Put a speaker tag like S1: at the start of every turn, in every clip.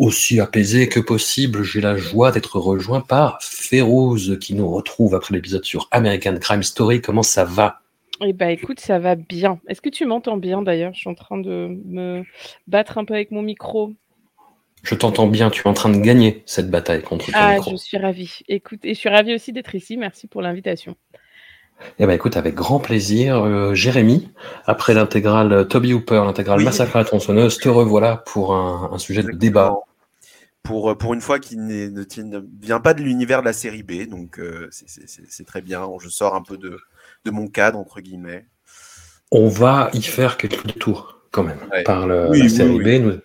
S1: aussi apaisée que possible. J'ai la joie d'être rejoint par Férouz qui nous retrouve après l'épisode sur American Crime Story. Comment ça va?
S2: Eh ben écoute, ça va bien. Est-ce que tu m'entends bien d'ailleurs? Je suis en train de me battre un peu avec mon micro.
S1: Je t'entends bien, tu es en train de gagner cette bataille contre ton
S2: Ah,
S1: micro.
S2: je suis ravie. Écoute, et je suis ravie aussi d'être ici. Merci pour l'invitation.
S1: Eh ben écoute, avec grand plaisir, euh, Jérémy, après l'intégrale Toby Hooper, l'intégrale
S3: Oui.
S1: Massacre à la tronçonneuse, te revoilà pour un, un sujet de débat.
S3: Pour, euh, pour une fois qui ne, vient pas de l'univers de la série B, donc euh, c'est- très bien. Je sors un peu de, de mon cadre, entre guillemets.
S1: On va y faire quelques tours quand même
S3: Ouais.
S1: par le,
S3: Oui,
S1: la
S3: oui,
S1: série
S3: oui.
S1: B. Nous,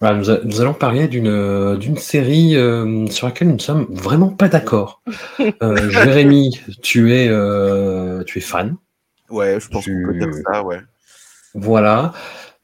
S1: voilà, nous, a- nous allons parler d'une d'une série euh, sur laquelle nous ne sommes vraiment pas d'accord. Euh, Jérémy, tu es, euh, tu es fan.
S3: Ouais, je pense
S1: Tu-
S3: qu'on peut dire ça, ouais.
S1: Voilà.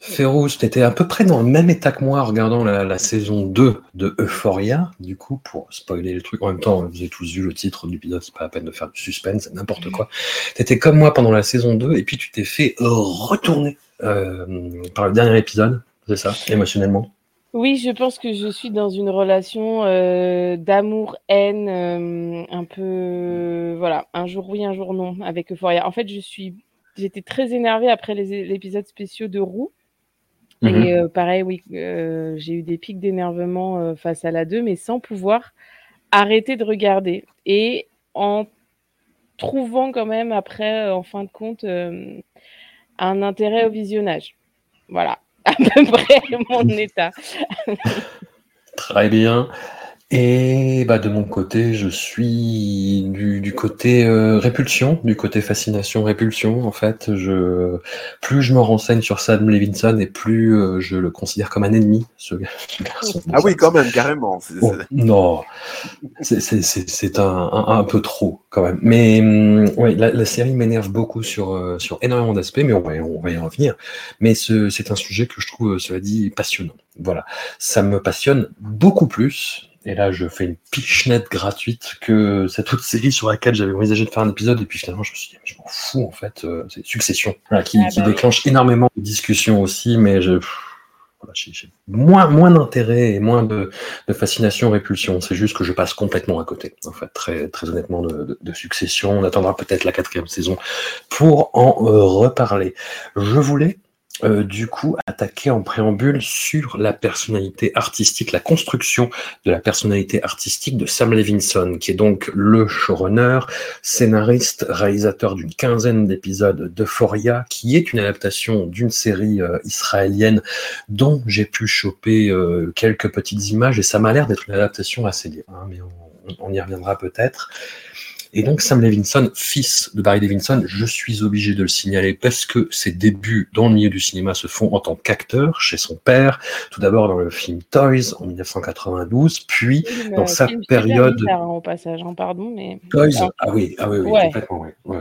S1: Férouz, tu étais à peu près dans le même état que moi regardant la, saison 2 de Euphoria. Du coup, pour spoiler le truc, en même temps, vous avez tous vu le titre de l'épisode, c'est pas la peine de faire du suspense, n'importe quoi. Tu étais comme moi pendant la saison 2 et puis tu t'es fait retourner euh, par le dernier épisode, c'est ça, émotionnellement?
S2: Oui, je pense que je suis dans une relation euh, d'amour-haine, euh, un peu, voilà, un jour oui, un jour non, avec Euphoria. En fait, je suis, j'étais très énervée après les l'épisode spéciaux de Roux.
S1: Mhm.
S2: Et euh, pareil, oui, euh, j'ai eu des pics d'énervement euh, face à la 2, mais sans pouvoir arrêter de regarder. Et en trouvant quand même après, en fin de compte, un intérêt au visionnage. Voilà, à peu près mon état.
S1: Très bien. Et bah, de mon côté, je suis du, du côté euh, répulsion, du côté fascination-répulsion. En fait, je, plus je me renseigne sur Sam Levinson et plus euh, je le considère comme un ennemi, ce, ga- ce garçon.
S3: Ah oui, quand même, carrément.
S1: Oh, non, c'est- c'est c'est- c'est un, un, un peu trop quand même. Mais hum, ouais, la, la série m'énerve beaucoup sur, euh, sur énormément d'aspects, mais on va, on va y revenir. Mais ce- c'est un sujet que je trouve, euh, cela dit, passionnant. Voilà, ça me passionne beaucoup plus. Et là, je fais une pichenette gratuite que cette autre série sur laquelle j'avais envisagé de faire un épisode, et puis finalement, je me suis dit, mais je m'en fous en fait. euh, c'est Succession, voilà, qui,
S2: Ah
S1: qui
S2: bah oui.
S1: déclenche énormément de discussions aussi, mais je, voilà, j'ai j'ai moins, moins d'intérêt et moins de, de fascination, répulsion. C'est juste que je passe complètement à côté, en fait, très, très honnêtement, de, de- de Succession. On attendra peut-être la quatrième saison pour en euh, reparler. Je voulais, euh, du coup, attaquer en préambule sur la personnalité artistique, la construction de la personnalité artistique de Sam Levinson, qui est donc le showrunner, scénariste, réalisateur d'une quinzaine d'épisodes d'Euphoria, qui est une adaptation d'une série euh, israélienne dont j'ai pu choper euh, quelques petites images et ça m'a l'air d'être une adaptation assez libre, hein, mais on y reviendra peut-être. Et donc Sam Levinson, fils de Barry Levinson, je suis obligé de le signaler parce que ses débuts dans le milieu du cinéma se font en tant qu'acteur chez son père, tout d'abord dans le film Toys en 1992, puis dans sa période
S2: bizarre, hein, au passage, hein, pardon, mais
S1: Toys,
S2: Ah.
S1: ah oui, ah oui, oui,
S2: Ouais.
S1: complètement, oui. oui.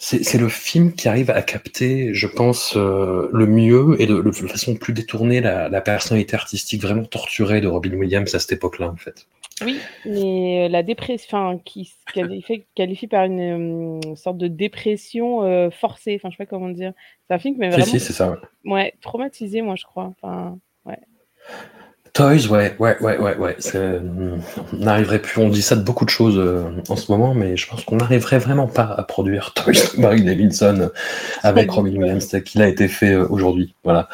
S1: C'est c'est le film qui arrive à capter, je pense, euh, le mieux et de, de façon plus détournée la, la personnalité artistique vraiment torturée de Robin Williams à cette époque-là, en fait.
S2: Oui, mais euh, la dépression, enfin, qui se qualifie, qualifie par une euh, sorte de dépression euh, forcée, enfin, je sais pas comment dire. C'est un film qui m'a
S1: Si,
S2: vraiment,
S1: si, c'est ça. ouais.
S2: ouais, traumatisé, moi, je crois. Enfin,
S1: Toys, ouais, ouais, ouais, ouais, ouais. On n'arriverait plus, on dit ça de beaucoup de choses euh, en ce moment, mais je pense qu'on n'arriverait vraiment pas à produire Toys de Barry Levinson avec Robin Williams qu'il a été fait euh, aujourd'hui. Voilà.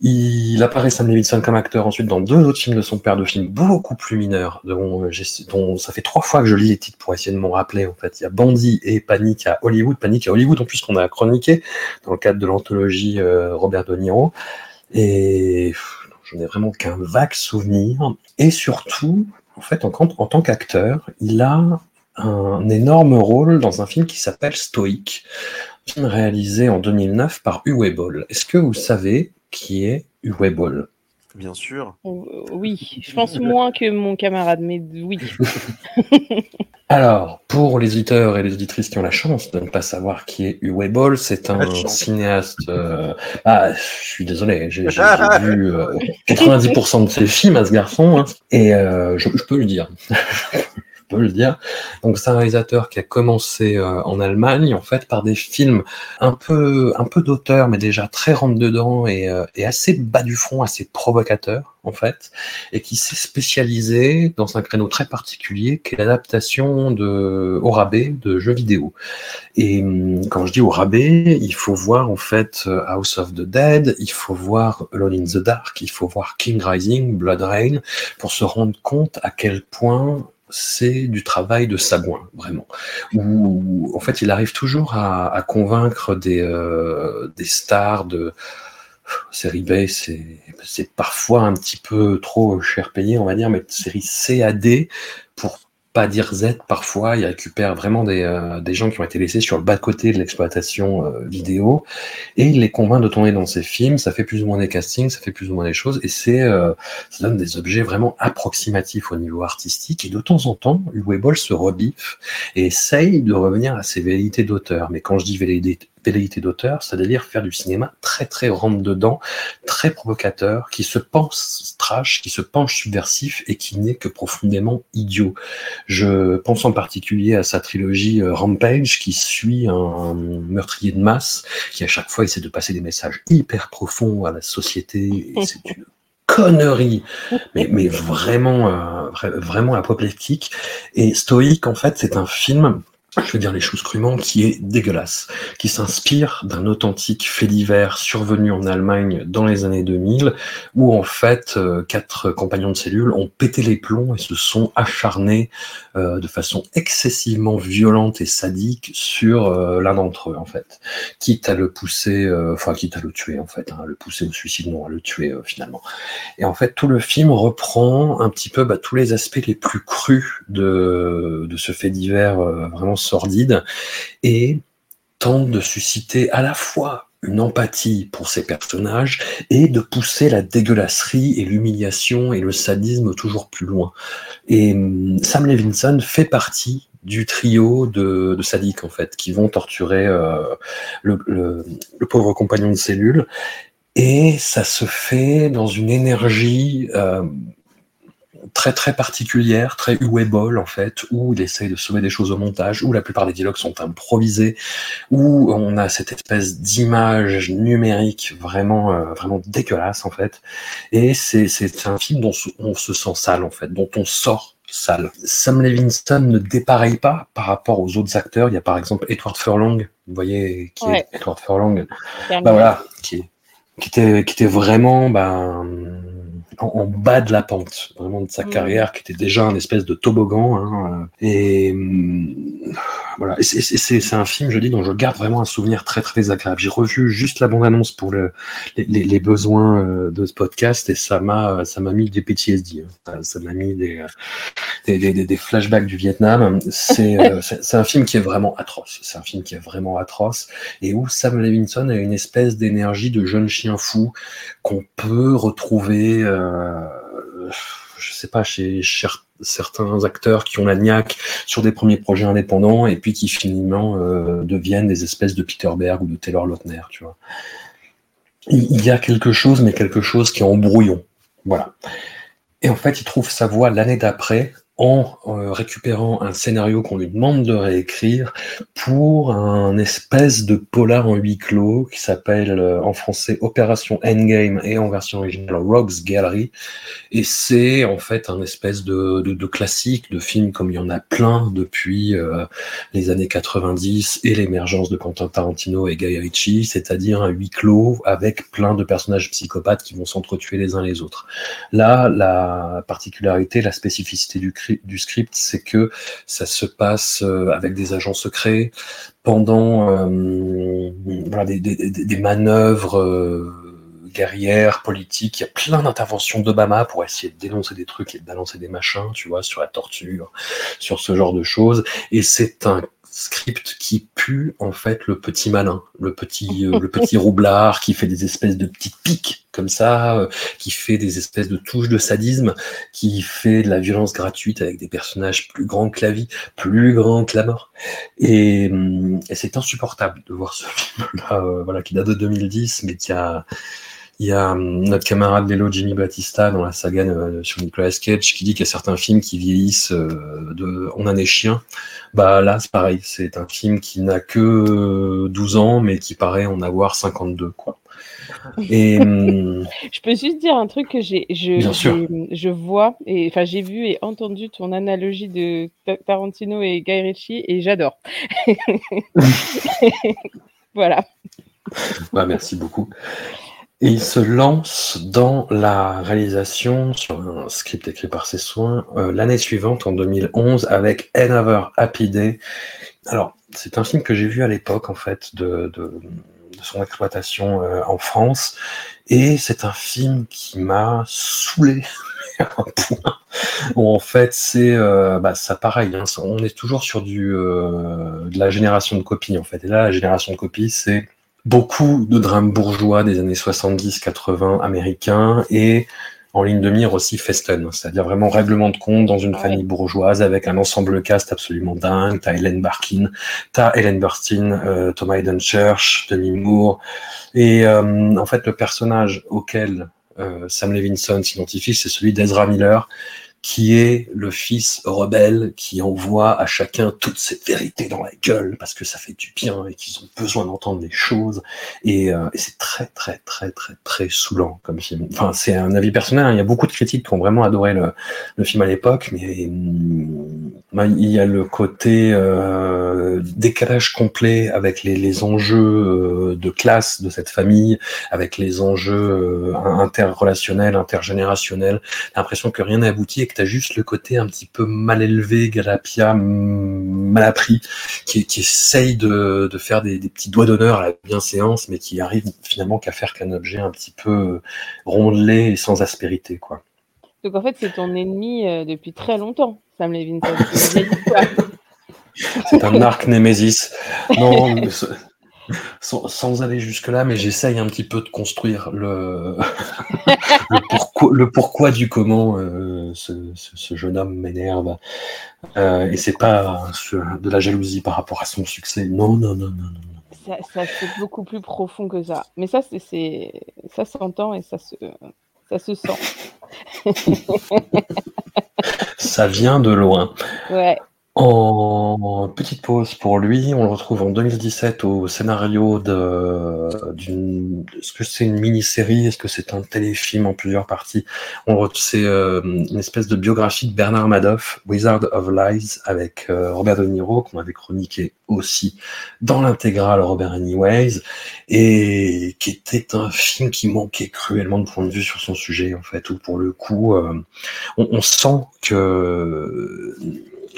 S1: Il apparaît Sam Levinson comme acteur ensuite dans deux autres films de son père, de films beaucoup plus mineurs, dont, euh, dont ça fait trois fois que je lis les titres pour essayer de m'en rappeler. En fait, il y a Bandit et Panique à Hollywood, Panique à Hollywood en plus qu'on a chroniqué dans le cadre de l'anthologie Robert De Niro. Et j'en ai vraiment qu'un vague souvenir. Et surtout, en fait, en, tant qu'acteur, il a un énorme rôle dans un film qui s'appelle Stoic, un film réalisé en 2009 par Uwe Boll. Est-ce que vous savez qui est Uwe Boll?
S3: Bien sûr.
S2: Euh, oui, je pense moins que mon camarade, mais oui.
S1: Alors, pour les auditeurs et les auditrices qui ont la chance de ne pas savoir qui est Uwe Boll, c'est un cinéaste. Euh, ah, je suis désolé, j'ai vu 90% euh, de ses films à ce garçon, hein, et je, je, peux le dire. Peut le dire. Donc c'est un réalisateur qui a commencé euh, en Allemagne en fait par des films un peu un peu d'auteur mais déjà très rentre dedans et, euh, et, assez bas du front, assez provocateur en fait, et qui s'est spécialisé dans un créneau très particulier qui est l'adaptation de au rabais de jeux vidéo. Et hum, quand je dis au rabais, il faut voir en fait euh, House of the Dead, il faut voir Alone in the Dark, il faut voir King Rising, Blood Rain pour se rendre compte à quel point c'est du travail de sagouin, vraiment. Où, en fait, il arrive toujours à, convaincre des, euh, des stars de série B, c'est parfois un petit peu trop cher payé, on va dire, mais série C à D pour dire Z parfois, il récupère vraiment des, euh, des gens qui ont été laissés sur le bas-côté de l'exploitation euh, vidéo et il les convainc de tourner dans ses films, ça fait plus ou moins des castings, ça fait plus ou moins des choses et c'est euh, ça donne des objets vraiment approximatifs au niveau artistique et de temps en temps, Uwe se rebiffe et essaye de revenir à ses velléités d'auteur. Mais quand je dis velléités velléité d'auteur, c'est-à-dire faire du cinéma très très rentre dedans, très provocateur, qui se pense trash, qui se penche subversif et qui n'est que profondément idiot. Je pense en particulier à sa trilogie euh, Rampage qui suit un meurtrier de masse qui à chaque fois essaie de passer des messages hyper profonds à la société c'est une connerie, mais, mais vraiment, euh, vraiment apoplectique. Et Stoïque, en fait, c'est un film je veux dire les choses crûment, qui est dégueulasse, qui s'inspire d'un authentique fait divers survenu en Allemagne dans les années 2000, où en fait euh, quatre compagnons de cellule ont pété les plombs et se sont acharnés euh, de façon excessivement violente et sadique sur euh, l'un d'entre eux en fait, quitte à le pousser, enfin quitte à le tuer en fait, hein, le pousser au suicide, non, à le tuer finalement. Et en fait tout le film reprend un petit peu bah, tous les aspects les plus crus de, de ce fait divers vraiment sordide et tente de susciter à la fois une empathie pour ces personnages et de pousser la dégueulasserie et l'humiliation et le sadisme toujours plus loin. Et hum, Sam Levinson fait partie du trio de, sadiques en fait qui vont torturer euh, le, le, pauvre compagnon de cellule et ça se fait dans une énergie euh, très très particulière, très Uwe en fait, où il essaye de sauver des choses au montage, où la plupart des dialogues sont improvisés, où on a cette espèce d'image numérique vraiment euh, vraiment dégueulasse en fait. Et c'est c'est un film dont on se sent sale en fait, dont on sort sale. Sam Levinson ne dépareille pas par rapport aux autres acteurs. Il y a par exemple Edward Furlong, vous voyez qui est Edward Furlong, bah voilà, qui, qui était qui était vraiment ben en, bas de la pente, vraiment de sa mm. carrière, qui était déjà un espèce de toboggan. Hein, et mm, voilà, c'est un film, je dis, dont je garde vraiment un souvenir très très agréable. J'ai revu juste la bande-annonce pour le, les, les, besoins euh, de ce podcast et ça m'a ça m'a mis des PTSD. Hein. Ça m'a mis des, des, des, des, flashbacks du Vietnam. Euh, c'est un film qui est vraiment atroce. C'est un film qui est vraiment atroce et où Sam Levinson a une espèce d'énergie de jeune chien fou qu'on peut retrouver. Euh, euh, je sais pas, chez, certains acteurs qui ont la niaque sur des premiers projets indépendants et puis qui finalement euh, deviennent des espèces de Peter Berg ou de Taylor Lautner, tu vois. Il y a quelque chose, mais quelque chose qui est en brouillon. Voilà. Et en fait, il trouve sa voix l'année d'après en euh, récupérant un scénario qu'on lui demande de réécrire pour un espèce de polar en huis clos qui s'appelle euh, en français Opération Endgame et en version originale Rogues Gallery. Et c'est en fait un espèce de, de, classique, de film comme il y en a plein depuis euh, les années 90 et l'émergence de Quentin Tarantino et Guy Ritchie, c'est-à-dire un huis clos avec plein de personnages psychopathes qui vont s'entretuer les uns les autres. Là, la particularité, la spécificité du du script, c'est que ça se passe euh, avec des agents secrets pendant euh, des, manœuvres euh, guerrières, politiques. Il y a plein d'interventions d'Obama pour essayer de dénoncer des trucs et de balancer des machins, tu vois, sur la torture, sur ce genre de choses. Et c'est un script qui pue en fait le petit malin, le petit euh, le petit roublard qui fait des espèces de petites piques comme ça, euh, qui fait des espèces de touches de sadisme, qui fait de la violence gratuite avec des personnages plus grands que la vie, plus grands que la mort. Et, hum, c'est insupportable de voir ce film-là, euh, voilà, qui date de 2010, mais qui a il y a hum, notre camarade vélo Jimmy Batista dans la saga sur Nicolas Cage qui dit qu'il y a certains films qui vieillissent euh, de On a des chiens. Bah là, c'est pareil. C'est un film qui n'a que 12 ans, mais qui paraît en avoir 52, quoi.
S2: Et hum, je peux juste dire un truc que j'ai, je, je vois et enfin j'ai vu et entendu ton analogie de Tarantino et Guy Ritchie et j'adore. voilà.
S1: Bah, merci beaucoup. Il se lance dans la réalisation sur un script écrit par ses soins euh, l'année suivante, en 2011, avec Another Happy Day. Alors, c'est un film que j'ai vu à l'époque, en fait, de, de, de son exploitation euh, en France. Et c'est un film qui m'a saoulé à un point. En fait, c'est euh, bah, ça pareil. Hein, on est toujours sur du euh, de la génération de copies, en fait. Et là, la génération de copies, c'est beaucoup de drames bourgeois des années 70-80 américains et en ligne de mire aussi Festen, c'est-à-dire vraiment règlement de compte dans une famille bourgeoise avec un ensemble cast absolument dingue. T'as Helen Barkin, t'as Helen Burstyn, euh, Thomas Eden Church, Demi Moore. Et euh, en fait, le personnage auquel euh, Sam Levinson s'identifie, c'est celui d'Ezra Miller, qui est le fils rebelle qui envoie à chacun toutes ses vérités dans la gueule parce que ça fait du bien et qu'ils ont besoin d'entendre des choses. Et, euh, et c'est très, très, très, très, très saoulant comme film. Enfin, c'est un avis personnel. Hein. Il y a beaucoup de critiques qui ont vraiment adoré le, film à l'époque, mais hum, il y a le côté euh, décalage complet avec les, les enjeux euh, de classe de cette famille, avec les enjeux interrelationnels, intergénérationnels. L'impression que rien n'a abouti que tu as juste le côté un petit peu mal élevé, galapia, mal appris, qui, qui essaye de, de faire des, des, petits doigts d'honneur à la bienséance, mais qui arrive finalement qu'à faire qu'un objet un petit peu rondelé et sans aspérité. quoi.
S2: Donc en fait, c'est ton ennemi euh, depuis très longtemps, Sam Levinson.
S1: c'est un arc Némésis. Non, sans, sans, aller jusque-là, mais j'essaye un petit peu de construire le, le, pourquoi, le, pourquoi, du comment euh, ce, ce, ce, jeune homme m'énerve. Euh, et c'est pas de la jalousie par rapport à son succès. Non, non, non, non, non.
S2: Ça, ça c'est beaucoup plus profond que ça. Mais ça, c'est, ça s'entend et ça se, ça se sent.
S1: ça vient de loin.
S2: Ouais.
S1: En petite pause pour lui, on le retrouve en 2017 au scénario d'une. Est-ce que c'est une mini-série? Est-ce que c'est un téléfilm en plusieurs parties? C'est euh, une espèce de biographie de Bernard Madoff, Wizard of Lies, avec euh, Robert De Niro, qu'on avait chroniqué aussi dans l'intégrale Robert Anyways, et qui était un film qui manquait cruellement de point de vue sur son sujet, en fait, où pour le coup, euh, on sent que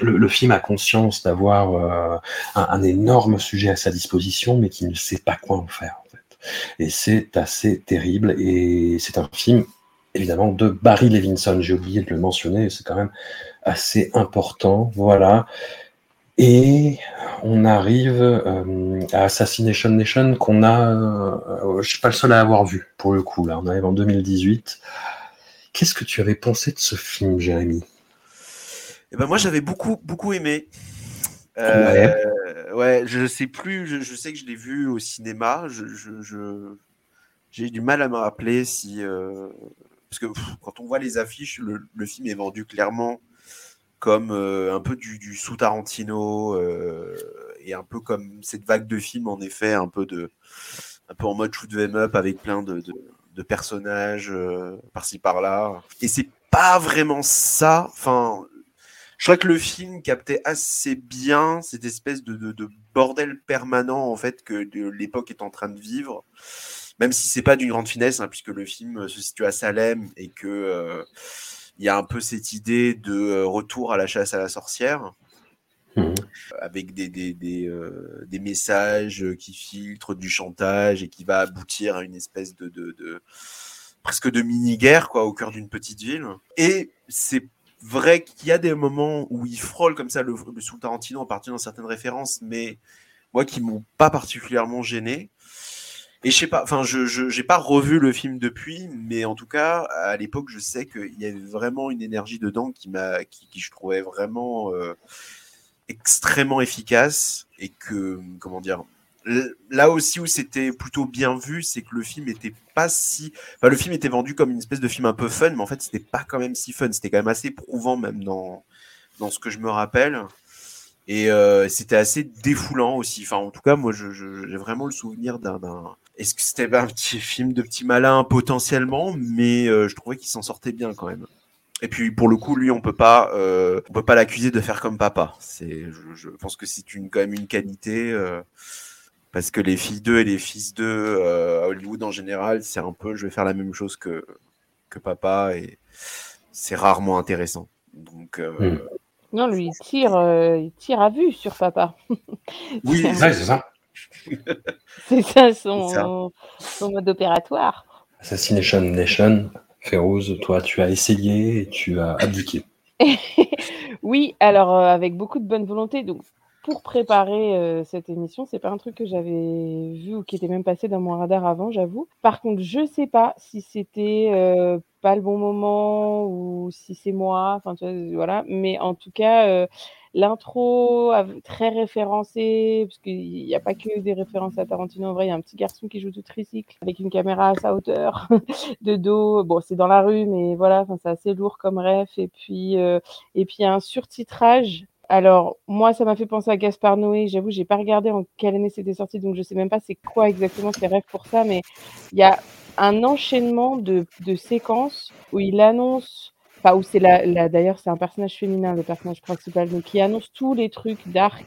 S1: le, film a conscience d'avoir euh, un, énorme sujet à sa disposition, mais qui ne sait pas quoi en faire. Et c'est assez terrible. Et c'est un film, évidemment, de Barry Levinson. J'ai oublié de le mentionner, c'est quand même assez important. Voilà. Et on arrive euh, à Assassination Nation qu'on a, euh, je suis pas le seul à avoir vu pour le coup. Là, on arrive en 2018. Qu'est-ce que tu avais pensé de ce film, Jérémy?
S3: Eh ben moi j'avais beaucoup beaucoup aimé. Euh, ouais. ouais. je sais plus, je, je, sais que je l'ai vu au cinéma. Je, je, j'ai du mal à me rappeler si euh, parce que pff, quand on voit les affiches, le, le, film est vendu clairement comme un peu du, du sous Tarantino et un peu comme cette vague de films en effet un peu de un peu en mode shoot them up avec plein de, de, personnages par-ci par-là et c'est pas vraiment ça enfin je crois que le film captait assez bien cette espèce de, de, de bordel permanent en fait que l'époque est en train de vivre même si c'est pas d'une grande finesse, hein, puisque le film se situe à Salem et que euh, il y a un peu cette idée de euh, retour à la chasse à la sorcière. Mmh. avec des, des, des, euh, des, messages qui filtrent du chantage et qui va aboutir à une espèce de, de, de presque de mini-guerre quoi au cœur d'une petite ville. Et c'est vrai qu'il y a des moments où il frôle comme ça le, le sous Tarantino en partant dans certaines références, mais moi qui m'ont pas particulièrement gêné. Et je sais pas, enfin, je j'ai pas revu le film depuis, mais en tout cas, à l'époque, je sais qu'il y avait vraiment une énergie dedans qui m'a, qui, qui, je trouvais vraiment euh, extrêmement efficace et que, comment dire, là aussi où c'était plutôt bien vu, c'est que le film était pas si, enfin, le film était vendu comme une espèce de film un peu fun, mais en fait, c'était pas quand même si fun, c'était quand même assez éprouvant même dans dans ce que je me rappelle. Et euh, c'était assez défoulant aussi. Enfin, en tout cas, moi, j'ai vraiment le souvenir d'un est-ce que c'était un petit film de petit malin potentiellement, mais euh, je trouvais qu'il s'en sortait bien quand même. Et puis pour le coup, lui, on peut pas, euh, on peut pas l'accuser de faire comme papa. C'est, je, pense que c'est une quand même une qualité euh, parce que les filles d'eux et les fils d'eux à Hollywood en général, c'est un peu, je vais faire la même chose que que papa et c'est rarement intéressant. Donc hmm.
S2: non, lui il tire, il tire à vue sur papa.
S1: Oui, c'est ça.
S2: c'est ça son, mode opératoire.
S1: Assassination Nation, Férouz, toi tu as essayé et tu as abdiqué.
S2: oui, alors euh, avec beaucoup de bonne volonté. Donc pour préparer euh, cette émission, c'est pas un truc que j'avais vu ou qui était même passé dans mon radar avant, j'avoue. Par contre, je sais pas si c'était euh, pas le bon moment ou si c'est moi. Enfin, voilà. Mais en tout cas, L'intro très référencée, parce qu'il n'y a pas que des références à Tarantino. En vrai, il y a un petit garçon qui joue du tricycle avec une caméra à sa hauteur de dos. Bon, c'est dans la rue, mais voilà, c'est assez lourd comme ref. Et puis, euh, et puis un surtitrage. Alors, moi, ça m'a fait penser à Gaspard Noé. J'avoue, j'ai pas regardé en quelle année c'était sorti, donc je sais même pas c'est quoi exactement ses rêves pour ça, mais il y a un enchaînement de, séquences où il annonce Enfin, où c'est la, d'ailleurs, c'est un personnage féminin, le personnage principal, donc qui annonce tous les trucs dark,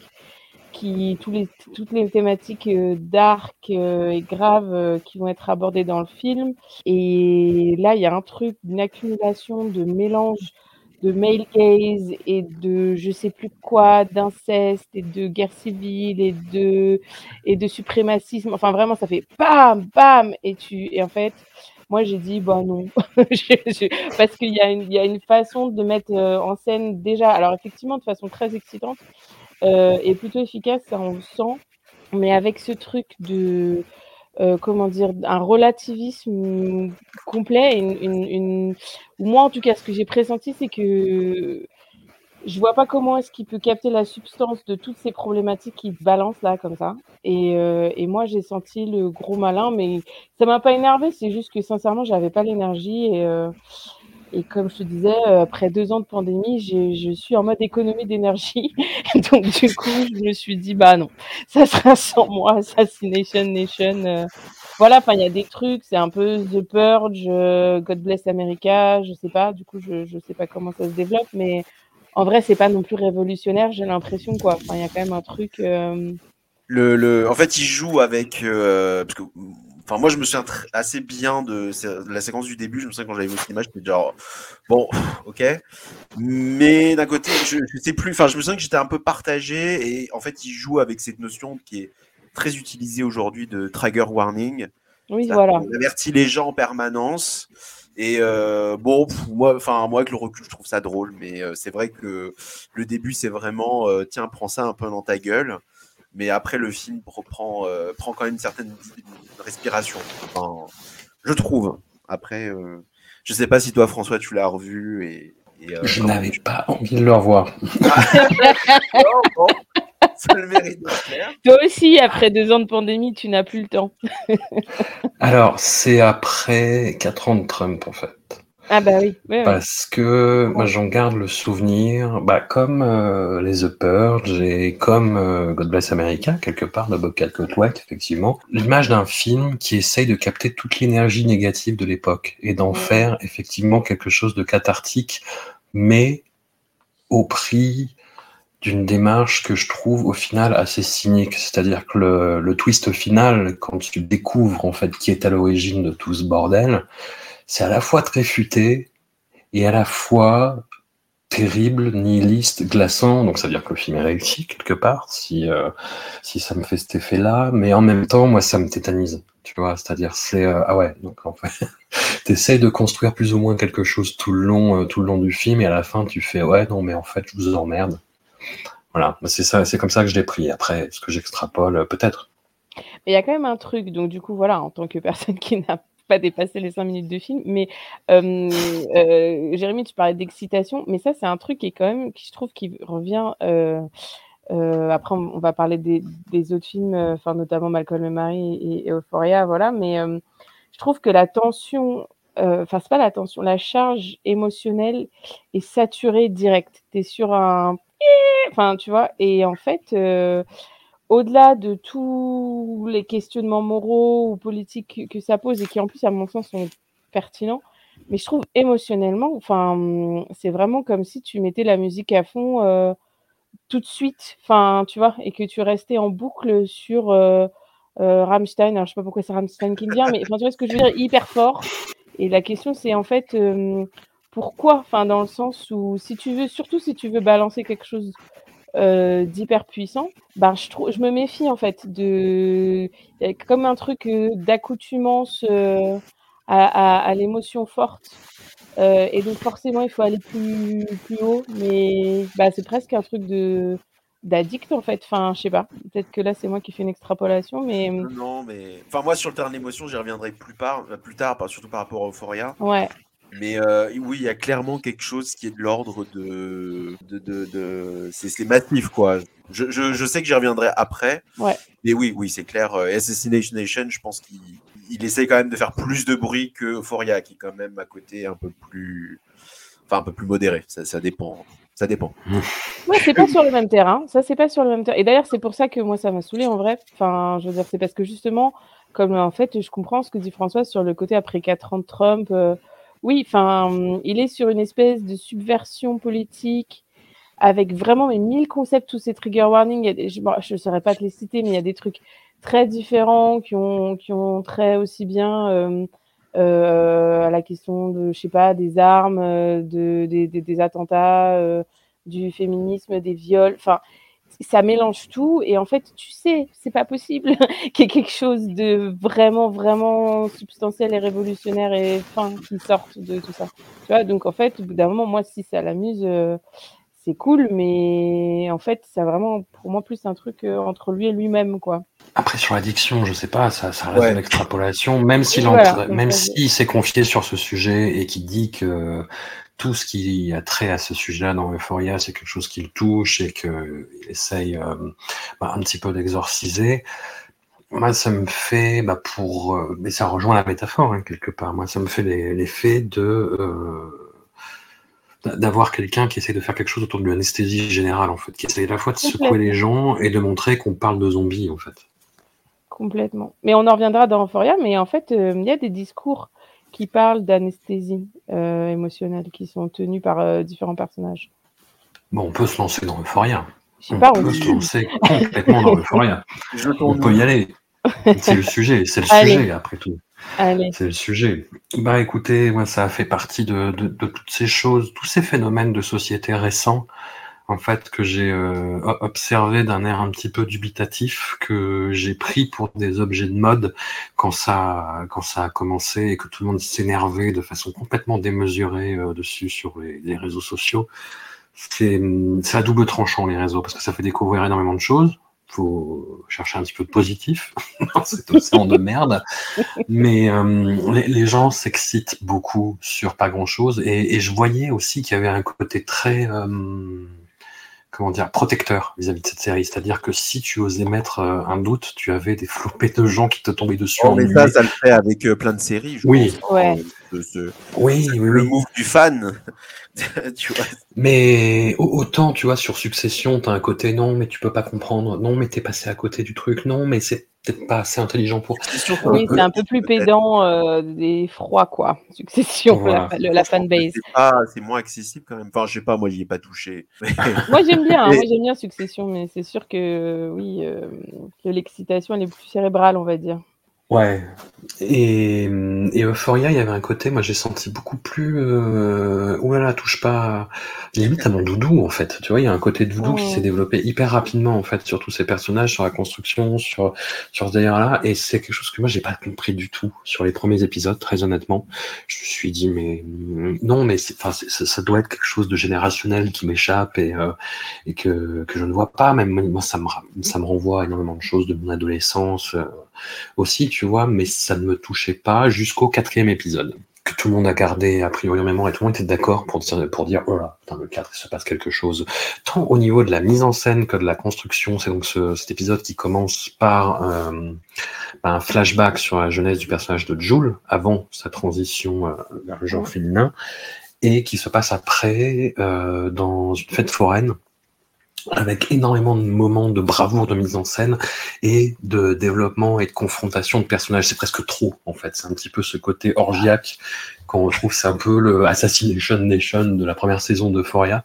S2: qui, toutes les thématiques euh, dark euh, et graves euh, qui vont être abordées dans le film. Et là, il y a un truc, une accumulation de mélange de male gaze et de je sais plus quoi, d'inceste et de guerre civile et de et de suprémacisme. Enfin vraiment, ça fait bam bam et tu et en fait moi, j'ai dit, bah non, parce qu'il y, a une, y a une façon de mettre euh, en scène déjà, alors effectivement, de façon très excitante euh, et plutôt efficace, ça on le sent, mais avec ce truc de, euh, comment dire, un relativisme complet, une, une, une... moi en tout cas, ce que j'ai pressenti, c'est que je vois pas comment est-ce qu'il peut capter la substance de toutes ces problématiques qui balancent là comme ça. Et, euh, et moi j'ai senti le gros malin, mais ça m'a pas énervé. C'est juste que sincèrement j'avais pas l'énergie et euh, et comme je te disais, euh, après deux ans de pandémie, je suis en mode économie d'énergie. Donc du coup je me suis dit bah non, ça sera sans moi, Assassination Nation. Euh. voilà, enfin il y a des trucs, c'est un peu The Purge, God Bless America, je sais pas. Du coup je je sais pas comment ça se développe, mais en vrai, c'est pas non plus révolutionnaire, j'ai l'impression, quoi. Enfin, il y a quand même un truc. Euh,
S3: le, le, en fait, il joue avec. Euh, parce que, enfin, moi, je me souviens assez bien de, la séquence du début. Je me souviens quand j'avais vu cette image, j'étais genre, bon, ok. Mais d'un côté, je, je sais plus. Enfin, je me souviens que j'étais un peu partagé. Et en fait, il joue avec cette notion qui est très utilisée aujourd'hui de trigger warning.
S2: Oui, voilà.
S3: On avertit les gens en permanence. Et euh, bon, moi, enfin moi avec le recul, je trouve ça drôle, mais euh, c'est vrai que le début, c'est vraiment euh, tiens, prends ça un peu dans ta gueule. Mais après, le film reprend, prend quand même une certaine respiration. Enfin, je trouve. Après, je sais pas si toi, François, tu l'as revu et.
S1: je n'avais pas envie de le revoir.
S2: Toi aussi, après deux ans de pandémie, tu n'as plus le temps.
S1: Alors, c'est après quatre ans de Trump, en fait.
S2: Ah bah oui. oui, oui.
S1: Parce que moi j'en garde le souvenir, bah, comme euh, les The Purge et comme euh, God Bless America, quelque part, de Bob White, effectivement, l'image d'un film qui essaye de capter toute l'énergie négative de l'époque et d'en faire effectivement quelque chose de cathartique, mais au prix d'une démarche que je trouve au final assez cynique. C'est-à-dire que le, le twist final, quand tu découvres en fait qui est à l'origine de tout ce bordel, c'est à la fois très futé et à la fois terrible, nihiliste, glaçant. Donc ça veut dire que le film est réussi quelque part, si, euh, si ça me fait cet effet-là. Mais en même temps, moi, ça me tétanise. Tu vois, c'est-à-dire c'est euh, ah ouais. Donc en fait, t'essayes de construire plus ou moins quelque chose tout le long, euh, tout le long du film, et à la fin, tu fais ouais non, mais en fait, je vous emmerde. Voilà, c'est ça, c'est comme ça que je l'ai pris. Après, est-ce que j'extrapole? Peut-être.
S2: Mais il y a quand même un truc, donc du coup, voilà, en tant que personne qui n'a pas dépassé les 5 minutes de film, mais euh, Jérémy, tu parlais d'excitation, mais ça, c'est un truc qui est quand même, qui je trouve, qui revient. euh, euh, après, on, va parler des, autres films, euh, enfin notamment Malcolm et Marie et, Euphoria, voilà, mais je trouve que la tension, enfin, c'est pas la tension, la charge émotionnelle est saturée direct. Tu es sur un. Enfin, tu vois, et en fait. Au-delà de tous les questionnements moraux ou politiques que, ça pose et qui en plus à mon sens sont pertinents, mais je trouve émotionnellement, enfin, c'est vraiment comme si tu mettais la musique à fond euh, tout de suite, enfin, tu vois, et que tu restais en boucle sur euh, euh, Rammstein. Alors je sais pas pourquoi c'est Rammstein qui me vient, mais tu vois ce que je veux dire, hyper fort. Et la question c'est en fait euh, pourquoi, enfin, dans le sens où si tu veux, surtout si tu veux balancer quelque chose euh, d'hyper puissant, ben, je, trouve, je me méfie en fait de il y a comme un truc euh, d'accoutumance euh, à, à, à l'émotion forte. Euh, et donc forcément il faut aller plus, plus haut, mais bah, c'est presque un truc de d'addict en fait. Enfin, je sais pas. Peut-être que là c'est moi qui fais une extrapolation, mais
S3: Non, mais. Enfin, moi, sur le terrain de l'émotion, j'y reviendrai plus, par... plus tard, surtout par rapport à Euphoria.
S2: ouais.
S3: Mais euh, oui, il y a clairement quelque chose qui est de l'ordre de. de, de, de- C'est massif, quoi. Je, je, je sais que j'y reviendrai après.
S2: Ouais.
S3: Mais oui, oui, c'est clair. euh, Assassination Nation, je pense qu'il il essaie quand même de faire plus de bruit que Euphoria, qui est quand même à côté un peu plus. Enfin, un peu plus modéré. Ça, ça dépend. Ça dépend.
S2: Ouais, c'est pas sur le même terrain. Ça, c'est pas sur le même terrain. Et d'ailleurs, c'est pour ça que moi, ça m'a saoulé en vrai. Enfin, je veux dire, c'est parce que justement, comme en fait, je comprends ce que dit François sur le côté après 4 ans de Trump. euh, oui, enfin, il est sur une espèce de subversion politique avec vraiment mes mille concepts, tous ces trigger warnings. Je ne saurais pas te les citer, mais il y a des trucs très différents qui ont, qui ont trait aussi bien euh, euh, à la question de, je sais pas, des armes, euh, de, des attentats, euh, du féminisme, des viols. Enfin, ça mélange tout et en fait, tu sais, c'est pas possible qu'il y ait quelque chose de vraiment, vraiment substantiel et révolutionnaire et fin qui sorte de tout ça. Tu vois, donc en fait, au bout d'un moment, moi, si ça l'amuse, euh, c'est cool, mais en fait, c'est vraiment pour moi plus un truc euh, entre lui et lui-même, quoi.
S1: Après, sur l'addiction, je sais pas, ça, ça reste
S3: Ouais.
S1: une extrapolation, même s'il
S2: voilà,
S1: même s'est confié sur ce sujet et qu'il dit que tout ce qui a trait à ce sujet-là dans Euphoria, c'est quelque chose qui le touche et qu'il essaye euh, bah, un petit peu d'exorciser. Moi, ça me fait, bah, pour, euh, mais ça rejoint la métaphore hein, quelque part. Moi, ça me fait l'effet de euh, d'avoir quelqu'un qui essaie de faire quelque chose autour de l'anesthésie générale, en fait, qui essaie à la fois de secouer les gens et de montrer qu'on parle de zombies, en fait.
S2: Complètement. Mais on en reviendra dans Euphoria, mais en fait, euh, il y a des discours qui parlent d'anesthésie euh, émotionnelle qui sont tenus par euh, différents personnages.
S1: Bon, on peut se lancer dans Euphoria. On
S2: pas,
S1: peut se lancer complètement dans Euphoria. On peut y aller. C'est le sujet, c'est le
S2: Allez.
S1: sujet après tout. C'est le sujet. Bah écoutez, moi ça fait partie de, toutes ces choses, tous ces phénomènes de société récents, en fait, que j'ai euh, observé d'un air un petit peu dubitatif, que j'ai pris pour des objets de mode quand ça, a commencé et que tout le monde s'énervait de façon complètement démesurée euh, dessus sur les, les réseaux sociaux. C'est à double tranchant les réseaux parce que ça fait découvrir énormément de choses. Faut chercher un petit peu de positif dans cet océan de merde. Mais euh, les, les gens s'excitent beaucoup sur pas grand chose. Et, et je voyais aussi qu'il y avait un côté très, euh, comment dire, protecteur vis-à-vis de cette série. C'est-à-dire que si tu osais mettre euh, un doute, tu avais des flopées de gens qui te tombaient dessus
S3: Oh, mais ça, ça le fait avec euh, plein de séries. je
S1: Oui.
S3: pense.
S2: Ouais.
S3: Ce,
S1: Oui, oui,
S3: le
S1: oui.
S3: move du fan. tu vois.
S1: Mais au- autant, tu vois, sur Succession, t'as un côté non, mais tu peux pas comprendre. Non, mais t'es passé à côté du truc. Non, mais c'est peut-être pas assez intelligent pour.
S3: C'est sûr
S2: Oui, c'est un peu plus pédant euh, des froids, quoi. Succession,
S1: Voilà.
S2: la, la
S3: que
S2: fanbase.
S3: C'est moins accessible quand même. Enfin, je sais pas, moi, j'y ai pas touché.
S2: Moi, j'aime bien, hein, moi, j'aime bien Succession, mais c'est sûr que, oui, euh, que l'excitation, elle est plus cérébrale, on va dire.
S1: Ouais. Et, et Euphoria, il y avait un côté, moi j'ai senti beaucoup plus. Euh... Ouh là là, touche pas. Limite à mon doudou, en fait. Tu vois, il y a un côté de doudou qui s'est développé hyper rapidement, en fait, sur tous ces personnages, sur la construction, sur, sur ce délire-là. Et c'est quelque chose que moi j'ai pas compris du tout sur les premiers épisodes, très honnêtement. Je me suis dit, mais mm, non, mais c'est- enfin, c'est- ça, ça doit être quelque chose de générationnel qui m'échappe et, euh, et que, que je ne vois pas. Même moi, ça me, ça me renvoie à énormément de choses de mon adolescence. euh, aussi, tu vois, mais ça ne me touchait pas jusqu'au quatrième épisode. Que tout le monde a gardé a priori en mémoire et tout le monde était d'accord pour dire, pour dire, oh là, dans le 4, il se passe quelque chose. Tant au niveau de la mise en scène que de la construction. C'est donc ce- cet épisode qui commence par euh, un flashback sur la jeunesse du personnage de Jules, avant sa transition euh, vers le genre féminin, et qui se passe après euh, dans une fête foraine avec énormément de moments de bravoure de mise en scène et de développement et de confrontation de personnages. C'est presque trop, en fait. C'est un petit peu ce côté orgiaque qu'on retrouve. C'est un peu le Assassination Nation de la première saison d'Euphoria.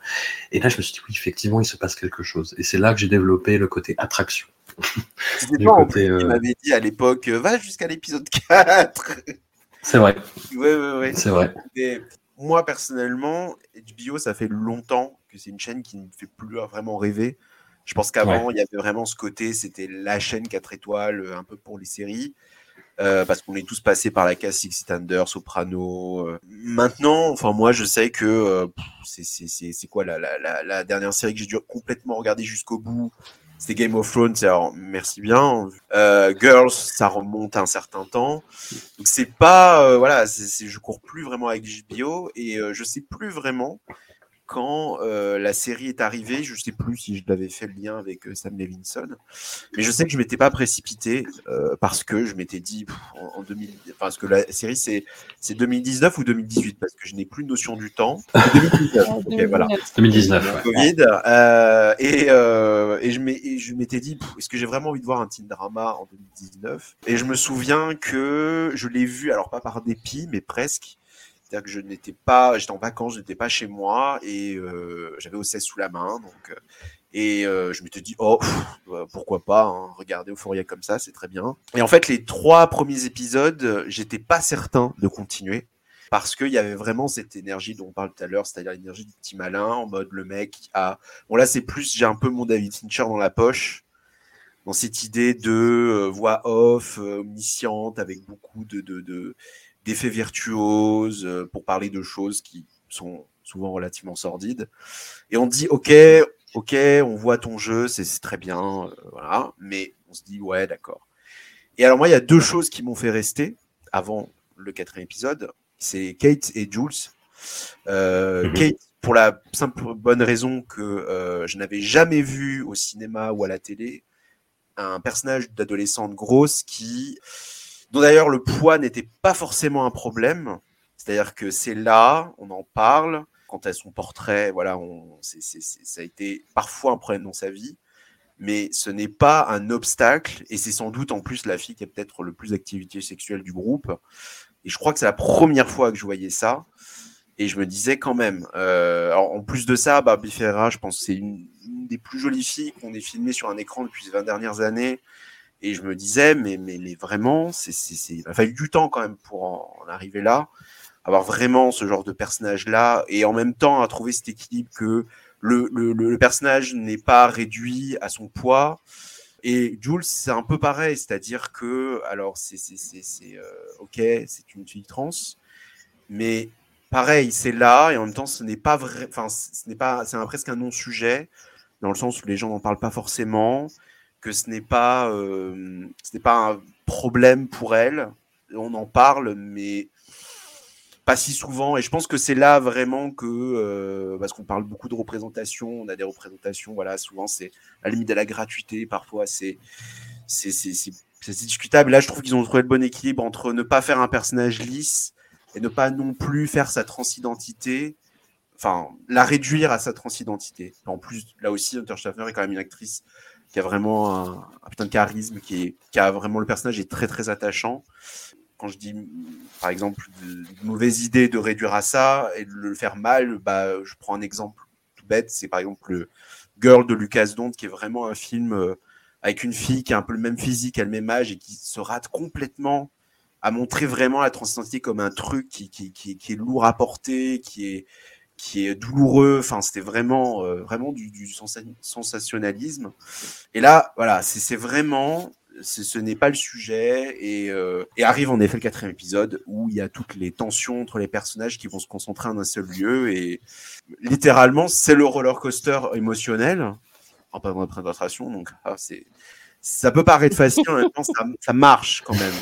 S1: Et là, je me suis dit, oui, effectivement, il se passe quelque chose. Et c'est là que j'ai développé le côté attraction.
S3: C'était pas en
S1: côté,
S3: plus,
S1: euh,
S3: tu m'avais dit à l'époque, euh, va jusqu'à l'épisode 4.
S1: C'est vrai,
S3: ouais, ouais, ouais.
S1: c'est vrai.
S3: Mais moi, personnellement, HBO, ça fait longtemps que c'est une chaîne qui ne me fait plus vraiment rêver. Je pense qu'avant, il y avait vraiment ce côté, c'était la chaîne 4 étoiles, euh, un peu pour les séries. euh, parce qu'on est tous passés par la case Six Feet Under, Soprano. euh. Maintenant, enfin moi, je sais que euh, c'est- quoi la, la dernière série que j'ai dû complètement regarder jusqu'au bout C'était Game of Thrones. Alors merci bien. Euh, Girls, ça remonte un certain temps. Donc c'est pas euh, voilà, c'est- je cours plus vraiment avec HBO et euh, je sais plus vraiment quand euh, la série est arrivée. Je sais plus si je l'avais fait le lien avec euh, Sam Levinson, mais je sais que je m'étais pas précipité euh, parce que je m'étais dit pff, en, en 2000, enfin, parce que la série c'est c'est 2019 ou 2018 parce que je n'ai plus de notion du temps. 2019. ok, voilà.
S1: 2019, ouais.
S3: Covid. euh, et, euh, et je m'étais dit, est-ce que j'ai vraiment envie de voir un teen drama en 2019 Et je me souviens que je l'ai vu, alors pas par dépit, mais presque. C'est-à-dire que je n'étais pas, j'étais en vacances, je n'étais pas chez moi et euh, j'avais OCS sous la main. Donc, euh, et euh, je m'étais dit, oh, euh, pourquoi pas, hein, regarder Euphoria comme ça, c'est très bien. Et en fait, les trois premiers épisodes, j'étais pas certain de continuer parce qu'il y avait vraiment cette énergie dont on parle tout à l'heure, c'est-à-dire l'énergie du petit malin, en mode le mec a... Bon là c'est plus, j'ai un peu mon David Fincher dans la poche, dans cette idée de euh, voix off, euh, omnisciente, avec beaucoup de, de, de- d'effets virtuoses, euh, pour parler de choses qui sont souvent relativement sordides. Et on dit, ok, ok, on voit ton jeu, c'est, très bien, euh, voilà, mais on se dit, ouais, d'accord. Et alors moi, il y a deux choses qui m'ont fait rester avant le quatrième épisode c'est Kate et Jules. Euh,
S1: Mhm.
S3: Kate, pour la simple bonne raison que euh, je n'avais jamais vu au cinéma ou à la télé un personnage d'adolescente grosse qui, dont d'ailleurs le poids n'était pas forcément un problème. C'est-à-dire que c'est là, on en parle. Quant à son portrait, voilà, ça a été parfois un problème dans sa vie, mais ce n'est pas un obstacle. Et c'est sans doute en plus la fille qui a peut-être le plus d'activité sexuelle du groupe. Et je crois que c'est la première fois que je voyais ça. Et je me disais quand même. euh, en plus de ça, Barbie Ferreira, je pense c'est une, une des plus jolies filles qu'on ait filmées sur un écran depuis ces 20 dernières années. Et je me disais, mais, mais, mais vraiment, c'est, c'est, c'est- il a fallu du temps quand même pour en, arriver là. Avoir vraiment ce genre de personnage-là. Et en même temps, à trouver cet équilibre que le, le, le, personnage n'est pas réduit à son poids. Et Jules, c'est un peu pareil, c'est-à-dire que, alors, c'est, c'est, c'est, c'est euh, ok, c'est une fille trans, mais pareil, c'est là, et en même temps, ce n'est pas vrai, enfin, ce n'est pas, c'est presque un non-sujet, dans le sens où les gens n'en parlent pas forcément, que ce n'est pas, euh, ce n'est pas un problème pour elle, on en parle, mais pas si souvent, et je pense que c'est là vraiment que, euh, parce qu'on parle beaucoup de représentation, on a des représentations, voilà, souvent c'est à la limite de la gratuité, parfois c'est c'est c'est discutable. Là, je trouve qu'ils ont trouvé le bon équilibre entre ne pas faire un personnage lisse, et ne pas non plus faire sa transidentité, enfin, la réduire à sa transidentité. En plus, là aussi, Hunter Schaffner est quand même une actrice qui a vraiment un, putain de charisme, qui, est, qui a vraiment le personnage est très très attachant. Quand je dis, par exemple, une mauvaise idée de réduire à ça et de le faire mal, bah, je prends un exemple tout bête, c'est par exemple le Girl de Lucas Dont, qui est vraiment un film euh, avec une fille qui a un peu le même physique, a le même âge et qui se rate complètement à montrer vraiment la transidentité comme un truc qui est lourd à porter, qui est, qui est douloureux. Enfin, c'était vraiment, euh, vraiment du, sensationnalisme. Et là, voilà, c'est vraiment, ce n'est pas le sujet. Et, euh, et, arrive en effet le quatrième épisode où il y a toutes les tensions entre les personnages qui vont se concentrer en un seul lieu. Et littéralement, c'est le roller coaster émotionnel. En pas de présentation, donc ah, ça peut paraître facile, en même temps, ça, ça marche quand même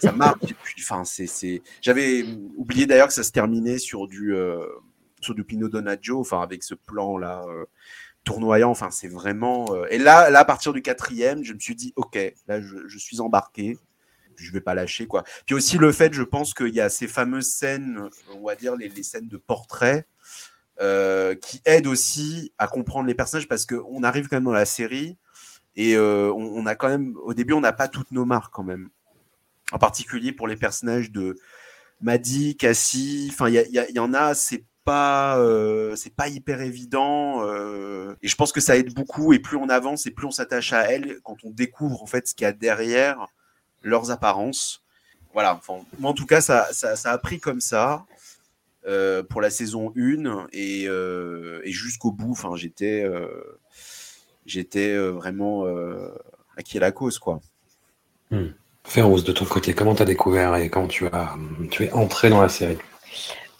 S3: ça marche. Enfin, c'est, J'avais oublié d'ailleurs que ça se terminait sur du, euh, sur du Pino Donaggio, enfin avec ce plan là euh, tournoyant. Enfin, c'est vraiment. Euh, et là, là, à partir du quatrième, je me suis dit, ok, là, je, suis embarqué. Je vais pas lâcher quoi. Puis aussi le fait, je pense qu'il y a ces fameuses scènes, on va dire les, scènes de portrait, euh, qui aident aussi à comprendre les personnages parce qu'on arrive quand même dans la série et on, a quand même, au début, on n'a pas toutes nos marques quand même. En particulier pour les personnages de Maddy, Cassie. Enfin, il y, y, en a, c'est pas euh, c'est pas hyper évident euh, et je pense que ça aide beaucoup et plus on avance et plus on s'attache à elles quand on découvre en fait ce qu'il y a derrière leurs apparences. Voilà enfin, en tout cas ça, ça, a pris comme ça euh, pour la saison 1 et, et jusqu'au bout enfin j'étais j'étais vraiment acquis à la cause quoi.
S1: Hmm. De ton côté comment tu as découvert et quand tu as tu es entré dans la série?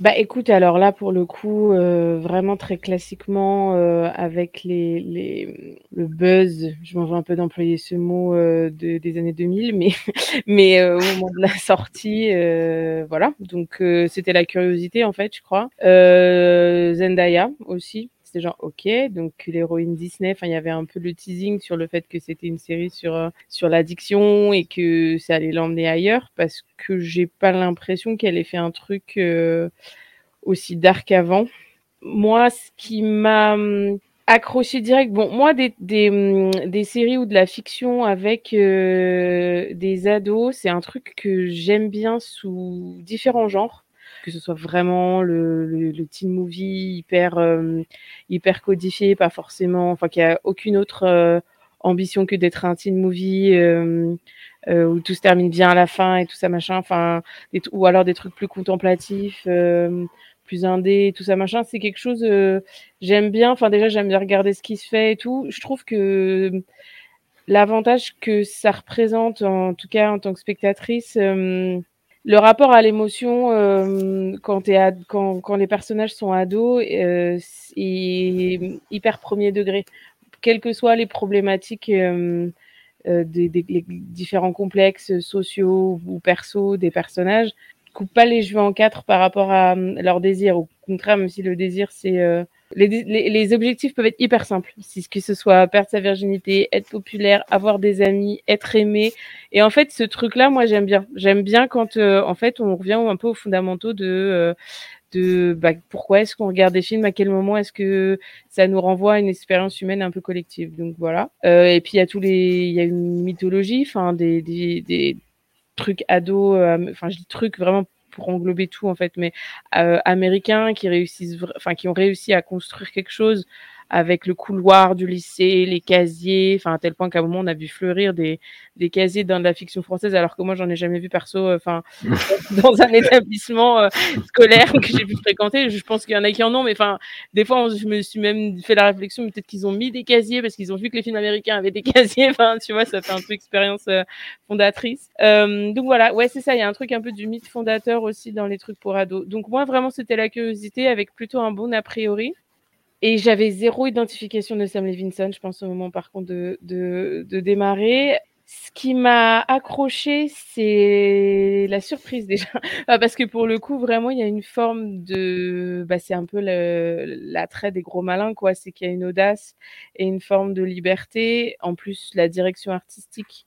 S2: Bah écoute, alors là pour le coup, euh, vraiment très classiquement euh, avec les, les, le buzz, je m'en veux un peu d'employer ce mot euh, de, des années 2000, mais, mais au moment de la sortie, voilà. Donc c'était la curiosité en fait, je crois. Zendaya aussi, c'est genre ok, donc l'héroïne Disney, enfin il y avait un peu le teasing sur le fait que c'était une série sur euh, sur l'addiction et que ça allait l'emmener ailleurs parce que j'ai pas l'impression qu'elle ait fait un truc euh, aussi dark avant. Moi, ce qui m'a hum, accroché direct, bon moi des, des, hum, des séries ou de la fiction avec euh, des ados, c'est un truc que j'aime bien sous différents genres que ce soit vraiment le, le, teen movie hyper, euh, hyper codifié, pas forcément, enfin, qui a aucune autre euh, ambition que d'être un teen movie euh, où tout se termine bien à la fin et tout ça machin, enfin, ou alors des trucs plus contemplatifs plus indé, tout ça machin, c'est quelque chose j'aime bien. Enfin déjà j'aime bien regarder ce qui se fait et tout. Je trouve que l'avantage que ça représente, en tout cas en tant que spectatrice, le rapport à l'émotion euh, quand, les personnages sont ados euh, est hyper premier degré. Quelles que soient les problématiques euh, des, différents complexes sociaux ou perso des personnages, coupe pas les cheveux en quatre par rapport à, leur désir. Au contraire, même si le désir c'est les, objectifs peuvent être hyper simples. Si que ce soit perdre sa virginité, être populaire, avoir des amis, être aimé. Et en fait, ce truc-là, moi, j'aime bien. J'aime bien quand, euh, en fait, on revient un peu aux fondamentaux de, euh, de bah, pourquoi est-ce qu'on regarde des films, à quel moment est-ce que ça nous renvoie à une expérience humaine un peu collective. Donc voilà. Euh, et puis il y a tous les, il y a une mythologie, enfin des, des, des trucs ados, enfin je dis trucs vraiment pour englober tout en fait, mais euh, américains qui réussissent, qui ont réussi à construire quelque chose avec le couloir du lycée, les casiers, enfin à tel point qu'à un moment on a vu fleurir des, des casiers dans la fiction française, alors que moi j'en ai jamais vu perso, euh, enfin dans un établissement euh, scolaire que j'ai pu fréquenter. Je pense qu'il y en a qui en ont, mais enfin des fois je me suis même fait la réflexion, peut-être qu'ils ont mis des casiers parce qu'ils ont vu que les films américains avaient des casiers. Enfin tu vois, ça fait un peu expérience euh, fondatrice. donc voilà, ouais c'est ça, il y a un truc un peu du mythe fondateur aussi dans les trucs pour ados. Donc moi vraiment c'était la curiosité avec plutôt un bon a priori. Et j'avais zéro identification de Sam Levinson, je pense, au moment, par contre, de, de, de démarrer. Ce qui m'a accroché, c'est la surprise déjà, ah, parce que pour le coup, vraiment, il y a une forme de, bah, c'est un peu l'attrait des gros malins, quoi. C'est qu'il y a une audace et une forme de liberté. En plus, la direction artistique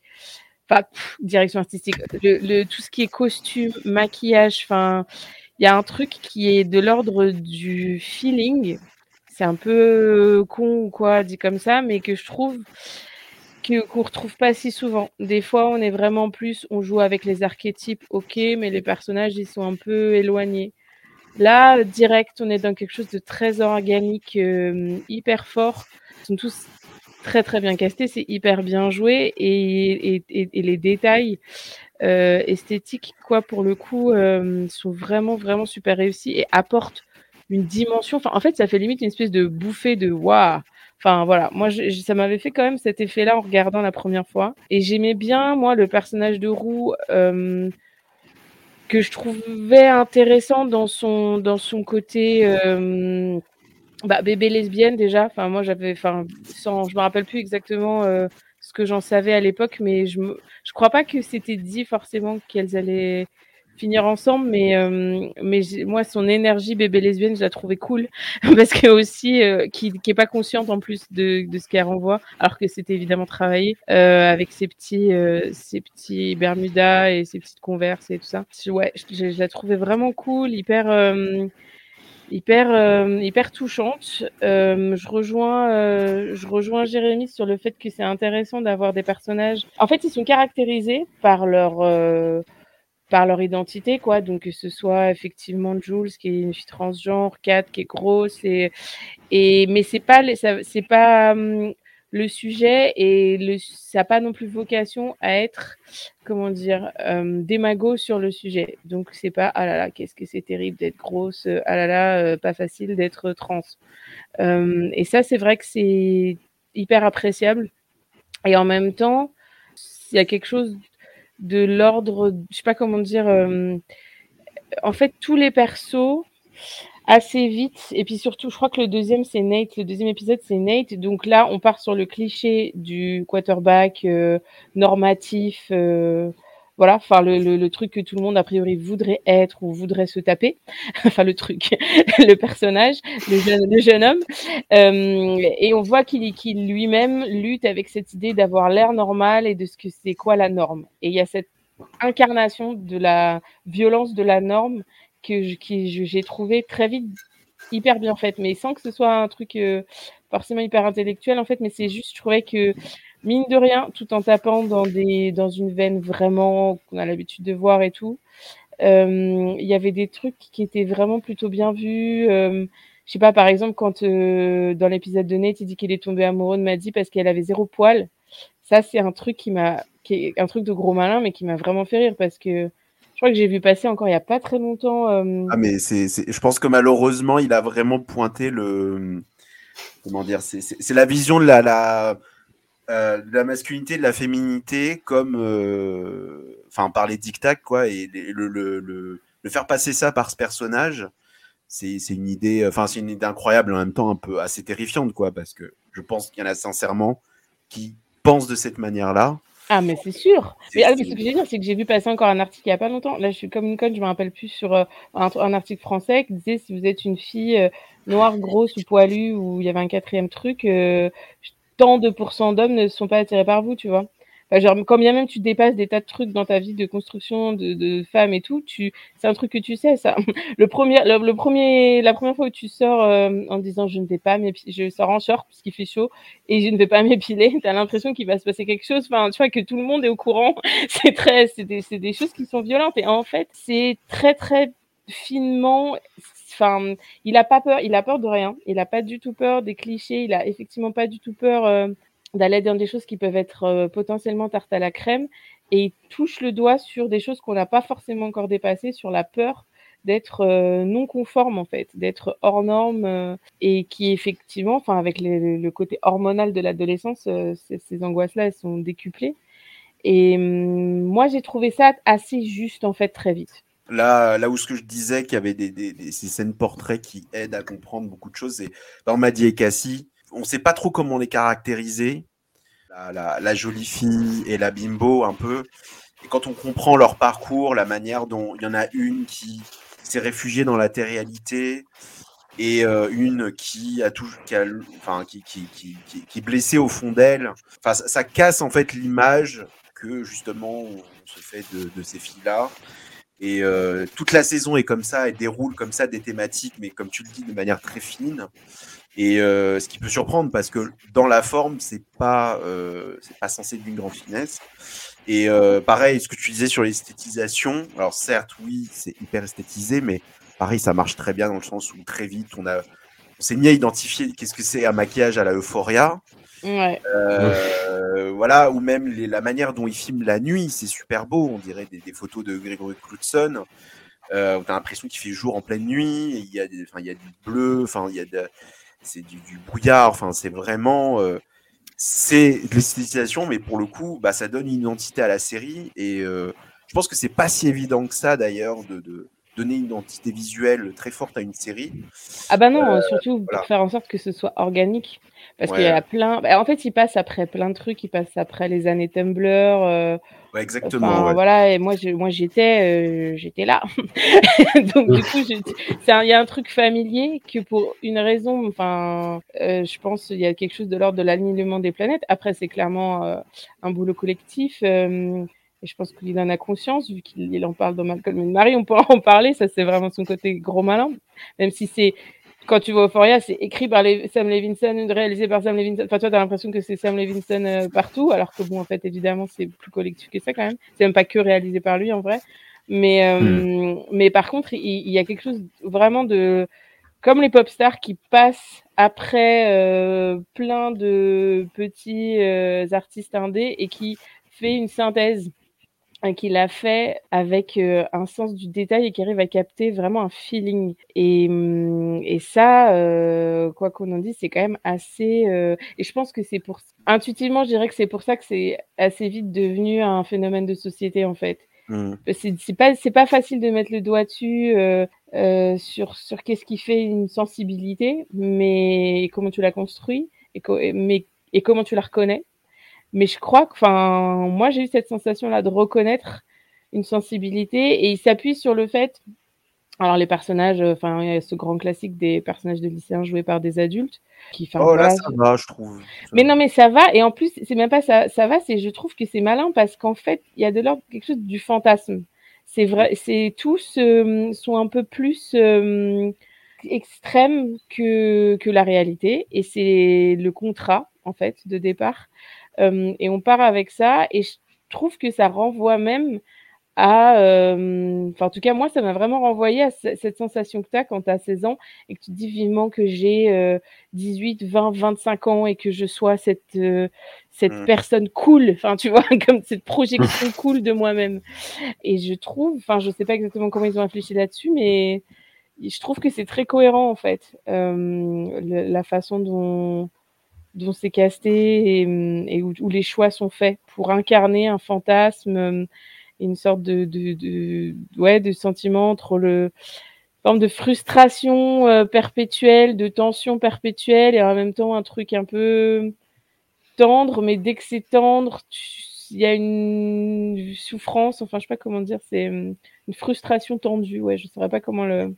S2: enfin, direction artistique, le, tout ce qui est costume, maquillage, enfin, il y a un truc qui est de l'ordre du feeling. C'est un peu con ou quoi dit comme ça, mais que je trouve qu'on retrouve pas si souvent. Des fois, on est vraiment plus, on joue avec les archétypes, ok, mais les personnages ils sont un peu éloignés. Là, direct, on est dans quelque chose de très organique, euh, hyper fort. Ils sont tous très très bien castés, c'est hyper bien joué et, et, les détails euh, esthétiques, quoi, pour le coup, euh, sont vraiment vraiment super réussis et apportent une dimension. Enfin, en fait, ça fait limite une espèce de bouffée de waouh. Enfin voilà, moi ça m'avait fait quand même cet effet-là en regardant la première fois. Et j'aimais bien moi le personnage de Roux euh, que je trouvais intéressant dans son dans son côté euh, bah, bébé lesbienne déjà. Enfin moi j'avais, enfin sans, je me rappelle plus exactement euh, ce que j'en savais à l'époque, mais je je crois pas que c'était dit forcément qu'elles allaient finir ensemble, mais, euh, mais moi, son énergie bébé lesbienne, je la trouvais cool, parce que aussi, euh, qui, qui est pas consciente en plus de, de ce qu'elle renvoie, alors que c'était évidemment travaillé euh, avec ses petits, euh, ses petits Bermuda et ses petites converses et tout ça. Ouais, je, je la trouvais vraiment cool, hyper hyper hyper touchante. Je rejoins je rejoins Jérémy sur le fait que c'est intéressant d'avoir des personnages. En fait, ils sont caractérisés par leur par leur identité, quoi. Donc, que ce soit effectivement Jules, qui est une fille transgenre, Kat, qui est grosse, et, et mais c'est pas, c'est pas hum, le sujet et le, ça n'a pas non plus vocation à être, comment dire, euh, démago sur le sujet. Donc, c'est pas, ah là là, qu'est-ce que c'est terrible d'être grosse, ah là là, euh, pas facile d'être trans. Euh, et ça, c'est vrai que c'est hyper appréciable. Et en même temps, il y a quelque chose de l'ordre, je sais pas comment dire. Euh, en fait, tous les persos assez vite. Et puis surtout, je crois que le deuxième, c'est Nate. Le deuxième épisode, c'est Nate. Donc là, on part sur le cliché du quarterback euh, normatif. Euh, voilà, enfin le, le, truc que tout le monde a priori voudrait être ou voudrait se taper, enfin le truc, le personnage, le jeune, le jeune homme, euh, et on voit qu'il qu'il lui-même lutte avec cette idée d'avoir l'air normal et de ce que c'est quoi la norme. Et il y a cette incarnation de la violence de la norme que j'ai trouvé très vite hyper bien faite, mais sans que ce soit un truc euh, forcément hyper intellectuel en fait, mais c'est juste, je trouvais que mine de rien, tout en tapant dans, des, dans une veine vraiment qu'on a l'habitude de voir et tout, euh, il y avait des trucs qui étaient vraiment plutôt bien vus. Euh, je sais pas, par exemple, quand euh, dans l'épisode de Nate, il dit qu'il est tombé amoureux de Maddy parce qu'elle avait zéro poil. Ça, c'est un truc qui m'a, qui est un truc de gros malin, mais qui m'a vraiment fait rire parce que je crois que j'ai vu passer encore il y a pas très longtemps. Euh...
S3: Ah, mais c'est, je pense que malheureusement, il a vraiment pointé le, comment dire, c'est la vision de la euh, de la masculinité, de la féminité, comme, euh, enfin, par les dictats, quoi, et le, le, le, le, faire passer ça par ce personnage, c'est une idée, enfin, c'est une idée incroyable, en même temps un peu assez terrifiante, quoi, parce que je pense qu'il y en a sincèrement qui pensent de cette manière-là.
S2: Ah, mais c'est sûr. Mais, ah, mais ce que je veux dire, c'est que j'ai vu passer encore un article il n'y a pas longtemps. Là, je suis comme une conne, je me rappelle plus sur euh, un, un, article français qui disait si vous êtes une fille euh, noire, grosse ou poilue, ou il y avait un quatrième truc, euh, tant de pourcents d'hommes ne sont pas attirés par vous, tu vois. Enfin, genre, quand bien même tu dépasses des tas de trucs dans ta vie de construction de, de femme et tout, tu, c'est un truc que tu sais, ça. Le premier, le premier, la première fois où tu sors euh, en disant je ne vais pas m'épiler, je sors en short parce qu'il fait chaud et je ne vais pas m'épiler, t'as l'impression qu'il va se passer quelque chose. Enfin, tu vois que tout le monde est au courant. c'est très, c'est des, c'est des choses qui sont violentes et en fait, c'est très très finement il a pas peur, il a peur de rien. Il a pas du tout peur des clichés. Il a effectivement pas du tout peur euh, d'aller dans des choses qui peuvent être euh, potentiellement tarte à la crème. Et il touche le doigt sur des choses qu'on n'a pas forcément encore dépassées, sur la peur d'être euh, non conforme en fait, d'être hors norme et qui effectivement, enfin avec le côté hormonal de l'adolescence, ces, ces angoisses-là, elles sont décuplées. Et hum, moi, j'ai trouvé ça assez juste en fait très vite.
S3: Là, là où ce que je disais qu'il y avait des, des, ces scènes portraits qui aident à comprendre beaucoup de choses, c'est dans Maddy et Cassie, on ne sait pas trop comment les caractériser, la, la, jolie fille et la bimbo un peu. Et quand on comprend leur parcours, la manière dont il y en a une qui s'est réfugiée dans la réalité et euh, une qui a tout, qui, qui, qui, qui, qui, est blessée au fond d'elle. Enfin, ça, casse en fait l'image que justement on se fait de, de ces filles-là. Et euh, toute la saison est comme ça, elle déroule comme ça des thématiques, mais comme tu le dis, de manière très fine. Et euh, ce qui peut surprendre parce que dans la forme, c'est pas, euh, pas censé être d'une grande finesse. Et pareil, ce que tu disais sur l'esthétisation, alors certes, oui, c'est hyper esthétisé, mais pareil, ça marche très bien dans le sens où très vite, on a, on s'est mis à identifier qu'est-ce que c'est un maquillage à la Euphoria.
S2: Ouais.
S3: Euh, voilà, ou même les- la manière dont il filme la nuit, c'est super beau. On dirait des, des photos de Gregory Clutson. Euh, T'as l'impression qu'il fait jour en pleine nuit. Il y a, des, il y a du bleu, enfin, il y a de- c'est du, du brouillard. Enfin, c'est vraiment, euh, c'est de l'esthétisation, mais pour le coup, bah, ça donne une identité à la série. Et euh, je pense que c'est pas si évident que ça d'ailleurs de, de donner une identité visuelle très forte à une série.
S2: Ah bah non, surtout
S3: voilà.
S2: pour faire en sorte que ce soit organique. Parce
S3: Ouais.
S2: qu'il y a plein. bah, en fait, il passe après plein de trucs. Il passe après les années Tumblr. euh,
S3: Ouais, exactement.
S2: Enfin,
S3: ouais.
S2: voilà, et moi, je- moi j'étais, euh, j'étais là. Donc du coup, je- c'est un- il y a un truc familier que pour une raison, enfin, euh, je pense il y a quelque chose de l'ordre de l'alignement des planètes. Après, c'est clairement euh, un boulot collectif. euh, et je pense qu'il en a conscience, vu qu'il il en parle dans Malcolm et Marie, on peut en parler, ça c'est vraiment son côté gros malin. Même si c'est, quand tu vois Euphoria, c'est écrit par les, Sam Levinson, réalisé par Sam Levinson. Enfin, toi, t'as l'impression que c'est Sam Levinson euh, partout, alors que bon, en fait, évidemment, c'est plus collectif que ça quand même. C'est même pas que réalisé par lui en vrai. Mais, euh, mais par contre, il, il y a quelque chose vraiment de, comme les pop stars qui passent après euh, plein de petits euh, artistes indés et qui fait une synthèse qui l'a fait avec euh, un sens du détail et qui arrive à capter vraiment un feeling. Et, hum, et ça, euh, quoi qu'on en dise, c'est quand même assez. euh, et je pense que c'est pour. Intuitivement, je dirais que c'est pour ça que c'est assez vite devenu un phénomène de société en fait.
S3: Mm.
S2: C'est pas c'est pas facile de mettre le doigt dessus sur sur qu'est-ce qui fait une sensibilité, mais comment tu la construis et, co- et- mais et comment tu la reconnais. Mais je crois que, enfin, moi j'ai eu cette sensation-là de reconnaître une sensibilité et il s'appuie sur le fait. Alors les personnages, euh, enfin il y a ce grand classique des personnages de lycéens joués par des adultes qui,
S3: Oh là,
S2: voilà,
S3: ça va, je trouve.
S2: mais non, mais ça va. Et en plus, c'est même pas ça, ça va, c'est, je trouve que c'est malin parce qu'en fait, il y a de l'ordre quelque chose du fantasme. C'est vrai, c'est tous euh, sont un peu plus euh, extrêmes que, que la réalité. Et c'est le contrat, en fait, de départ. Euh, et on part avec ça. Et je trouve que ça renvoie même à. euh, Enfin, en tout cas, moi, ça m'a vraiment renvoyé à ce- cette sensation que tu as quand tu as 16 ans et que tu te dis vivement que j'ai. euh, 18, 20, 25 ans et que je sois cette, euh, cette
S3: Mm.
S2: personne cool, enfin tu vois, comme cette projection cool de moi-même. Et je trouve, enfin je sais pas exactement comment ils ont réfléchi là-dessus, mais je trouve que c'est très cohérent en fait, euh, le- la façon dont, dont c'est casté et, et où, les choix sont faits pour incarner un fantasme et une sorte de, sentiment entre le forme de frustration euh, perpétuelle, de tension perpétuelle et en même temps un truc un peu tendre, mais dès que c'est tendre, il y a une souffrance, enfin je sais pas comment dire, c'est euh, une frustration tendue, ouais, je saurais pas comment le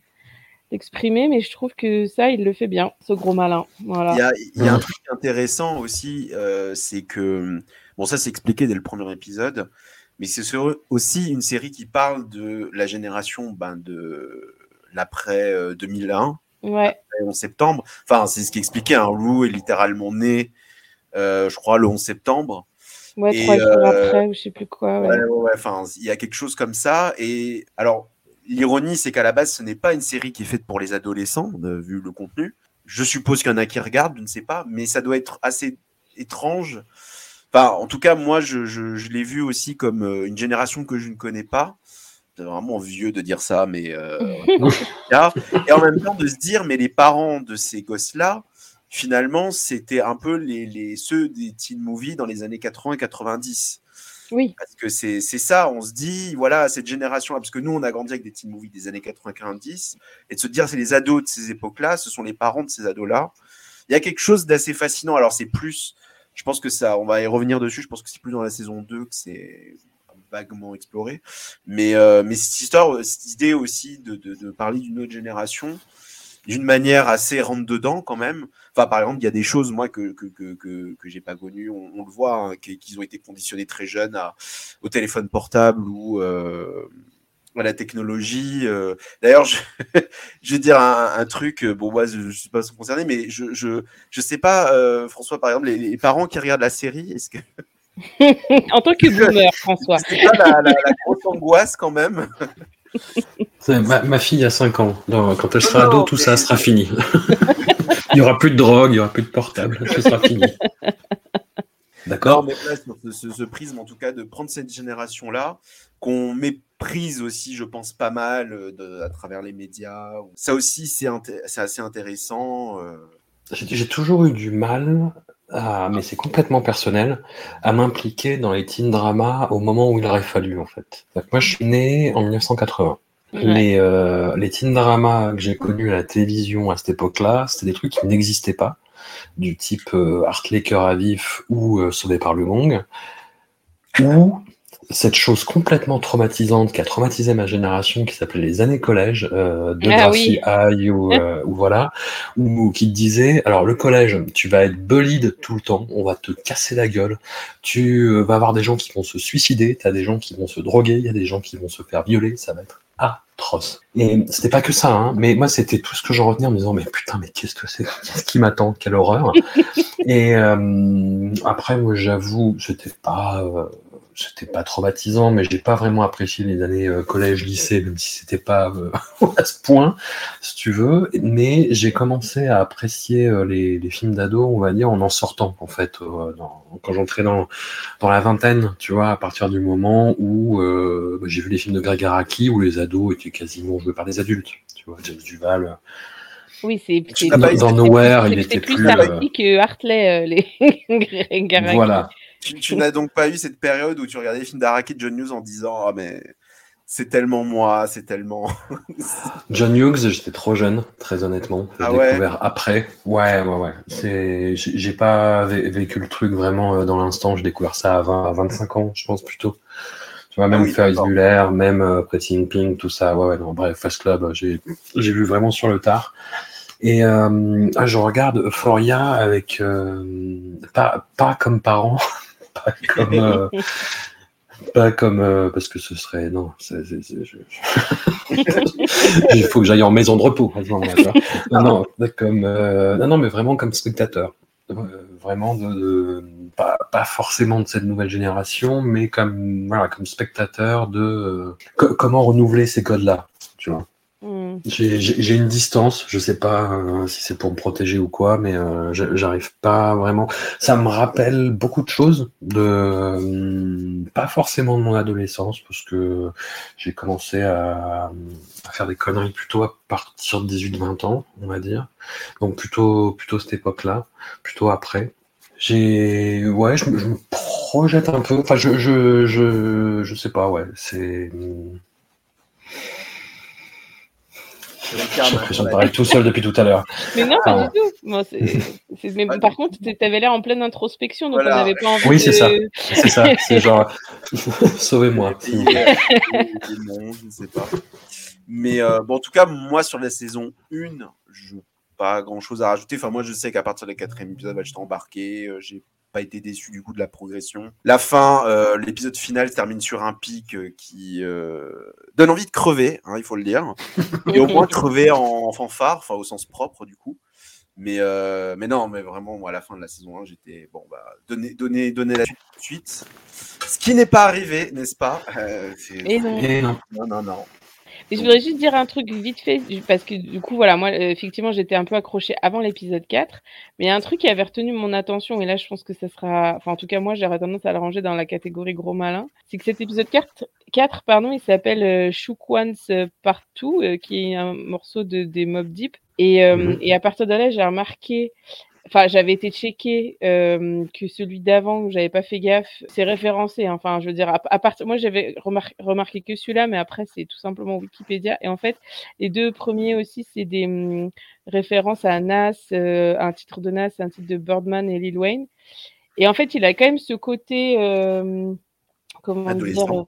S2: l'exprimer, mais je trouve que ça, il le fait bien, ce gros malin. Voilà.
S3: Il y a, il y a un truc intéressant aussi, euh, c'est que, bon, ça c'est expliqué dès le premier épisode, mais c'est aussi une série qui parle de la génération ben, de l'après euh, 2001,
S2: Ouais,
S3: après 11 septembre. Enfin, c'est ce qui expliquait, hein, Lou est littéralement né, euh, je crois, le 11 septembre.
S2: ouais,
S3: Et,
S2: trois jours
S3: euh,
S2: après, ou je sais plus quoi. Ouais.
S3: Ouais, ouais, ouais, enfin, il y a quelque chose comme ça. Et alors, l'ironie, c'est qu'à la base, ce n'est pas une série qui est faite pour les adolescents, vu le contenu. Je suppose qu'il y en a qui regardent, je ne sais pas, mais ça doit être assez étrange. Enfin, en tout cas, moi, je, je, je l'ai vu aussi comme euh, une génération que je ne connais pas. C'est vraiment vieux de dire ça, mais euh, et en même temps de se dire, mais les parents de ces gosses-là, finalement, c'était un peu les, les, ceux des teen movies dans les années 80 et 90.
S2: Oui,
S3: Parce que c'est ça, on se dit, voilà, cette génération-là, parce que nous, on a grandi avec des teen movies des années 90, et de se dire, c'est les ados de ces époques-là, ce sont les parents de ces ados-là. Il y a quelque chose d'assez fascinant. Alors, c'est plus, je pense que ça, on va y revenir dessus, je pense que c'est plus dans la saison 2 que c'est vaguement exploré. Mais, euh, mais cette histoire, cette idée aussi de, de, de parler d'une autre génération, d'une manière assez rentre dedans quand même. Enfin, par exemple, il y a des choses, moi, que, que, que, que, que j'ai pas connues. On, on le voit, hein, qu'ils ont été conditionnés très jeunes à, au téléphone portable ou euh, à la technologie. euh. D'ailleurs, je, je vais dire un, un truc, euh, bon, moi, je, je suis pas concerné, mais je, je, je sais pas, euh, François, par exemple, les, les parents qui regardent la série, est-ce que
S2: en tant que boomer, François.
S3: c'est pas la, la, la grosse angoisse quand même
S1: Ma, ma fille a 5 ans. Non, quand elle sera
S3: Non,
S1: ado, tout
S3: mais-
S1: ça sera fini. il n'y aura plus de drogue, il n'y aura plus de portable. Ce sera fini. D'accord?
S3: Mais là, sur ce, ce- ce prisme, en tout cas, de prendre cette génération-là, qu'on méprise aussi, je pense, pas mal euh, de- à travers les médias. Ça aussi, c'est assez intéressant. euh.
S1: J'ai toujours eu du mal, à, mais c'est complètement personnel, à m'impliquer dans les teen dramas au moment où il aurait fallu, en fait. Moi, je suis né en 1980.
S2: Ouais.
S1: Les, euh, les teen dramas que j'ai connus à la télévision à cette époque-là, c'était des trucs qui n'existaient pas, du type euh, Hartley Cœur à vif ou euh, Sauvé par le Gong, ou cette chose complètement traumatisante qui a traumatisé ma génération, qui s'appelait les années collège, euh, de
S2: Ah
S1: Gracie High ou, euh, ou voilà, ou qui te disait, alors le collège, tu vas être bullied tout le temps, on va te casser la gueule, tu euh, vas avoir des gens qui vont se suicider, tu as des gens qui vont se droguer, il y a des gens qui vont se faire violer, ça va être atroce. Et c'était pas que ça, hein, mais moi c'était tout ce que j'en retenais en me disant, mais putain, mais qu'est-ce que c'est Qu'est-ce qui m'attend Quelle horreur Et euh, après, moi j'avoue, c'était pas... c'était pas traumatisant, mais j'ai pas vraiment apprécié les années euh, collège, lycée, même si c'était pas euh, à ce point, si tu veux. Mais j'ai commencé à apprécier euh, les, les films d'ado, on va dire, en en sortant, en fait, dans- quand j'entrais dans, dans la vingtaine, tu vois, à partir du moment où j'ai vu les films de Greg Araki, où les ados étaient quasiment joués par des adultes, tu vois, James Duval.
S2: Oui, c'est
S1: Dans, Nowhere, il était
S2: plus
S1: plus...
S2: que Hartley, les
S1: voilà.
S3: Tu, tu n'as donc pas eu cette période où tu regardais les films d'Araki de John Hughes en disant Ah, mais c'est tellement moi, c'est tellement.
S1: John Hughes, j'étais trop jeune, très honnêtement. J'ai
S3: Ah ouais
S1: découvert après. Ouais, ouais, ouais. C'est, j'ai pas vé- vécu le truc vraiment euh, dans l'instant. J'ai découvert ça à 20, à 25 ans, je pense plutôt. Tu vois, même
S3: Ah oui,
S1: Ferris. Bueller, même euh, Pretty in Pink, tout ça. Ouais, ouais, non, bref, Fast Club, euh, j'ai, j'ai vu vraiment sur le tard. Et euh, ah, je regarde Euphoria avec euh, pas, pas comme parent, pas comme euh, pas comme euh, parce que ce serait non, c'est- c'est- c'est- je- je- il faut que j'aille en maison de repos. Non, non, pas comme euh, non, non, mais vraiment comme spectateur, vraiment de, de- pas, pas forcément de cette nouvelle génération, mais comme voilà comme spectateur de co- comment renouveler ces codes-là, tu vois. J'ai- une distance, je sais pas euh, si c'est pour me protéger ou quoi, mais euh, j'arrive pas vraiment. Ça me rappelle beaucoup de choses, de euh, pas forcément de mon adolescence, parce que j'ai commencé à, faire des conneries plutôt à partir de 18-20 ans, on va dire. Donc plutôt plutôt cette époque-là, plutôt après. J'ai ouais, je, je me projette un peu. Enfin, je je je je sais pas, ouais, c'est. J'ai l'impression de parler tout seul depuis tout à l'heure.
S2: Mais non, pas du tout. Bon, mais
S3: Ah,
S2: par contre, tu avais l'air en pleine introspection, donc
S3: Voilà.
S2: on n'avait pas envie
S1: Oui,
S2: de...
S1: c'est ça. C'est ça, c'est genre, sauvez-moi.
S3: des démons, je ne sais pas. Mais euh, bon, en tout cas, moi, sur la saison 1, je pas grand chose à rajouter. Enfin, moi, je sais qu'à partir du quatrième épisode, bah, j'étais embarqué. euh, j'ai pas été déçu du coup de la progression. La fin, euh, l'épisode final se termine sur un pic euh, qui euh, donne envie de crever, hein, il faut le dire. Et au moins crever en, en fanfare, enfin au sens propre du coup. Mais, euh, mais non, mais vraiment, moi, à la fin de la saison 1, j'étais bon, bah, donner, donner, donner la suite. Ce qui n'est pas arrivé, n'est-ce pas? Euh, c'est-
S2: Et non.
S1: Et non.
S3: Non, non, non.
S2: Et je voudrais juste dire un truc vite fait, parce que du coup, voilà, moi, euh, effectivement, j'étais un peu accrochée avant l'épisode 4, mais il y a un truc qui avait retenu mon attention, et là, je pense que ça sera, enfin, en tout cas, moi, j'aurais tendance à le ranger dans la catégorie gros malin, c'est que cet épisode 4, 4 pardon, il s'appelle euh, Shook Once Partout, euh, qui est un morceau de, des Mob Deep, et, euh,
S1: Mhm.
S2: et à partir de là, j'ai remarqué, enfin, j'avais été checké euh, que celui d'avant, où j'avais pas fait gaffe, c'est référencé. hein. Enfin, je veux dire, à, à part, moi, j'avais remar- remarqué que celui-là, mais après, c'est tout simplement Wikipédia. Et en fait, les deux premiers aussi, c'est des hum, références à Nas, euh, un titre de Nas, un titre de Birdman et Lil Wayne. Et en fait, il a quand même ce côté, euh, comment dire,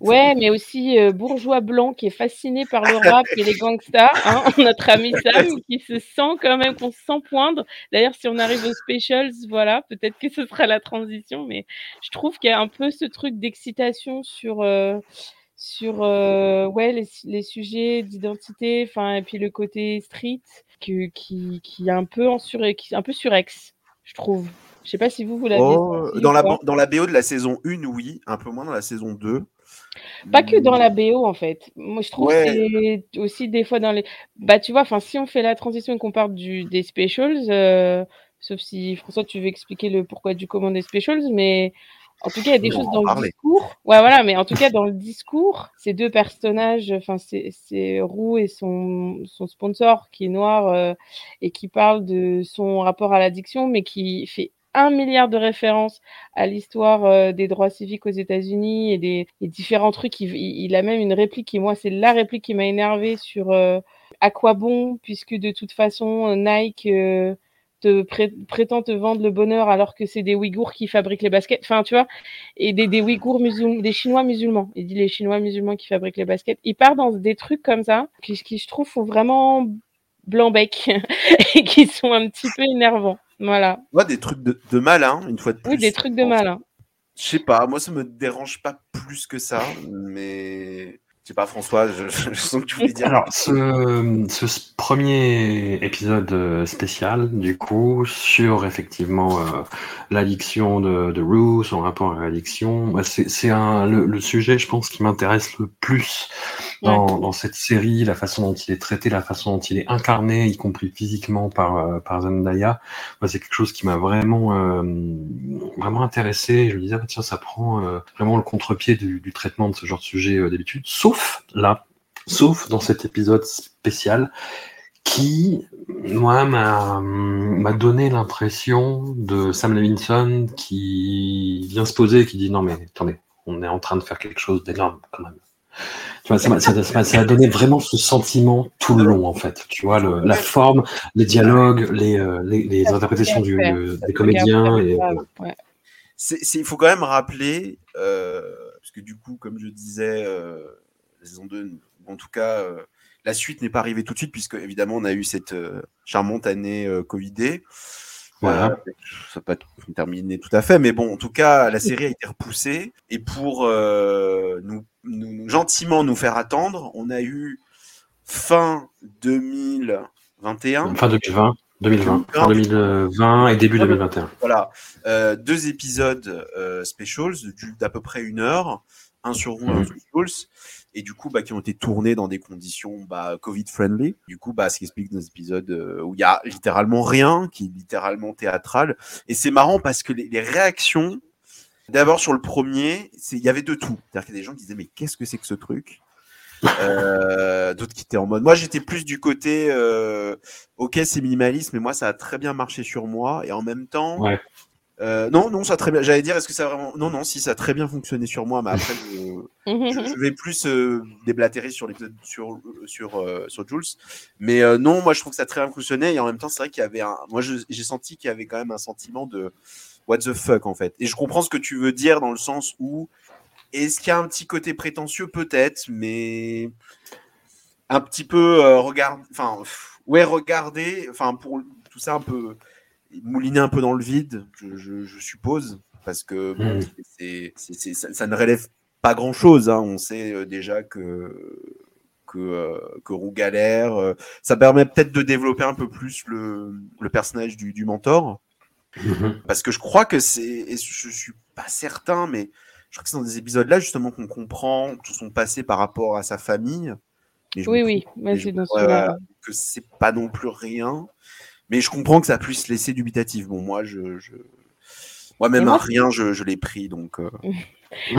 S2: Ouais, mais aussi euh, bourgeois blanc qui est fasciné par le rap et les gangsters. Hein, notre ami Sam qui se sent quand même, qu'on se sent poindre. D'ailleurs, si on arrive aux specials, voilà, peut-être que ce sera la transition, mais je trouve qu'il y a un peu ce truc d'excitation sur. euh, sur euh, ouais les, les sujets d'identité enfin et puis le côté street que, qui qui est un peu en sur qui est un peu surex je trouve je sais pas si vous vous l'avez
S3: Oh, dans, la, dans la BO de la saison 1, oui, un peu moins dans la saison 2.
S2: Pas que dans la BO en fait. Moi je trouve
S3: Ouais.
S2: que c'est aussi des fois dans les. Bah tu vois, enfin si on fait la transition et qu'on parle du des specials, euh, sauf si François tu veux expliquer le pourquoi du comment des specials, mais en tout cas il y a des
S3: On
S2: choses dans le discours. Ouais voilà, mais en tout cas dans le discours, ces deux personnages, enfin c'est c'est Roux et son son sponsor qui est noir euh, et qui parle de son rapport à l'addiction, mais qui fait un milliard de références à l'histoire euh, des droits civiques aux États-Unis et des et différents trucs. Il, il- a même une réplique qui, moi, c'est la réplique qui m'a énervé sur euh, à quoi bon, puisque de toute façon, euh, Nike euh, te pré- prétend te vendre le bonheur alors que c'est des Ouïghours qui fabriquent les baskets. Enfin, tu vois, et des, des Ouïghours musulmans, des Chinois musulmans. Il dit les Chinois musulmans qui fabriquent les baskets. Il part dans des trucs comme ça qui, qui je trouve, font vraiment blanc-bec et qui sont un petit peu énervants. Voilà.
S3: Ouais, des trucs de, de malin, une fois de plus.
S2: Oui, des trucs de malin.
S3: Je sais pas, moi ça me dérange pas plus que ça, mais je sais pas, François, je, je sens que tu voulais dire.
S1: Alors, ce, ce premier épisode euh, spécial, du coup, sur effectivement euh, l'addiction de, de Rue, son rapport à l'addiction, bah, c'est c'est un le, le sujet, je pense, qui m'intéresse le plus dans, dans cette série, la façon dont il est traité, la façon dont il est incarné, y compris physiquement par, euh, par Zendaya. Moi, c'est quelque chose qui m'a vraiment, euh, vraiment intéressé. Je me disais, ah, tiens, ça prend euh, vraiment le contre-pied du, du traitement de ce genre de sujet euh, d'habitude, sauf là, sauf dans cet épisode spécial qui, moi, m'a donné l'impression de Sam Levinson qui vient se poser et qui dit non mais attendez, on est en train de faire quelque chose d'énorme quand même. Tu vois, ça m'a- ça, ça, ça a donné vraiment ce sentiment tout le long en fait. Tu vois, le, la forme, les dialogues, les, euh, les, les
S2: Ça
S1: interprétations du, euh, des comédiens. Et, euh,
S3: il faut quand même rappeler, euh, parce que du coup, comme je disais, euh, la saison 2, en tout cas, euh, la suite n'est pas arrivée tout de suite, puisque évidemment, on a eu cette euh, charmante année euh, Covidée.
S1: Voilà.
S3: Ça n'a pas terminé tout à fait, mais bon, en tout cas, la série a été repoussée. Et pour nous, nous- gentiment nous faire attendre, on a eu fin 2021.
S1: fin 2020, 2020, fin 2020 et début 2021.
S3: Voilà, euh, deux épisodes euh, specials d'à peu près une heure, un sur Roux, un
S1: Mhm.
S3: sur Jules, et du coup, bah, qui ont été tournés dans des conditions bah, Covid-friendly. Du coup, bah, ce qui explique des épisodes euh, où il y a littéralement rien, qui est littéralement théâtral. Et c'est marrant parce que les, réactions, d'abord sur le premier, il y avait de tout. C'est-à-dire qu'il y a des gens qui disaient, mais qu'est-ce que c'est que ce truc? Euh, D'autres qui étaient en mode. Moi, j'étais plus du côté, euh, ok, c'est minimaliste, mais moi, ça a très bien marché sur moi. Et en même temps. Euh, non, non, ça a très bien. J'allais dire, est-ce que ça a vraiment. Non, non, si, ça a très bien fonctionné sur moi, mais après, je, vais plus euh, déblatérer sur l'épisode sur sur euh, sur Jules. Mais euh, non, moi, je trouve que ça a très bien fonctionné. Et en même temps, c'est vrai qu'il y avait un. Moi, j'ai senti qu'il y avait quand même un sentiment de what the fuck en fait. Et je comprends ce que tu veux dire dans le sens où est-ce qu'il y a un petit côté prétentieux peut-être, mais un petit peu regarde. Enfin, ouais, regarder. Enfin, pour tout ça un peu mouliner un peu dans le vide, je, je- je suppose, parce que bon, c'est, c'est- c'est- ça, ça ne relève pas grand-chose. hein. On sait euh, déjà que que, euh, que Roux galère. euh, ça permet peut-être de développer un peu plus le, le personnage du, du mentor,
S1: Mhm.
S3: parce que je crois que c'est, et je suis pas certain, mais je crois que c'est dans des épisodes-là justement qu'on comprend tout son passé par rapport à sa famille. Mais je
S2: Oui,
S3: me
S2: oui, mais
S3: mais je
S2: c'est dans
S3: crois,
S2: celui-là.
S3: que c'est pas non plus rien. Mais je comprends que ça puisse laisser dubitatif. Bon, moi, je, je... moi-même
S2: Et moi,
S3: rien, je, je l'ai pris, donc. euh,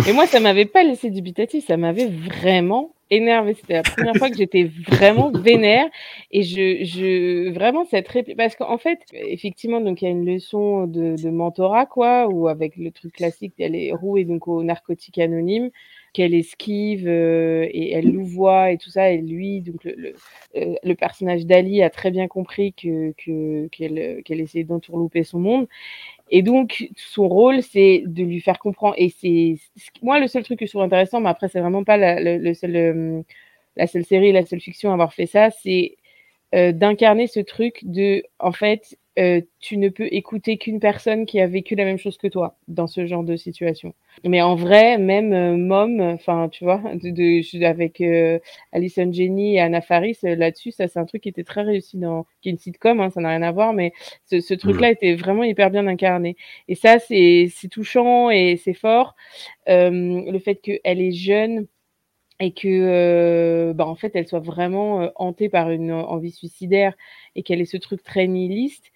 S2: Et moi, ça m'avait pas laissé dubitatif, ça m'avait vraiment énervé. C'était la première fois que j'étais vraiment vénère. Et je, je, vraiment, cette réplique, parce qu'en fait, effectivement, donc, il y a une leçon de, de mentorat, quoi, où avec le truc classique, elle est rouée donc aux narcotiques anonymes. Qu'elle esquive euh, et elle louvoie et tout ça. Et lui, donc le, le, euh, personnage d'Ali a très bien compris que que- qu'elle qu'elle essayait d'entourlouper son monde. Et donc son rôle, c'est de lui faire comprendre. Et c'est moi le seul truc que je trouve intéressant, mais après c'est vraiment pas la, le, seul, euh, la seule série, la seule fiction à avoir fait ça, c'est euh, d'incarner ce truc de, en fait, euh, tu ne peux écouter qu'une personne qui a vécu la même chose que toi dans ce genre de situation. Mais en vrai, même euh, Mom, enfin, tu vois, de, de- avec euh, Alison Jenny et Anna Faris euh, là-dessus, ça c'est un truc qui était très réussi dans, qui est une sitcom, hein, ça n'a rien à voir, mais ce, ce truc-là était vraiment hyper bien incarné. Et ça, c'est c'est touchant et c'est fort. Euh, le fait qu'elle est jeune et que euh, bah, en fait elle soit vraiment euh, hantée par une envie suicidaire et qu'elle ait ce truc très nihiliste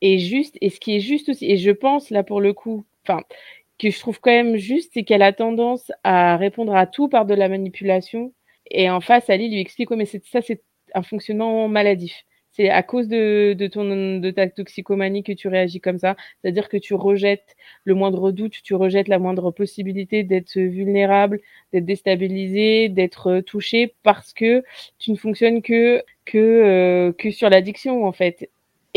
S2: et juste et ce qui est juste aussi et je pense là pour le coup enfin que je trouve quand même juste c'est qu'elle a tendance à répondre à tout par de la manipulation et en face Ali lui explique ouais, mais ça c'est un fonctionnement maladif c'est à cause de, de ton de ta toxicomanie que tu réagis comme ça c'est-à-dire que tu rejettes le moindre doute tu rejettes la moindre possibilité d'être vulnérable d'être déstabilisé, d'être euh, touché parce que tu ne fonctionnes que que euh, que sur l'addiction en fait.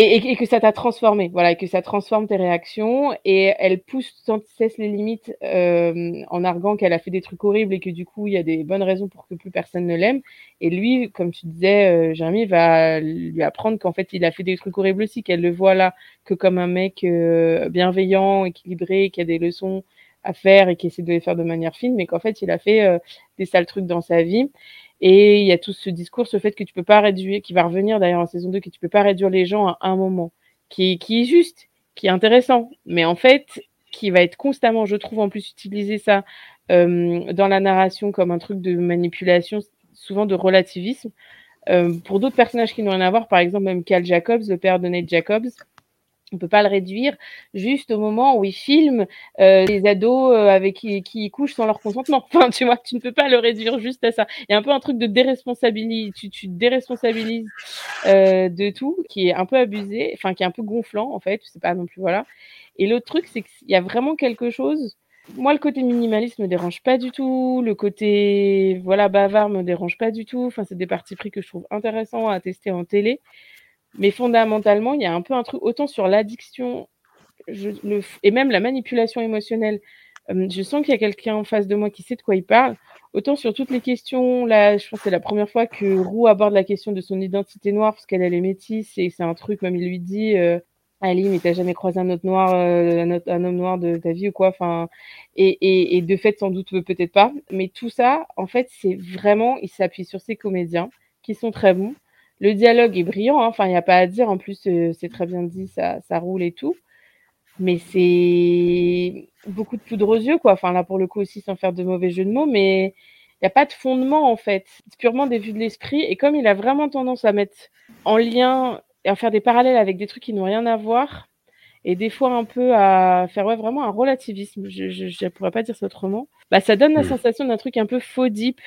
S2: Et, que ça t'a transformé, voilà, et que ça transforme tes réactions et elle pousse sans cesse les limites euh, en arguant qu'elle a fait des trucs horribles et que du coup il y a des bonnes raisons pour que plus personne ne l'aime. Et lui, comme tu disais, euh, Jérémy va lui apprendre qu'en fait il a fait des trucs horribles aussi, qu'elle le voit là que comme un mec euh, bienveillant, équilibré, qui a des leçons à faire et qui essaie de les faire de manière fine, mais qu'en fait, il a fait euh, des sales trucs dans sa vie. Et il y a tout ce discours, ce fait que tu peux pas réduire, qui va revenir d'ailleurs en saison 2, que tu peux pas réduire les gens à un moment, qui, est juste, qui est intéressant, mais en fait, qui va être constamment, je trouve, en plus, utiliser ça euh, dans la narration comme un truc de manipulation, souvent de relativisme. Euh, pour d'autres personnages qui n'ont rien à voir, par exemple, même Cal Jacobs, le père de Nate Jacobs, on peut pas le réduire juste au moment où il filme euh, les ados euh, avec qui, qui couchent sans leur consentement. Enfin, tu vois, tu ne peux pas le réduire juste à ça. Il y a un peu un truc de déresponsabilité. Tu, tu déresponsabilises euh, de tout, qui est un peu abusé, enfin qui est un peu gonflant en fait. Tu sais pas non plus voilà. Et l'autre truc, c'est qu'il y a vraiment quelque chose. Moi, le côté minimaliste me dérange pas du tout. Le côté voilà bavard me dérange pas du tout. Enfin, c'est des parties pris que je trouve intéressants à tester en télé. Mais fondamentalement, il y a un peu un truc, autant sur l'addiction et même la manipulation émotionnelle. Euh, je sens qu'il y a quelqu'un en face de moi qui sait de quoi il parle. Autant sur toutes les questions, là, je pense que c'est la première fois que Roux aborde la question de son identité noire, parce qu'elle elle est métisse, et c'est un truc, même il lui dit, euh, Ali, mais t'as jamais croisé un autre noir, euh, un, homme noir de ta vie ou quoi, enfin, et, et, de fait, sans doute, peut-être pas. Mais tout ça, en fait, c'est vraiment, il s'appuie sur ses comédiens, qui sont très bons. Le dialogue est brillant, hein. enfin, il n'y a pas à dire. En plus, euh, c'est très bien dit, ça, ça roule et tout. Mais c'est beaucoup de poudre aux yeux, quoi. Enfin, là, pour le coup aussi, sans faire de mauvais jeu de mots, mais il n'y a pas de fondement, en fait. C'est purement des vues de l'esprit. Et comme il a vraiment tendance à mettre en lien et à faire des parallèles avec des trucs qui n'ont rien à voir, et des fois un peu à faire ouais, vraiment un relativisme, je ne pourrais pas dire ça autrement, bah, ça donne la mmh. sensation d'un truc un peu faux deep,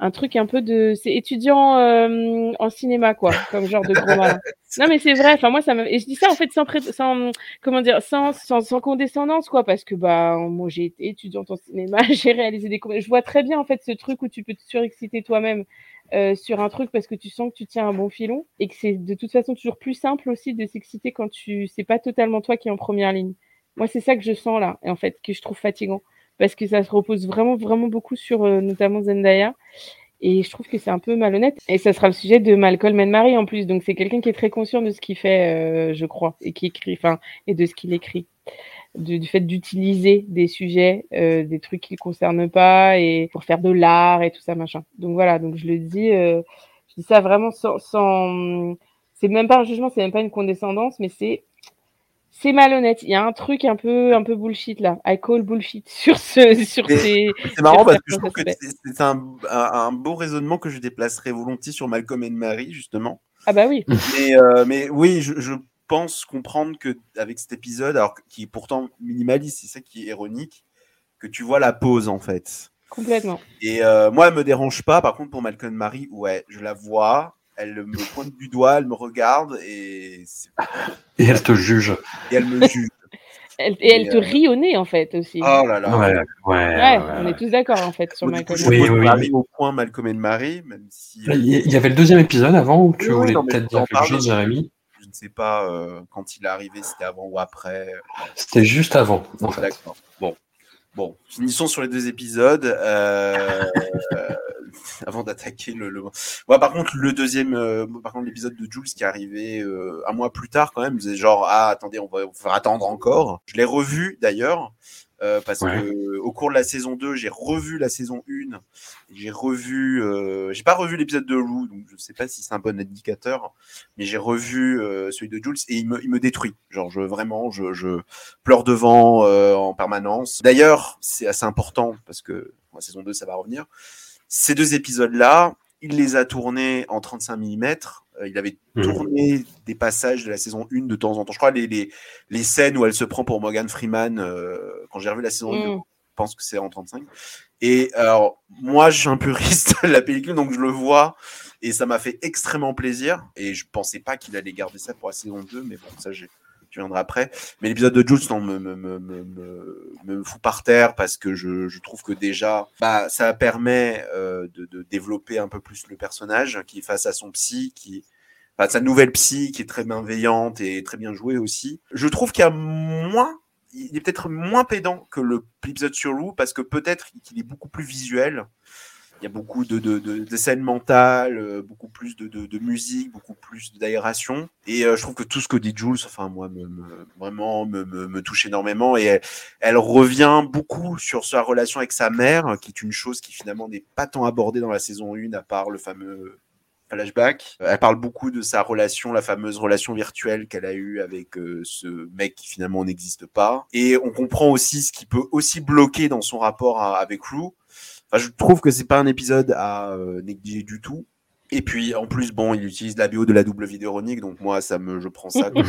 S2: un truc un peu de c'est étudiant euh, en cinéma quoi comme genre de gros malin. non mais c'est vrai enfin moi ça et je dis ça en fait sans pré... sans comment dire sans, sans sans condescendance quoi parce que bah moi j'ai été étudiante en cinéma j'ai réalisé des je vois très bien en fait ce truc où tu peux te surexciter toi-même euh, sur un truc parce que tu sens que tu tiens un bon filon et que c'est de toute façon toujours plus simple aussi de s'exciter quand tu c'est pas totalement toi qui est en première ligne. Moi c'est ça que je sens là et en fait que je trouve fatigant parce que ça se repose vraiment, vraiment beaucoup sur euh, notamment Zendaya. Et je trouve que c'est un peu malhonnête. Et ça sera le sujet de Malcolm Marie en plus. Donc c'est quelqu'un qui est très conscient de ce qu'il fait, euh, je crois, et qui écrit, enfin, et de ce qu'il écrit. Du, du, fait d'utiliser des sujets, euh, des trucs qui ne concernent pas, et pour faire de l'art et tout ça, machin. Donc voilà, donc je le dis, euh, je dis ça vraiment sans. sans... C'est même pas un jugement, c'est même pas une condescendance, mais c'est c'est malhonnête. Il y a un truc un peu, un peu bullshit là. I call bullshit sur ce, sur ces.
S3: C'est marrant parce que je trouve que c'est un, un, beau raisonnement que je déplacerais volontiers sur Malcolm et Marie justement.
S2: Ah bah oui.
S3: Mais, euh, mais oui, je, je, pense comprendre que avec cet épisode, alors qui est pourtant minimaliste, c'est ça qui est ironique, que tu vois la pause en fait.
S2: Complètement.
S3: Et euh, moi, elle me dérange pas. Par contre, pour Malcolm Marie, ouais, je la vois elle me pointe du doigt, elle me regarde et.
S1: Et elle te juge.
S3: Et elle me juge.
S2: Elle- et elle
S3: Et,
S2: te
S3: euh,
S2: rit au nez, en fait, aussi.
S3: Oh là là.
S1: Ouais, ouais,
S2: ouais,
S1: ouais,
S2: on est tous d'accord, en fait, sur Malcolm.
S3: je
S1: Oui, oui,
S3: arrive au point Malcolm et Marie, même si euh,
S1: Il y avait le deuxième épisode avant où tu
S3: Oui,
S1: voulais peut-être dire quelque chose, Jérémy.
S3: je ne sais pas euh, quand il est arrivé, c'était avant ou après.
S1: C'était juste avant, en fait.
S3: D'accord. Bon. Bon, finissons sur les deux épisodes. euh, euh, avant d'attaquer le, le... Ouais, par contre, le deuxième, euh, par contre, l'épisode de Jules qui est arrivé euh, un mois plus tard, quand même, c'est genre, ah, attendez, on va vous faire attendre encore. Je l'ai revu d'ailleurs, euh, parce
S1: Ouais.
S3: que au cours de la saison 2, j'ai revu la saison 1. J'ai revu, euh, j'ai pas revu l'épisode de Lou, donc je sais pas si c'est un bon indicateur, mais j'ai revu euh, celui de Jules et il me, il me détruit. Genre, je vraiment, je, je pleure devant euh, en permanence. D'ailleurs, c'est assez important parce que la saison 2, ça va revenir. Ces deux épisodes-là, il les a tournés en 35 mm. Euh, il avait
S1: Mhm.
S3: tourné des passages de la saison 1 de temps en temps. Je crois les, les, les scènes où elle se prend pour Morgan Freeman, euh, quand j'ai revu la saison 1,
S2: Mm.
S3: je pense que c'est en 35. Et alors, moi, je suis un puriste de la pellicule, donc je le vois. Et ça m'a fait extrêmement plaisir. Et je pensais pas qu'il allait garder ça pour la saison 2, mais bon, ça, j'ai- je viendrai après. Mais l'épisode de Jules, non, me, me, me, me, me- fout par terre parce que je, je trouve que déjà, bah, ça permet euh, de, de développer un peu plus le personnage qui est face à son psy, qui, enfin, sa nouvelle psy qui est très bienveillante et très bien jouée aussi. Je trouve qu'il y a moins, il est peut-être moins pédant que l'épisode sur Lou parce que peut-être qu'il est beaucoup plus visuel. Il y a beaucoup de, de, de, de scènes mentales, euh, beaucoup plus de, musique, beaucoup plus d'aération. Et euh, je trouve que tout ce que dit Jules, enfin moi, me, me- vraiment me, me, touche énormément. Et elle, elle revient beaucoup sur sa relation avec sa mère, qui est une chose qui finalement n'est pas tant abordée dans la saison 1, à part le fameux flashback. Elle parle beaucoup de sa relation, la fameuse relation virtuelle qu'elle a eue avec euh, ce mec qui finalement n'existe pas. Et on comprend aussi ce qui peut aussi bloquer dans son rapport à- avec Lou. Enfin, je trouve que c'est pas un épisode à euh, négliger du tout. Et puis en plus, bon, il utilise la bio de la double vidéoronique, donc moi, ça me, je prends ça.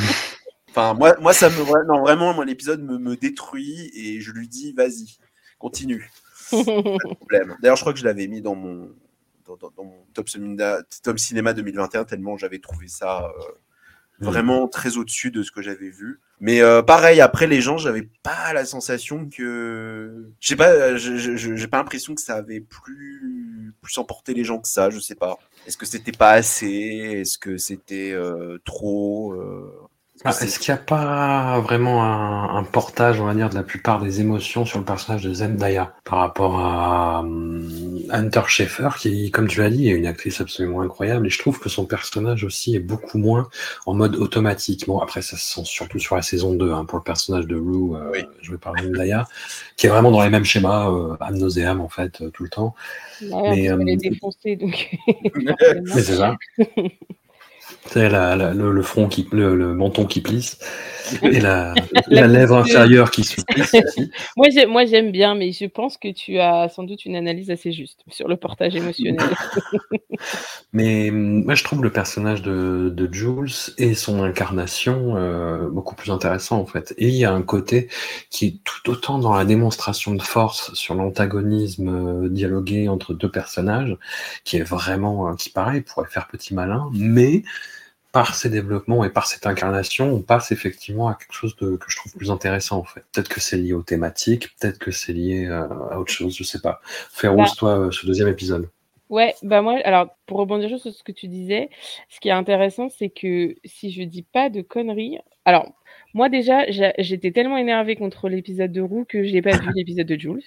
S3: Enfin, moi, moi, ça me, non, vraiment, moi, l'épisode me, me détruit et je lui dis, vas-y, continue. Pas de problème. D'ailleurs, je crois que je l'avais mis dans mon, dans, dans- dans mon top, cinéma, top cinéma 2021 tellement j'avais trouvé ça euh, vraiment très au-dessus de ce que j'avais vu. Mais euh, pareil, après les gens, j'avais pas la sensation que, je sais pas, euh, j'ai pas l'impression que ça avait plus plus emporté les gens que ça. Je sais pas. Est-ce que c'était pas assez? Est-ce que c'était euh, trop
S1: Ah, Est-ce qu'il n'y a pas vraiment un, un portage, on va dire, de la plupart des émotions sur le personnage de Zendaya par rapport à hum, Hunter Schaeffer, qui, comme tu l'as dit, est une actrice absolument incroyable, et je trouve que son personnage aussi est beaucoup moins en mode automatique. Bon, après, ça se sent surtout sur la saison 2, hein, pour le personnage de Lou, euh,
S3: Oui.
S1: joué par Zendaya, qui est vraiment dans les mêmes schémas, euh, nauseam, en fait, euh, tout le temps.
S2: Ouais,
S1: Mais,
S2: parce qu'elle
S1: euh,
S2: est défoncée, donc.
S1: Mais c'est ça. C'est la, la- le, le front qui, le, le menton qui plisse et la, la lèvre inférieure qui se plisse aussi.
S2: Moi, j'ai- moi, j'aime bien, mais je pense que tu as sans doute une analyse assez juste sur le portage émotionnel.
S1: Mais hum, moi, je trouve le personnage de, de Jules et son incarnation euh, beaucoup plus intéressant en fait. Et il y a un côté qui est tout autant dans la démonstration de force sur l'antagonisme euh, dialogué entre deux personnages, qui est vraiment, euh, qui pareil pourrait faire petit malin, mais par ces développements et par cette incarnation, on passe effectivement à quelque chose de, que je trouve plus intéressant en fait. Peut-être que c'est lié aux thématiques, peut-être que c'est lié euh, à autre chose, je sais pas. Féroce,
S2: Bah.
S1: toi, euh, ce deuxième épisode.
S2: Ouais, bah moi, alors pour rebondir juste sur ce que tu disais, ce qui est intéressant, c'est que si je dis pas de conneries, alors moi déjà, j'étais tellement énervée contre l'épisode de Roux que j'ai pas vu l'épisode de Jules.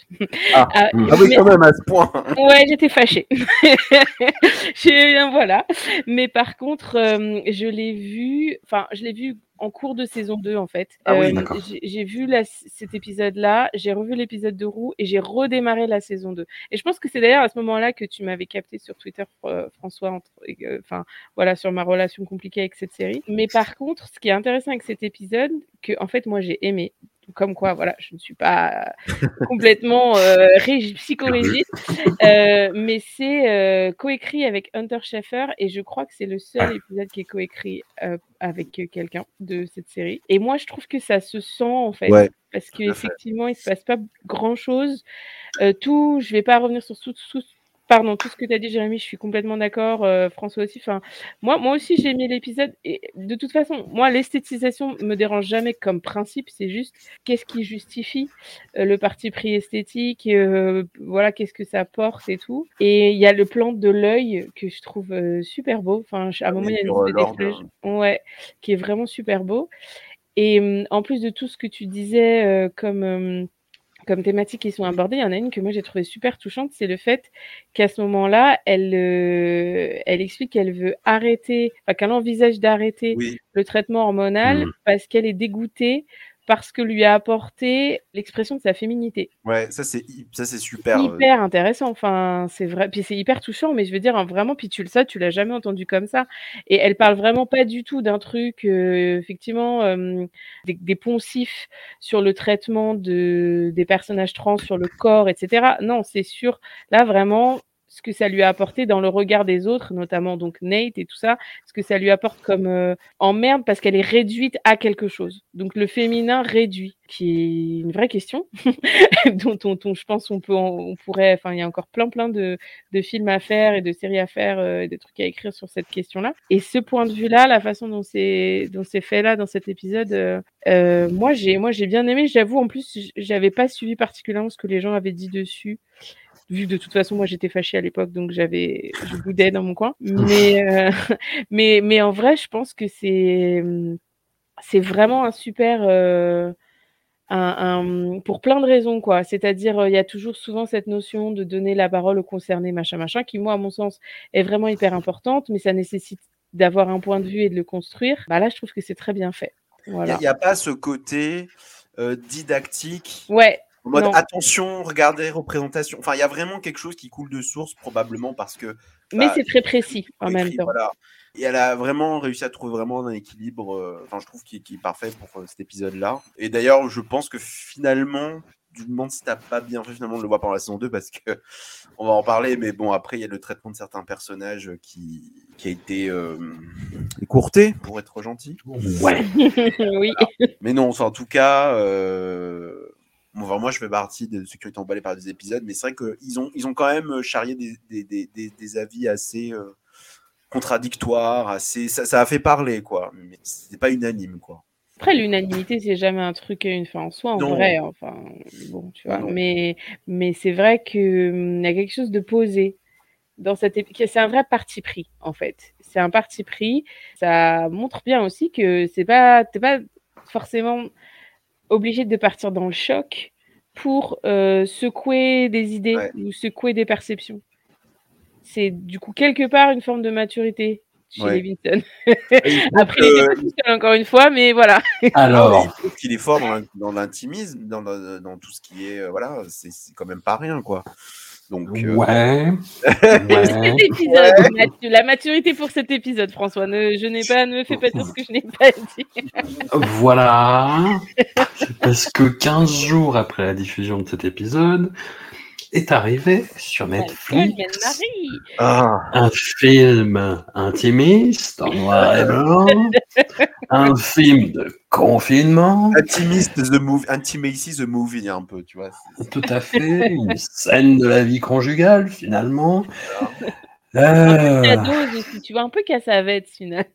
S3: Ah,
S2: Ah,
S3: ah oui,
S2: mais-
S3: quand même à ce point.
S2: Ouais, j'étais fâchée. J'ai un voilà. Mais par contre, euh, je l'ai vu, enfin, je l'ai vu en cours de saison 2 en fait.
S3: Ah oui,
S2: Euh, j'ai- vu la- cet épisode-là, j'ai revu l'épisode de Roux et j'ai redémarré la saison 2. Et je pense que c'est d'ailleurs à ce moment-là que tu m'avais capté sur Twitter, euh, François, que- enfin voilà, sur ma relation compliquée avec cette série. Mais par contre, ce qui est intéressant avec cet épisode, que en fait moi j'ai aimé, comme quoi voilà, je ne suis pas complètement euh, régi- psychorigide. Euh, mais c'est euh, coécrit avec Hunter Schaeffer et je crois que c'est le seul
S1: Ouais.
S2: épisode qui est coécrit euh, avec euh, quelqu'un de cette série. Et moi, je trouve que ça se sent en fait.
S3: Ouais,
S2: parce qu'effectivement, il se passe pas grand chose. tout, je vais pas revenir sur tout, tout- pardon, tout ce que tu as dit, Jérémy, je suis complètement d'accord. euh, François aussi. Enfin, moi, moi aussi, j'ai aimé l'épisode. Et de toute façon, moi, l'esthétisation me dérange jamais comme principe. C'est juste qu'est-ce qui justifie euh, le parti pris esthétique. euh, voilà, qu'est-ce que ça porte et tout. Et il y a le plan de l'œil que je trouve super beau. Enfin, à un moment, il y a une d'effleuge- ouais, qui est vraiment super beau. Et hum, en plus de tout ce que tu disais comme hum, comme thématiques qui sont abordées, il y en a une que moi j'ai trouvé super touchante, c'est le fait qu'à ce moment-là, elle, euh, elle explique qu'elle veut arrêter, enfin qu'elle envisage d'arrêter
S3: Oui,
S2: le traitement hormonal
S1: Mhm.
S2: parce qu'elle est dégoûtée parce que lui a apporté l'expression de sa féminité.
S3: ouais, ça c'est ça c'est super. euh,
S2: Hyper intéressant, enfin c'est vrai, puis c'est hyper touchant, mais je veux dire hein, vraiment, puis tu le sais, tu l'as jamais entendu comme ça. Et elle parle vraiment pas du tout d'un truc, euh, effectivement, euh, des, des poncifs sur le traitement de des personnages trans, sur le corps, etc. Non, c'est sûr, là vraiment ce que ça lui a apporté dans le regard des autres, notamment donc Nate et tout ça, ce que ça lui apporte comme euh, emmerde parce qu'elle est réduite à quelque chose. Donc le féminin réduit, qui est une vraie question dont, je pense on peut on pourrait enfin il y a encore plein plein de, de films à faire et de séries à faire euh, et des trucs à écrire sur cette question là et ce point de vue là la façon dont c'est fait là dans cet épisode euh, euh, moi j'ai moi bien aimé. J'avoue en plus j'avais pas suivi particulièrement ce que les gens avaient dit dessus vu que de toute façon moi j'étais fâchée à l'époque donc j'avais je boudais dans mon coin mais euh, mais mais en vrai je pense que c'est c'est vraiment un super euh, un, un- pour plein de raisons, quoi. C'est-à-dire, euh, il y a toujours souvent cette notion de donner la parole aux concernés, machin, machin, qui, moi, à mon sens, est vraiment hyper importante, mais ça nécessite d'avoir un point de vue et de le construire. Bah là, je trouve que c'est très bien fait.
S3: Il
S2: Voilà.
S3: n'y a, pas ce côté euh, didactique.
S2: Ouais,
S3: En mode
S2: Non.
S3: attention, regardez, représentation. Enfin, il y a vraiment quelque chose qui coule de source, probablement parce que.
S2: mais
S3: bah,
S2: c'est très précis en
S3: écrit,
S2: même temps.
S3: voilà. Et elle a vraiment réussi à trouver vraiment un équilibre, euh, enfin, je trouve, qui, qui est parfait pour euh, cet épisode-là. Et d'ailleurs, je pense que finalement, tu te demandes si t'as pas bien fait finalement de le voir pendant la saison 2 parce que on va en parler, mais bon, après, il y a le traitement de certains personnages qui, qui a été euh, écourté, pour être gentil.
S1: Ouais.
S2: oui.
S3: Mais non, enfin, en tout cas, euh, enfin, moi je fais partie de ceux qui ont été emballés par des épisodes, mais c'est vrai qu'ils ont, ils ont quand même charrié des, des, des, des, avis assez euh, contradictoires, assez, ça, ça a fait parler, quoi. Mais c'est pas unanime, quoi.
S2: Après, l'unanimité, c'est jamais un truc, une fin en soi, en
S3: Non.
S2: vrai. Enfin, bon, tu vois.
S3: Non.
S2: Mais, mais c'est vrai qu'il y a quelque chose de posé dans cette. C'est un vrai parti pris, en fait. C'est un parti pris. Ça montre bien aussi que c'est pas, t'es pas forcément obligé de partir dans le choc pour euh, secouer des idées
S3: Ouais.
S2: ou secouer des perceptions. C'est du coup quelque part une forme de maturité chez
S3: Ouais.
S2: Levinson.
S3: Il
S2: Après, il
S3: que-
S2: pas tout seul, encore une fois, mais voilà.
S1: Alors,
S3: il trouve qu'il est fort dans l'in- dans l'intimisme, dans, dans tout ce qui est, euh, voilà, c'est quand même pas rien, quoi. Donc, euh,
S1: ouais.
S2: Cet
S1: ouais.
S2: épisode, la maturité pour cet épisode, François. Ne, je n'ai pas, ne me fais pas dire ce que je n'ai pas dit.
S1: Voilà. C'est parce que 15 jours après la diffusion de cet épisode, est arrivé sur Netflix
S3: ah,
S1: un film intimiste en noir et blanc, un film de confinement,
S3: intimiste the movie, intimacy the movie, un peu, tu vois.
S1: tout à fait, une scène de la vie conjugale finalement. Euh,
S2: tu vois, un peu cassavette, finalement.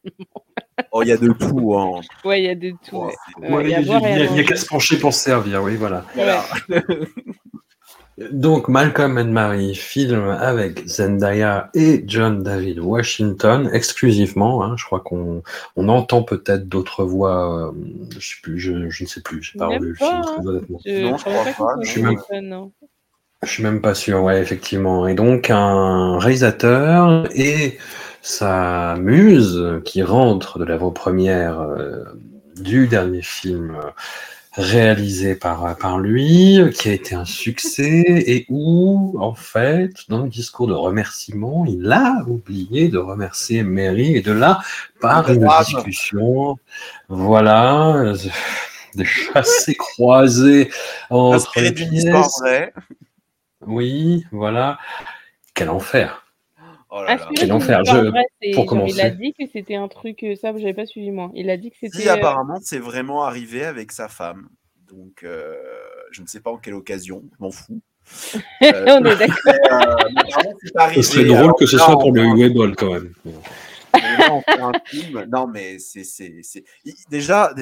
S3: Oh, il y a de tout, hein.
S2: Ouais, il y a de tout.
S3: Oh,
S2: ouais. il y a
S1: il il y qu'à se pencher pour se servir, oui, voilà.
S3: Voilà.
S1: Donc, Malcolm and Mary, film avec Zendaya et John David Washington, exclusivement. hein, je crois qu'on on entend peut-être d'autres voix. euh, je sais plus, je, je ne sais plus. J'ai pas revu le film
S2: hein.
S1: très honnêtement.
S2: Je,
S3: Non, crois
S2: pas
S3: pas,
S2: qu'on
S1: je suis même-
S2: non.
S1: Je suis même pas sûr, ouais, effectivement. Et donc, un réalisateur et sa muse qui rentre de l'avant-première euh, du dernier film euh, réalisé par, par lui, qui a été un succès et où, en fait, dans le discours de remerciement, il a oublié de remercier Mary et de là, par une discussion, voilà, euh, des chassés croisés entre les pièces. Oui, voilà. Quel enfer.
S3: Oh là là.
S2: Inspiré
S1: Quel enfer, je- pour
S2: genre, il a
S1: commencer.
S2: dit que c'était un truc, euh, ça, j'avais pas suivi moi. Il a dit que c'était.
S3: Si,
S2: euh,
S3: apparemment, c'est vraiment arrivé avec sa femme. Donc, euh, je ne sais pas en quelle occasion, je m'en fous.
S2: On est d'accord.
S3: Euh, c'est
S1: drôle
S3: Alors
S1: que ce soit pour le Weeball quand même.
S3: Là, on fait un film. Non, mais c'est, c'est, c'est... il- Déjà,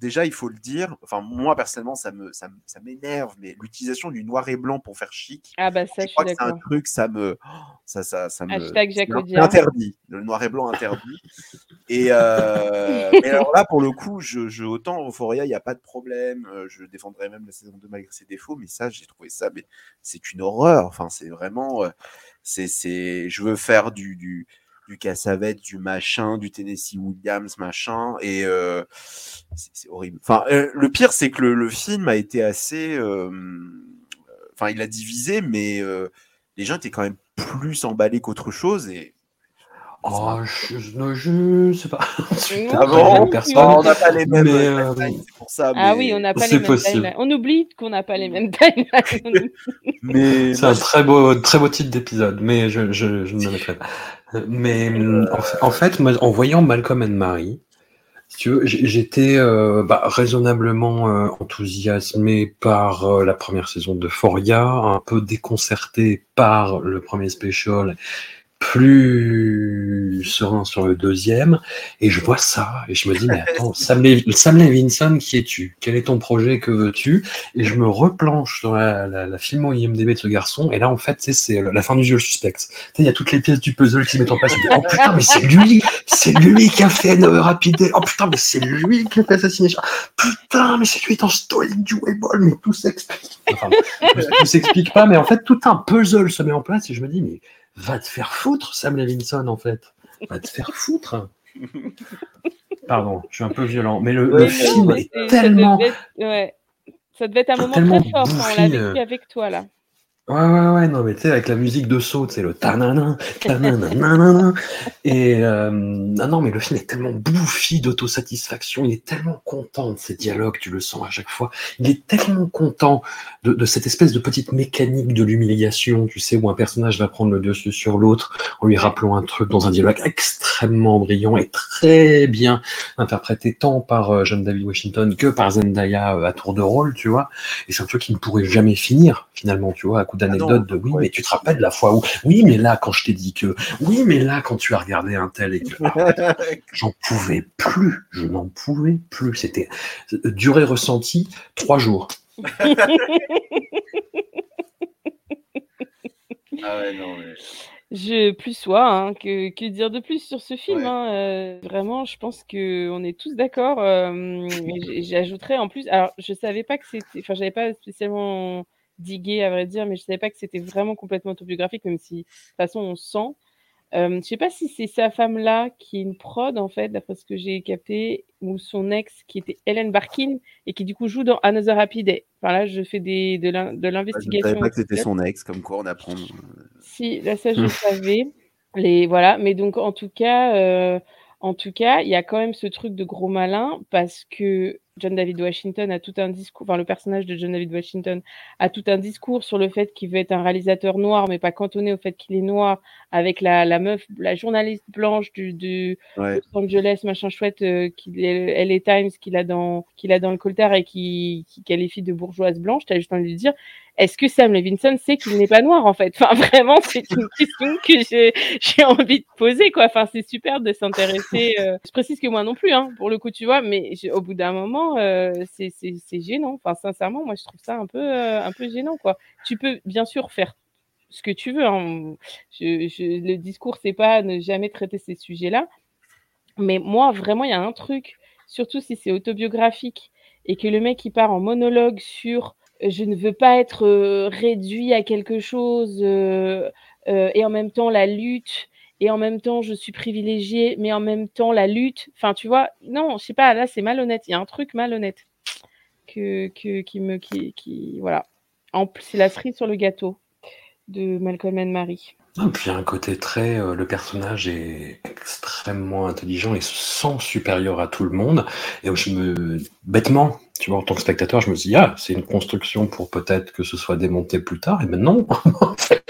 S3: déjà, il faut le dire. Enfin, moi, personnellement, ça, me, ça, m'énerve, mais l'utilisation du noir et blanc pour faire chic,
S2: Ah bah ça,
S3: je crois que c'est un truc, ça me. Ça, ça, ça me c'est
S2: Audiard.
S3: interdit. Le noir et blanc interdit. Et euh, mais alors là, pour le coup, je, je, autant Euphoria, il n'y a pas de problème. euh, Je défendrai même la saison 2 malgré ses défauts, mais ça, j'ai trouvé ça, mais c'est une horreur. Enfin, c'est vraiment. euh, c'est, c'est, je veux faire du, du, du Cassavet, du machin, du Tennessee Williams, machin, et euh, c'est, horrible. Enfin, euh, le pire, c'est que le, le film a été assez. euh, Enfin, il a divisé, mais euh, les gens étaient quand même plus emballés qu'autre chose, et
S1: Oh, je, je, je sais pas.
S3: Ah bon
S1: personne.
S3: Non, on n'a pas les mêmes
S1: Mais,
S3: euh, timelines, c'est pour ça.
S2: Ah
S3: mais-
S2: oui, on n'a pas les
S1: c'est
S2: mêmes
S1: possible.
S2: timelines. On oublie qu'on n'a pas les mêmes timelines.
S3: mais
S1: C'est un très beau, très beau titre d'épisode, mais je, je, je ne le mettrai pas. Mais
S3: Euh,
S1: en fait, en fait, moi, en voyant Malcolm and Marie, si tu veux, j- j'étais euh, bah, raisonnablement euh, enthousiasmé par euh, la première saison de Foria, un peu déconcerté par le premier special, plus serein sur le deuxième, et je vois ça, et je me dis, mais attends, Sam, Sam Levinson, qui es-tu? Quel est ton projet? Que veux-tu? Et je me replanche dans la, la, la filmo IMDB de ce garçon, et là, en fait, c'est la fin du jeu suspect. Tu sais, il y a toutes les pièces du puzzle qui se mettent en place. Je me dis, oh putain, mais c'est lui C'est lui qui a fait euh, Rapid Eye. Oh putain, mais c'est lui qui a fait Assassination Putain, mais c'est lui dans Stoic du Weyball, mais tout s'explique. Enfin, tout s'explique pas, mais en fait, tout un puzzle se met en place, et je me dis, mais va te faire foutre, Sam Levinson, en fait. Va te faire foutre. Pardon, je suis un peu violent, mais le,
S3: Ouais,
S1: film est tellement...
S2: Ça devait, être, ouais. ça devait être un moment très fort quand on l'a vécu
S1: euh.
S2: avec toi là.
S1: Ouais, ouais, ouais, non, mais tu sais, avec la musique de saut, c'est le tanana, tanana, et euh, non, non, mais le film est tellement bouffi d'autosatisfaction, il est tellement content de ses dialogues, tu le sens à chaque fois, il est tellement content de, de cette espèce de petite mécanique de l'humiliation, tu sais, où un personnage va prendre le dessus sur l'autre en lui rappelant un truc dans un dialogue extrêmement brillant et très bien interprété tant par euh, John David Washington que par Zendaya euh, à tour de rôle, tu vois, et c'est un truc qui ne pourrait jamais finir, finalement, tu vois, à coup d'anecdote de oui,
S3: ouais.
S1: mais tu te rappelles la fois où, oui, mais là, quand je t'ai dit que, oui, mais là, quand tu as regardé un tel et que, ah, j'en pouvais plus, je n'en pouvais plus. C'était euh, durée ressentie trois jours.
S3: Ah ouais, non, mais...
S2: Je plus sois, hein, que, que dire de plus sur ce film
S3: Ouais.
S2: hein, euh, Vraiment, je pense que on est tous d'accord. euh, J'ajouterais en plus, alors je savais pas que c'était, enfin j'avais pas spécialement digué à vrai dire, mais je savais pas que c'était vraiment complètement autobiographique, même si de toute façon on sent. Euh, je sais pas si c'est sa femme là qui est une prod en fait, d'après ce que j'ai capté, ou son ex qui était Helen Barkin et qui du coup joue dans Another Happy Day. Enfin là, je fais des, de l'in- de
S3: Bah, je ne
S2: l'investigation.
S3: savais pas que c'était son ex, comme quoi on apprend.
S2: Si, là, ça, je le savais. Les, voilà. Mais donc, en tout cas, euh, en tout cas, il y a quand même ce truc de gros malin parce que John David Washington a tout un discours, enfin, le personnage de John David Washington a tout un discours sur le fait qu'il veut être un réalisateur noir, mais pas cantonné au fait qu'il est noir, avec la, la meuf, la journaliste blanche du, du
S3: Ouais.
S2: Los Angeles, machin chouette, euh, qu'il est- LA Times, qu'il a dans, qu'il a dans le coltard et qui, qui qualifie de bourgeoise blanche. T'as juste envie de lui dire, est-ce que Sam Levinson sait qu'il n'est pas noir en fait? Enfin vraiment, c'est une question que j'ai envie de poser quoi. Enfin c'est super de s'intéresser. euh, Je précise que moi non plus, hein, pour le coup tu vois, mais au bout d'un moment, euh, c'est gênant. Enfin sincèrement, moi je trouve ça un peu euh, un peu gênant quoi. Tu peux bien sûr faire ce que tu veux. Hein. Je, je, le discours c'est pas ne jamais traiter ces sujets-là, mais moi vraiment il y a un truc, surtout si c'est autobiographique et que le mec il part en monologue sur je ne veux pas être euh, réduit à quelque chose euh, euh, et en même temps la lutte et en même temps je suis privilégié mais en même temps la lutte. Enfin tu vois non je sais pas là c'est malhonnête. Il y a un truc malhonnête que, que qui me qui, qui voilà. C'est la cerise sur le gâteau de Malcolm and Marie
S1: Et puis il y a un côté très, euh, le personnage est extrêmement intelligent et se sent supérieur à tout le monde. Et je me, bêtement, tu vois, en tant que spectateur, je me dis, ah, c'est une construction pour peut-être que ce soit démonté plus tard. Et ben non, en fait,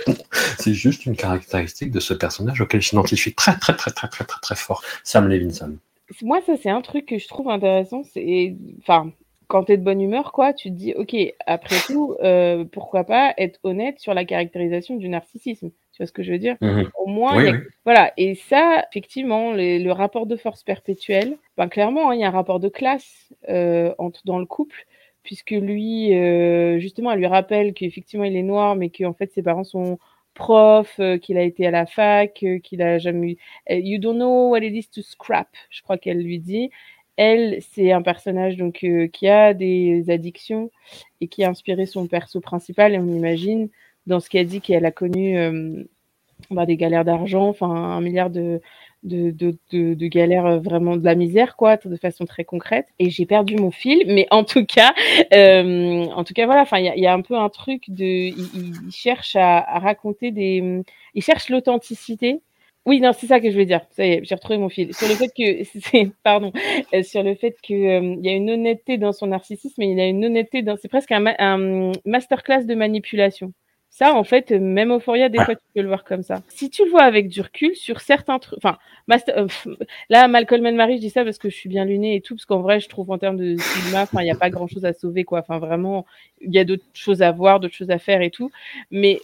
S1: c'est juste une caractéristique de ce personnage auquel je m'identifie très, très, très, très, très, très, très fort, Sam Levinson.
S2: moi ça c'est un truc que je trouve intéressant c'est enfin quand tu es de bonne humeur, quoi, tu te dis, ok, après tout, euh, pourquoi pas être honnête sur la caractérisation du narcissisme Tu vois ce que je veux dire?
S1: Mhm.
S2: Au moins,
S1: Oui,
S2: il y a-
S1: oui.
S2: voilà. Et ça, effectivement, les- le rapport de force perpétuel, ben, clairement, hein, il y a un rapport de classe euh, entre, dans le couple, puisque lui, euh, justement, elle lui rappelle qu'effectivement, il est noir, mais qu'en fait, ses parents sont profs, euh, qu'il a été à la fac, qu'il a jamais eu. You don't know what it is to scrap, je crois qu'elle lui dit. Elle, c'est un personnage donc qui a des addictions et qui a inspiré son perso principal. Et on imagine dans ce qu'elle dit qu'elle a connu euh, bah, des galères d'argent, enfin un milliard de, galères euh, vraiment de la misère, quoi, de façon très concrète. Et j'ai perdu mon fil, mais en tout cas, euh, en tout cas, voilà, il y a, un peu un truc de, il, cherche à, raconter des, il cherche l'authenticité. Oui, non, c'est ça que je veux dire. Ça y est, j'ai retrouvé mon fil. Sur le fait que, sur le fait y a une honnêteté dans son narcissisme, et il y a une honnêteté dans, c'est presque un masterclass de manipulation. Ça, en fait, euh, même Euphoria, des
S1: Ouais.
S2: fois, tu peux le voir comme ça. Si tu le vois avec du recul sur certains trucs, enfin, euh, là, Malcolm and Marie, je dis ça parce que je suis bien lunée et tout, parce qu'en vrai, je trouve en termes de cinéma, il n'y a pas grand chose à sauver, quoi. Enfin, vraiment, il y a d'autres choses à voir, d'autres choses à faire et tout. Mais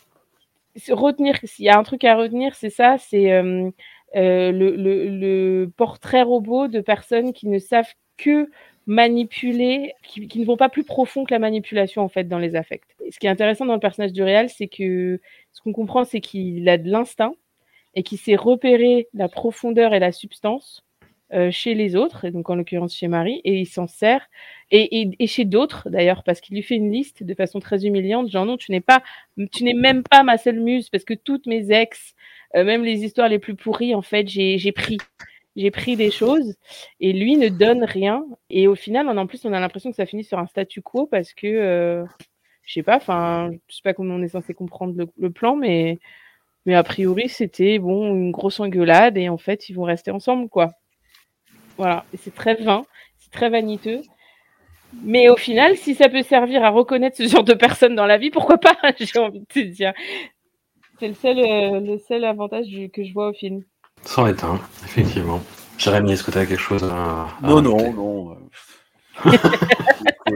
S2: retenir, s'il y a un truc à retenir, c'est ça, c'est euh, euh, le, le, le portrait robot de personnes qui ne savent que manipuler, qui, ne vont pas plus profond que la manipulation en fait dans les affects. Et ce qui est intéressant dans le personnage du réel, c'est que ce qu'on comprend, c'est qu'il a de l'instinct et qu'il sait repérer la profondeur et la substance euh, chez les autres, et donc en l'occurrence chez Marie, et il s'en sert, et, et, chez d'autres d'ailleurs, parce qu'il lui fait une liste de façon très humiliante, genre non, tu n'es pas, tu n'es même pas ma seule muse, parce que toutes mes ex, euh, même les histoires les plus pourries, en fait, j'ai pris. J'ai pris des choses et lui ne donne rien. Et au final, en plus, on a l'impression que ça finit sur un statu quo parce que, euh, je sais pas, enfin, je sais pas comment on est censé comprendre le, plan, mais, mais a priori, c'était bon, une grosse engueulade et en fait, ils vont rester ensemble, quoi. Voilà, c'est très vain, c'est très vaniteux. Mais au final, si ça peut servir à reconnaître ce genre de personnes dans la vie, pourquoi pas? J'ai envie de te dire. C'est le seul, euh, le seul avantage que je vois au film.
S1: C'en est un, effectivement. Jérémy, est-ce que tu as quelque chose à. à
S3: Non, non, non. euh,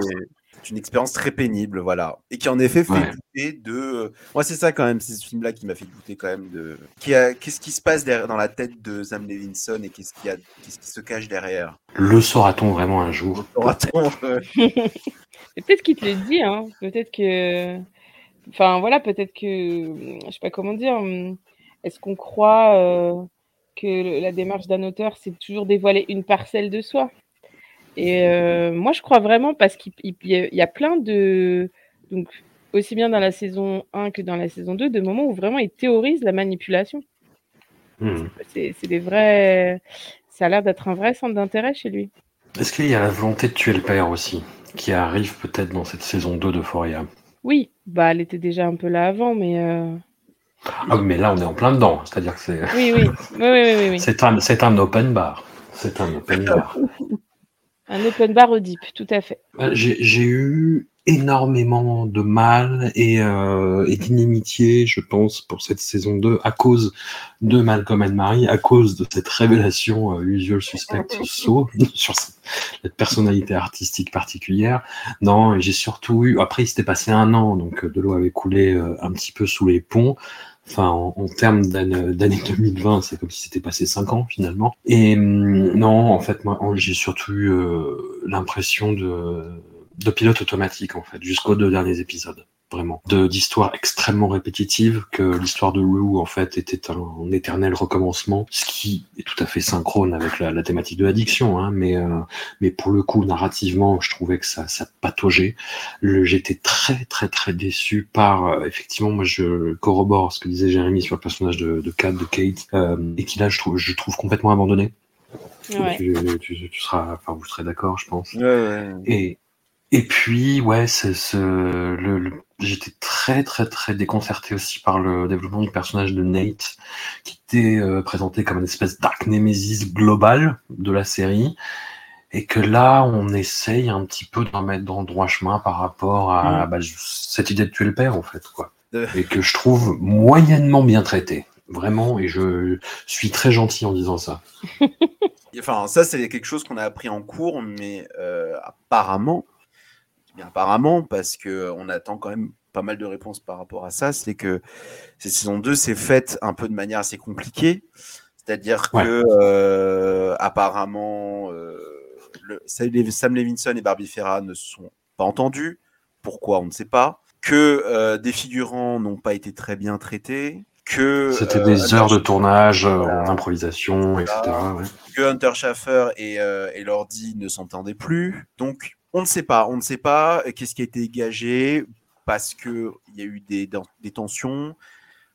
S3: c'est- une expérience très pénible, voilà. Et qui en effet fait
S1: Ouais.
S3: douter de. Moi, c'est ça quand même, c'est ce film-là qui m'a fait douter quand même de. Qu'est-ce qui se passe derrière- dans la tête de Sam Levinson et qu'est-ce qui, a... qui se cache derrière?
S1: Le saura-t-on vraiment un jour?
S3: Euh,
S2: Et peut-être qu'il te le dit, hein. Peut-être que. Enfin, voilà, peut-être que. Je sais pas comment dire. Est-ce qu'on croit euh, que la démarche d'un auteur, c'est toujours dévoiler une parcelle de soi Et euh, moi, je crois vraiment parce qu'il il- il y a- plein de. Donc, aussi bien dans la saison 1 que dans la saison 2, de moments où vraiment il théorise la manipulation.
S1: Hmm.
S2: C'est des vrais. Ça a l'air d'être un vrai centre d'intérêt chez lui.
S1: Est-ce qu'il y a la volonté de tuer le père aussi, qui arrive peut-être dans cette saison 2 d'Euphoria?
S2: Oui, bah, elle était déjà un peu là avant, mais. euh,
S1: Ah, mais là, on est en plein dedans. C'est-à-dire que c'est,
S2: Oui, oui, oui, oui, oui, oui, oui.
S1: c'est un, c'est un open bar. C'est un open bar.
S2: Un open bar au deep, tout à fait.
S1: Euh, J'ai j'ai eu énormément de mal et, euh, et d'inimitié, je pense, pour cette saison 2 à cause de Malcolm and Marie, à cause de cette révélation euh, usual suspect saut sur cette personnalité artistique particulière. Non, et j'ai surtout eu, après il s'était passé un an, donc euh, de l'eau avait coulé euh, un petit peu sous les ponts. Enfin, en, en termes d'année d'année 2020, c'est comme si c'était passé cinq ans finalement. Et hum, non, en fait, moi, j'ai surtout eu euh, l'impression de, de pilote automatique, en fait, jusqu'aux deux derniers épisodes. Vraiment. De, d'histoires extrêmement répétitives, que l'histoire de Lou, en fait, était un, un éternel recommencement, ce qui est tout à fait synchrone avec la, la thématique de l'addiction, hein, mais, euh, mais pour le coup, narrativement, je trouvais que ça, ça pataugeait. Le, j'étais très, très, très déçu par, euh, effectivement, moi, je corrobore ce que disait Jérémy sur le personnage de, de Kat, de Kate, euh, et qui là, je trouve, je trouve complètement abandonné.
S2: Ouais.
S1: Tu, tu, tu seras, enfin, vous serez d'accord, je pense.
S3: ouais, ouais.
S1: Et, et puis, ouais, c'est ce, le, le- j'étais très, très, très déconcerté aussi par le développement du personnage de Nate, qui était euh, présenté comme une espèce d'arc némésis global de la série. Et que là, on essaye un petit peu de remettre dans le droit chemin par rapport à bah, cette idée de tuer le père, en fait, quoi. Et que je trouve moyennement bien traité. Vraiment, et je suis très gentil en disant ça.
S3: Enfin, ça, c'est quelque chose qu'on a appris en cours, mais euh, apparemment, apparemment, parce que on attend quand même pas mal de réponses par rapport à ça, c'est que cette saison 2 s'est faite un peu de manière assez compliquée. C'est-à-dire
S1: Ouais.
S3: que euh, apparemment euh, le- Sam Levinson et Barbie Ferra ne se sont pas entendus. Pourquoi on ne sait pas. Que euh, des figurants n'ont pas été très bien traités. Que
S1: C'était
S3: euh,
S1: des heures de tournage euh, en improvisation, etc. ouais.
S3: que Hunter Schaffer et, euh, et Lordi ne s'entendaient plus. Donc, on ne sait pas. On ne sait pas euh, qu'est-ce qui a été dégagé parce que il y a eu des, des tensions.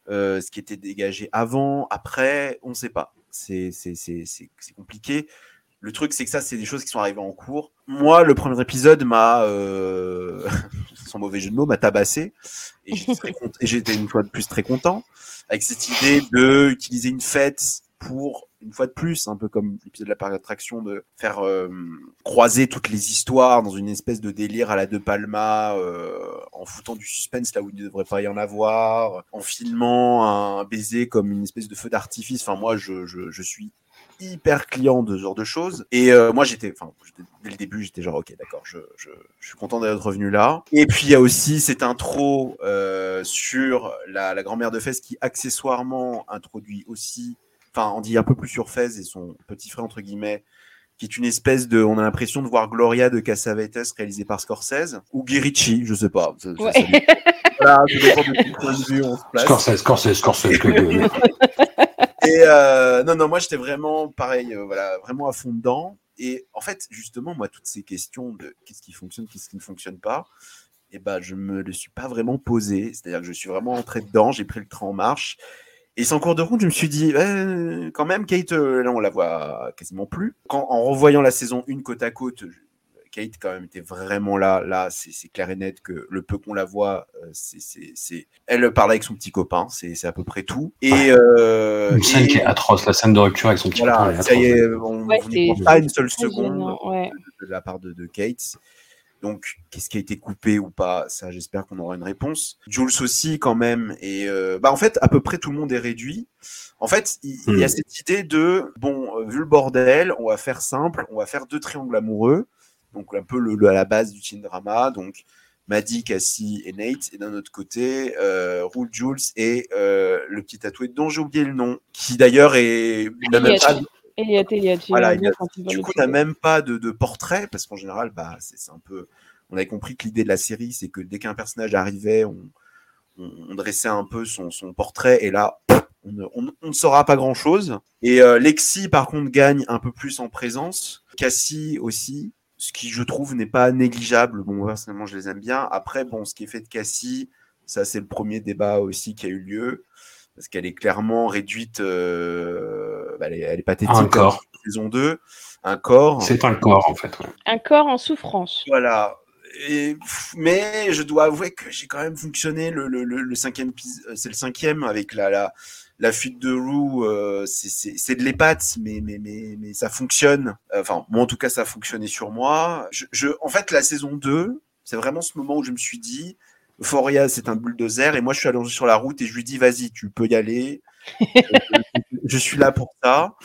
S3: euh, ce qui était dégagé avant, après, on ne sait pas. C'est compliqué. Le truc, c'est que ça, c'est des choses qui sont arrivées en cours. Moi, le premier épisode m'a, euh, sans mauvais jeu de mots, m'a tabassé. Et j'étais une fois de plus très content avec cette idée de utiliser une fête pour une fois de plus, un peu comme l'épisode de la parc d'attraction, de faire euh, croiser toutes les histoires dans une espèce de délire à la De Palma, euh, en foutant du suspense là où il ne devrait pas y en avoir, en filmant un baiser comme une espèce de feu d'artifice. Enfin, moi, je, je, je suis hyper client de ce genre de choses. Et euh, moi, j'étais, enfin, dès le début, j'étais genre, ok, d'accord, je, je, je suis content d'être revenu là. Et puis, il y a aussi cette intro euh, sur la, la grand-mère de Fès qui, accessoirement, introduit aussi, enfin, on dit un peu plus sur Fès et son petit frère, entre guillemets, qui est une espèce de, on a l'impression de voir Gloria de Cassavetes réalisé par Scorsese, ou Guy Ritchie, je sais pas. Ça- ça-
S2: Ouais.
S3: ça- voilà, dépend de point de vue on se place.
S1: Scorsese, Scorsese, Scorsese. que-
S3: Et euh, non, non, moi j'étais vraiment pareil, euh, voilà, vraiment à fond dedans. Et en fait, justement, moi, toutes ces questions de qu'est-ce qui fonctionne, qu'est-ce qui ne fonctionne pas, et ben, je me le suis pas vraiment posé. C'est-à-dire que je suis vraiment entré dedans, j'ai pris le train en marche. Et c'est en cours de route, je me suis dit, euh, quand même, Kate, euh, là, on la voit quasiment plus. Quand, en revoyant la saison 1 côte à côte, Kate, quand même, était vraiment là. Là, c'est clair et net que le peu qu'on la voit, euh, c'est- Elle parle avec son petit copain, c'est à peu près tout. Et.
S1: Ouais.
S3: euh,
S1: Une scène
S3: et-
S1: qui est atroce, la scène de rupture avec son petit copain, est
S3: ça y est, on
S2: Ouais,
S3: n'y pas une seule seconde
S2: ouais.
S3: de la part de, de Kate. Donc, qu'est-ce qui a été coupé ou pas? Ça, j'espère qu'on aura une réponse. Jules aussi, quand même. Et euh, bah, en fait, à peu près tout le monde est réduit. En fait, il, y a
S1: Mm.
S3: cette idée de bon, euh, vu le bordel, on va faire simple, on va faire deux triangles amoureux. Donc, un peu le, le- à la base du teen drama. Donc, Maddie, Cassie et Nate. Et d'un autre côté, euh, Rule Jules et euh, le petit tatoué dont j'ai oublié le nom, qui d'ailleurs est n'a même
S2: J'ai
S3: Voilà,
S2: il
S3: du coup,
S2: truc.
S3: même pas de, de portrait, parce qu'en général, bah, c'est un peu. On avait compris que l'idée de la série, c'est que dès qu'un personnage arrivait, on, on, on dressait un peu son, son portrait, et là, on ne, on- on ne saura pas grand chose. Et euh, Lexi, par contre, gagne un peu plus en présence. Cassie aussi, ce qui, je trouve, n'est pas négligeable. Bon, personnellement, je les aime bien. Après, bon, ce qui est fait de Cassie, ça, c'est le premier débat aussi qui a eu lieu. Parce qu'elle est clairement réduite, euh, bah, elle, est, elle est pathétique.
S1: Un corps.
S3: hein, Saison 2, un corps.
S1: C'est un corps, en fait. ouais.
S2: Un corps en souffrance.
S3: Voilà. Et, mais je dois avouer que j'ai quand même fonctionné le, le, le, le cinquième, euh, c'est le cinquième avec la, la, la fuite de roue. euh, c'est- c'est c'est de l'épate, mais, mais, mais, mais ça fonctionne. Enfin, moi en tout cas, ça a fonctionné sur moi. Je, je, en fait, la saison 2, c'est vraiment ce moment où je me suis dit, Euphoria, c'est un bulldozer, et moi je suis allongé sur la route et je lui dis, vas-y, tu peux y aller. je suis là pour ça.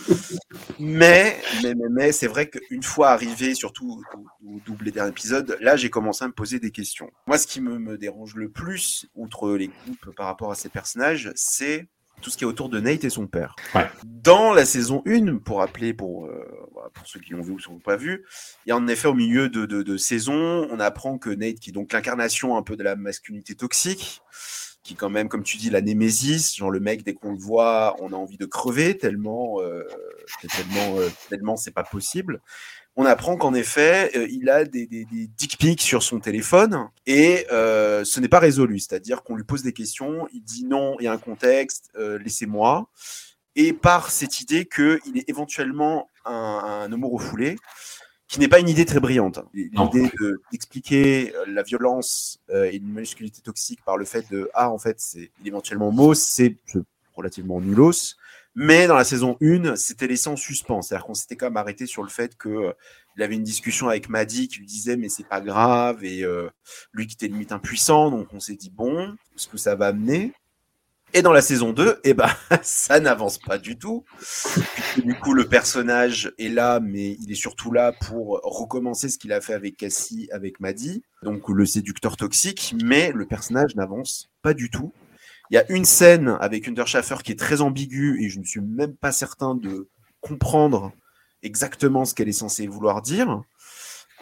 S3: Mais, mais, mais, mais c'est vrai qu'une fois arrivé, surtout au, au double et dernier épisode, là, j'ai commencé à me poser des questions. Moi, ce qui me, me dérange le plus, outre les coupes par rapport à ces personnages, c'est tout ce qui est autour de Nate et son père.
S1: Ouais.
S3: Dans la saison 1, pour rappeler, pour, euh, pour ceux qui l'ont vu ou qui l'ont pas vu, il y a en effet au milieu de, de, de saison, on apprend que Nate, qui est donc l'incarnation un peu de la masculinité toxique, qui quand même, comme tu dis, la némésis, genre le mec, dès qu'on le voit, on a envie de crever, tellement, euh, tellement, euh, tellement c'est pas possible. On apprend qu'en effet, euh, il a des, des, des dick pics sur son téléphone et euh, ce n'est pas résolu. C'est-à-dire qu'on lui pose des questions, il dit non, il y a un contexte, euh, laissez-moi. Et par cette idée qu'il est éventuellement un, un homo refoulé, qui n'est pas une idée très brillante. L'idée de- d'expliquer euh, la violence euh, et une masculinité toxique par le fait de ah en fait c'est il est éventuellement homo, c'est c'est relativement nulos. Mais dans la saison 1, c'était laissé en suspens. C'est-à-dire qu'on s'était quand même arrêté sur le fait que euh, il avait une discussion avec Maddy qui lui disait mais c'est pas grave et euh, lui qui était limite impuissant. Donc on s'est dit bon, ce que ça va amener. Et dans la saison 2, eh ben, ça n'avance pas du tout. du coup, le personnage est là, mais il est surtout là pour recommencer ce qu'il a fait avec Cassie, avec Maddy, donc le séducteur toxique, mais le personnage n'avance pas du tout. Il y a une scène avec Unterschaffer qui est très ambiguë et je ne suis même pas certain de comprendre exactement ce qu'elle est censée vouloir dire.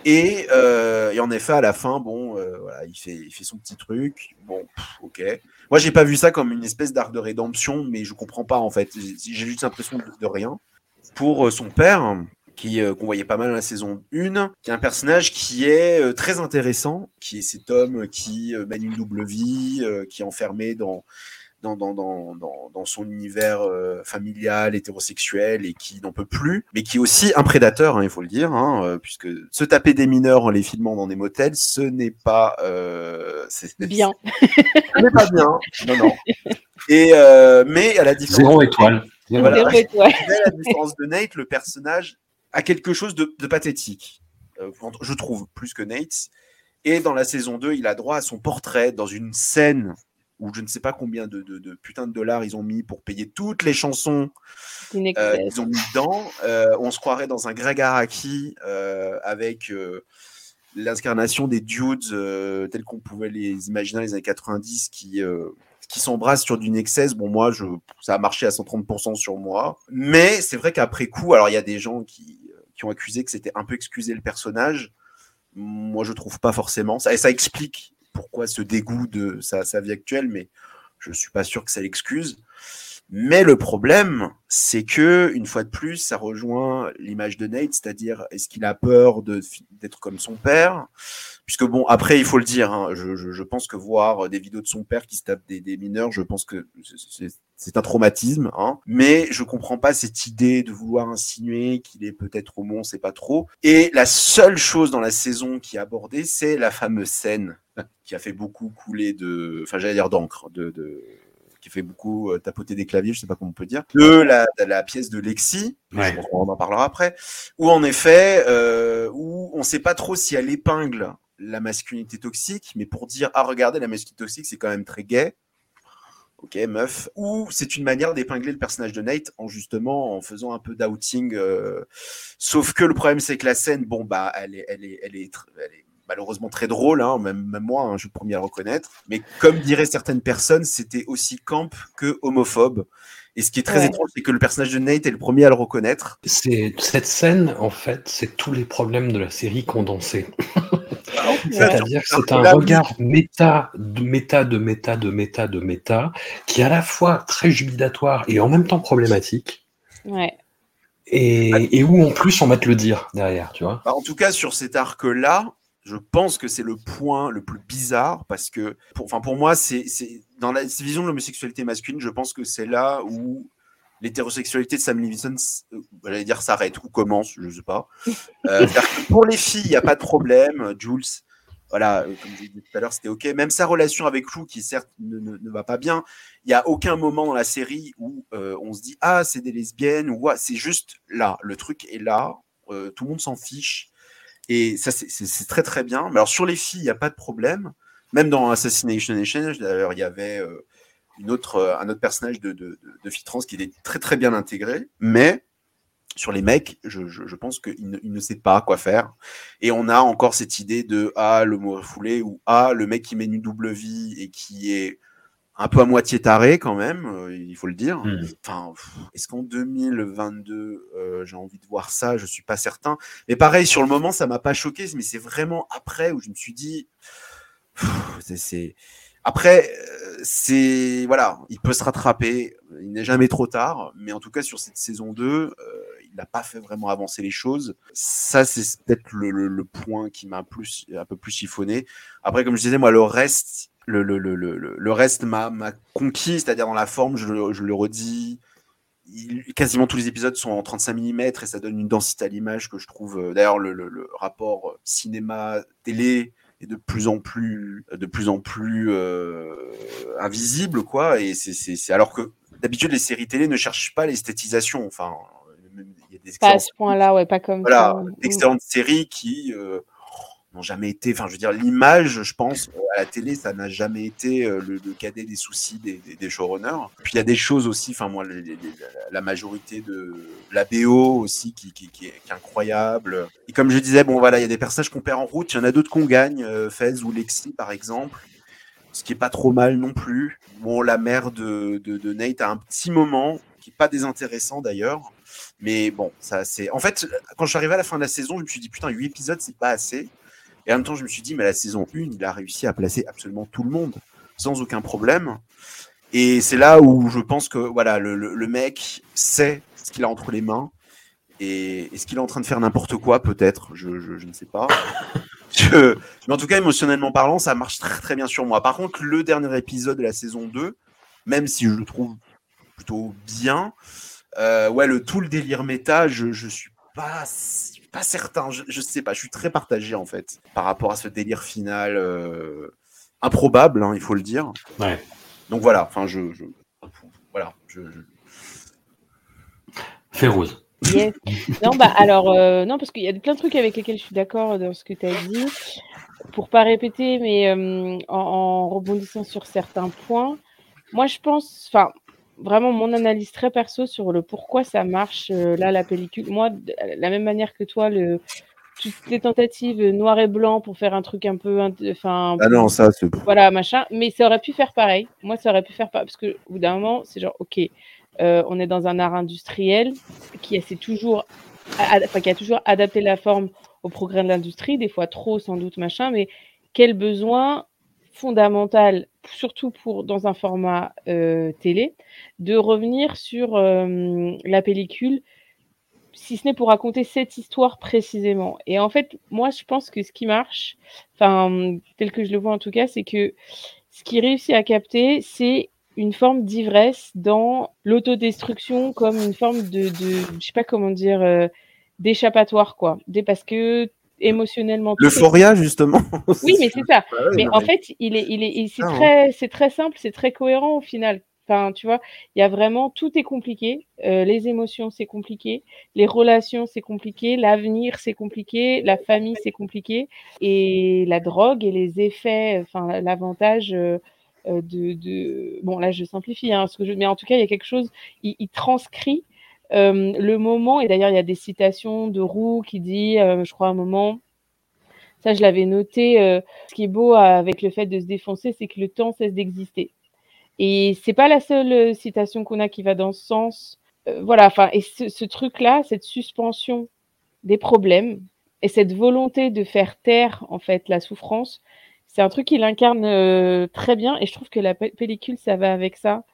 S3: Et, euh, en effet, à la fin, bon, euh, il fait, son petit truc. Bon, pff, ok. Moi, j'ai pas vu ça comme une espèce d'arc de rédemption, mais je comprends pas en fait. J'ai juste l'impression de, de, rien. Pour euh, son père, qui euh, qu'on voyait pas mal dans la saison 1, qui est un personnage qui est euh, très intéressant, qui est cet homme qui euh, mène une double vie, euh, qui est enfermé dans dans, dans, dans, dans, son univers euh, familial, hétérosexuel et qui n'en peut plus, mais qui est aussi un prédateur, hein, il faut le dire, hein, euh, puisque se taper des mineurs en les filmant dans des motels, ce n'est pas euh, c'est,
S2: bien.
S3: Ce n'est pas bien, non, non. Et mais à la différence.
S1: Zéro étoile.
S3: Voilà. Zéro étoile. mais à la différence de Nate, le personnage a quelque chose de, de pathétique, je trouve, plus que Nate. Et dans la saison 2, il a droit à son portrait dans une scène où je ne sais pas combien de, de, de putain de dollars ils ont mis pour payer toutes les chansons euh, qu'ils ont mis dedans. Euh, on se croirait dans un Greg Araki euh, avec l'incarnation des dudes tels qu'on pouvait les imaginer dans les années 90 qui, qui s'embrassent sur du Nexus. Bon, moi, je, ça a marché à 130% sur moi. Mais c'est vrai qu'après coup, alors il y a des gens qui, accusé que c'était un peu excusé le personnage. Moi, je trouve pas forcément. Ça, et ça explique pourquoi ce dégoût de sa, vie actuelle, mais je suis pas sûr que ça l'excuse. Mais le problème, c'est que une fois de plus, ça rejoint l'image de Nate, c'est-à-dire est-ce qu'il a peur d'être comme son père? Puisque bon, après, il faut le dire, hein, je, je, je, pense que voir des vidéos de son père qui se tape des, des mineurs, je pense que c'est un traumatisme. Hein. Mais je comprends pas cette idée de vouloir insinuer qu'il est peut-être homo, c'est pas trop. Et la seule chose dans la saison qui est abordée, c'est la fameuse scène qui a fait beaucoup couler de, enfin j'allais dire d'encre, de, de qui fait beaucoup euh, tapoter des claviers, je sais pas comment on peut dire, de la, de la pièce de Lexi,
S1: ouais.
S3: on en parlera après, où en effet, euh, où on sait pas trop si elle épingle la masculinité toxique, mais pour dire ah regardez la masculinité toxique c'est quand même très gay, ok meuf, ou c'est une manière d'épingler le personnage de Nate en justement en faisant un peu d'outing, euh... sauf que le problème c'est que la scène, bon bah elle est, elle est, elle est, malheureusement très drôle, hein, même, moi, hein, je suis le à le reconnaître. Mais comme diraient certaines personnes, c'était aussi camp que homophobe. Et ce qui est très ouais. étrange, c'est que le personnage de Nate est le premier à le reconnaître.
S1: C'est cette scène, en fait, c'est tous les problèmes de la série condensés. C'est-à-dire que c'est un regard méta, de méta, de méta, de méta, de méta, qui est à la fois très jubilatoire et en même temps problématique.
S2: Ouais.
S1: Et, et, où en plus on va te le dire derrière, tu vois.
S3: Bah, en tout cas, sur cet arc-là, je pense que c'est le point le plus bizarre parce que, pour, enfin pour moi, c'est dans la vision de l'homosexualité masculine, je pense que c'est là où l'hétérosexualité de Sam Levinson, euh, j'allais dire s'arrête ou commence, je sais pas. Euh, pour les filles, il n'y a pas de problème. Jules, voilà, euh, comme j'ai dit tout à l'heure, c'était ok. Même sa relation avec Lou, qui certes ne, ne, ne va pas bien, il n'y a aucun moment dans la série où euh, on se dit ah c'est des lesbiennes ou ah, c'est juste là, le truc est là, euh, tout le monde s'en fiche. Et ça, c'est très très bien. Mais alors sur les filles, il n'y a pas de problème. Même dans Assassination Nation, d'ailleurs, il y avait euh, une autre, euh, un autre personnage de, de, de, fille trans qui était très très bien intégré. Mais sur les mecs, je, je, pense qu'il ne, ne sait pas quoi faire. Et on a encore cette idée de ah le mot refoulé ou ah le mec qui mène une double vie et qui est un peu à moitié taré quand même, euh, il faut le dire.
S1: Mmh.
S3: Enfin, est-ce qu'en 2022, euh, j'ai envie de voir ça? Je suis pas certain. Mais pareil, sur le moment, ça m'a pas choqué, mais c'est vraiment après où je me suis dit, c'est après, euh, c'est voilà, il peut se rattraper. Il n'est jamais trop tard, mais en tout cas sur cette saison 2, euh, il n'a pas fait vraiment avancer les choses. Ça, c'est peut-être le, le, le, point qui m'a plus, un peu plus chiffonné. Après, comme je disais, moi, le reste, le, le, le, le, le reste m'a conquis, c'est-à-dire dans la forme, je, je le redis. Il, quasiment tous les épisodes sont en 35 mm et ça donne une densité à l'image que je trouve. Euh, d'ailleurs, le, le, le, rapport cinéma-télé est de plus en plus, de plus en plus euh, invisible, quoi. Et c'est alors que d'habitude les séries télé ne cherchent pas l'esthétisation. Enfin,
S2: il y a des pas à ce point-là, ouais, pas comme
S3: voilà, d'excellentes séries qui euh, n'ont jamais été. Enfin, je veux dire, l'image, je pense, à la télé, ça n'a jamais été euh, le, cadet des soucis des, des, showrunners. Puis il y a des choses aussi. Enfin, moi, la majorité de la BO aussi qui, est, incroyable. Et comme je disais, bon voilà, il y a des personnages qu'on perd en route. Il y en a d'autres qu'on gagne. euh, Fez ou Lexi, par exemple. Ce qui est pas trop mal non plus. Bon, la mère de Nate a un petit moment qui est pas désintéressant d'ailleurs. Mais bon, ça c'est. En fait, quand je suis arrivé à la fin de la saison, je me suis dit putain, 8 épisodes, c'est pas assez. Et en même temps, je me suis dit, mais la saison 1, il a réussi à placer absolument tout le monde sans aucun problème. Et c'est là où je pense que voilà, le, le- le mec sait ce qu'il a entre les mains. Et est-ce qu'il est en train de faire n'importe quoi Peut-être, je, je- je ne sais pas. Je- Mais en tout cas, émotionnellement parlant, ça marche très très bien sur moi. Par contre, le dernier épisode de la saison 2, même si je le trouve plutôt bien, euh, ouais, le tout le délire méta, je, je suis pas, suis pas certain. Je, je sais pas, je suis très partagé en fait par rapport à ce délire final euh, improbable, hein, il faut le dire.
S1: Ouais.
S3: Donc voilà, enfin, je, je- voilà, je, je-
S1: Férouz.
S2: Yes. Non, bah alors, euh, non, parce qu'il y a plein de trucs avec lesquels je suis d'accord dans ce que tu as dit. Pour pas répéter, mais euh, en, en rebondissant sur certains points, moi je pense, enfin, vraiment mon analyse très perso sur le pourquoi ça marche euh, là, la pellicule. Moi, de la même manière que toi, le, toutes les tentatives noir et blanc pour faire un truc un peu, enfin,
S3: Ah non, ça, c'est.
S2: voilà, machin. Mais ça aurait pu faire pareil. Moi, ça aurait pu faire pareil. Parce que, au bout d'un moment, c'est genre, OK, euh, on est dans un art industriel qui, essaie toujours, enfin, qui a toujours adapté la forme au progrès de l'industrie, des fois trop, sans doute, machin. Mais quel besoin fondamental, surtout pour dans un format euh, télé, de revenir sur euh, la pellicule si ce n'est pour raconter cette histoire précisément. Et en fait, moi, je pense que ce qui marche, enfin, tel que je le vois en tout cas, c'est que ce qui réussit à capter, c'est une forme d'ivresse dans l'autodestruction comme une forme de, de je sais pas comment dire, euh, d'échappatoire, quoi. Des, parce que émotionnellement. est-
S3: L'euphoria, justement.
S2: Oui, mais c'est ça.
S3: Ah ouais,
S2: Mais en fait, il est, il est, c'est très, c'est très simple, c'est très cohérent au final. Enfin, tu vois, il y a vraiment tout est compliqué. Euh, les émotions, c'est compliqué. Les relations, c'est compliqué. L'avenir, c'est compliqué. La famille, c'est compliqué. Et la drogue et les effets, enfin, l'avantage euh, euh, de, de, bon, là, je simplifie, hein, ce que je, mais en tout cas, il y a quelque chose. Il, il transcrit euh, le moment. Et d'ailleurs, il y a des citations de Roux qui dit, euh, je crois, un moment. Ça, je l'avais noté. euh, ce qui est beau avec le fait de se défoncer, c'est que le temps cesse d'exister. Et c'est pas la seule citation qu'on a qui va dans ce sens. Voilà, enfin, et ce, truc-là, cette suspension des problèmes et cette volonté de faire taire en fait la souffrance, c'est un truc qu'il incarne très bien. Et je trouve que la pe- pellicule, ça va avec ça.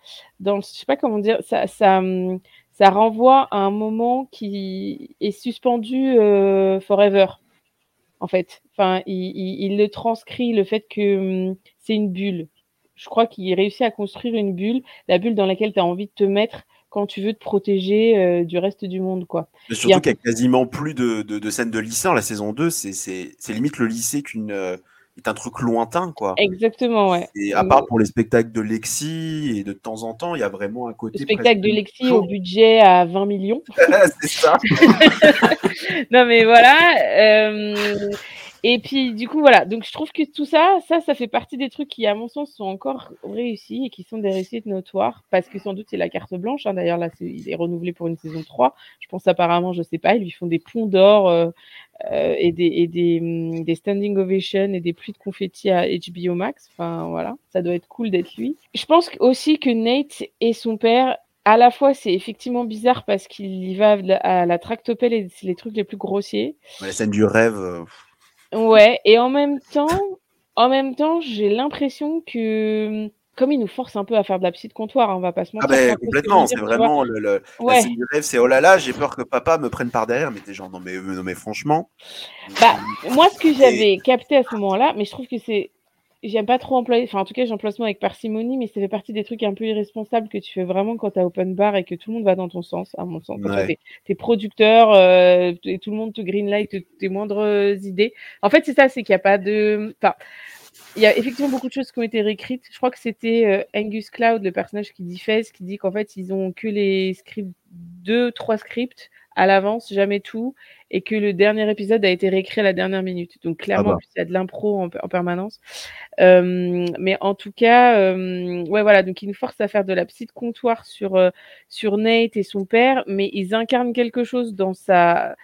S2: Dans, je sais pas comment dire, ça, ça, hum, ça renvoie à un moment qui est suspendu euh, forever en fait. Enfin, il, il- il le transcrit, le fait que hum, c'est une bulle. Je crois qu'il réussit à construire une bulle, la bulle dans laquelle tu as envie de te mettre quand tu veux te protéger euh, du reste du monde, quoi.
S3: Mais surtout qu'il n'y a quasiment plus de, de, de scènes de lycée dans la saison 2. C'est, c'est, c'est limite le lycée qu'une, euh, est un truc lointain, quoi.
S2: Exactement, ouais.
S3: Et à part pour les spectacles de Lexi, et de temps en temps, il y a vraiment un
S2: Le
S3: côté.
S2: spectacle de Lexi au budget à 20 millions.
S3: c'est ça.
S2: non mais voilà. euh, et puis du coup voilà. Donc je trouve que tout ça, ça, ça fait partie des trucs qui, à mon sens, sont encore réussis et qui sont des réussites notoires parce que sans doute c'est la carte blanche. hein. D'ailleurs là, il est renouvelé pour une saison 3. Je pense apparemment, je sais pas, ils lui font des ponts d'or euh, euh, et des hum, des standing ovations et des pluies de confettis à HBO Max. Enfin voilà, ça doit être cool d'être lui. Je pense aussi que Nate et son père à la fois, c'est effectivement bizarre parce qu'il y va à la tractopelle et c'est les trucs les plus grossiers.
S3: La scène du rêve. Euh,
S2: Ouais, et en même temps, en même temps, j'ai l'impression que comme il nous force un peu à faire de la psy de comptoir, hein, on va pas se
S3: Ah
S2: mentir. c'est
S3: ben complètement, c'est vraiment le, le- la
S2: Ouais.
S3: scène du rêve, c'est oh là là, j'ai peur que papa me prenne par derrière, mais t'es genre non mais euh, non mais franchement.
S2: Bah, moi, ce que j'avais capté à ce moment-là, mais je trouve que c'est. J'aime pas trop employer, enfin en tout cas j'emploie ce mot avec parcimonie, mais ça fait partie des trucs un peu irresponsables que tu fais vraiment quand t'as open bar et que tout le monde va dans ton sens, à mon sens.
S3: Ouais.
S2: t'es, t'es producteur euh, et tout le monde te greenlight tes moindres idées. En fait c'est ça, c'est qu'il n'y a pas de... Enfin, il y a effectivement beaucoup de choses qui ont été réécrites. Je crois que c'était euh, Angus Cloud, le personnage qui dit Fez, qui dit qu'en fait ils ont que les scripts, deux, trois scripts à l'avance, jamais tout, et que le dernier épisode a été réécrit à la dernière minute. Donc clairement,
S3: Ah bah.
S2: en plus, il y a de l'impro en, en permanence. Euh, mais en tout cas, euh, ouais, voilà, donc ils nous forcent à faire de la petite comptoir sur, euh, sur Nate et son père, mais ils incarnent quelque chose dans sa,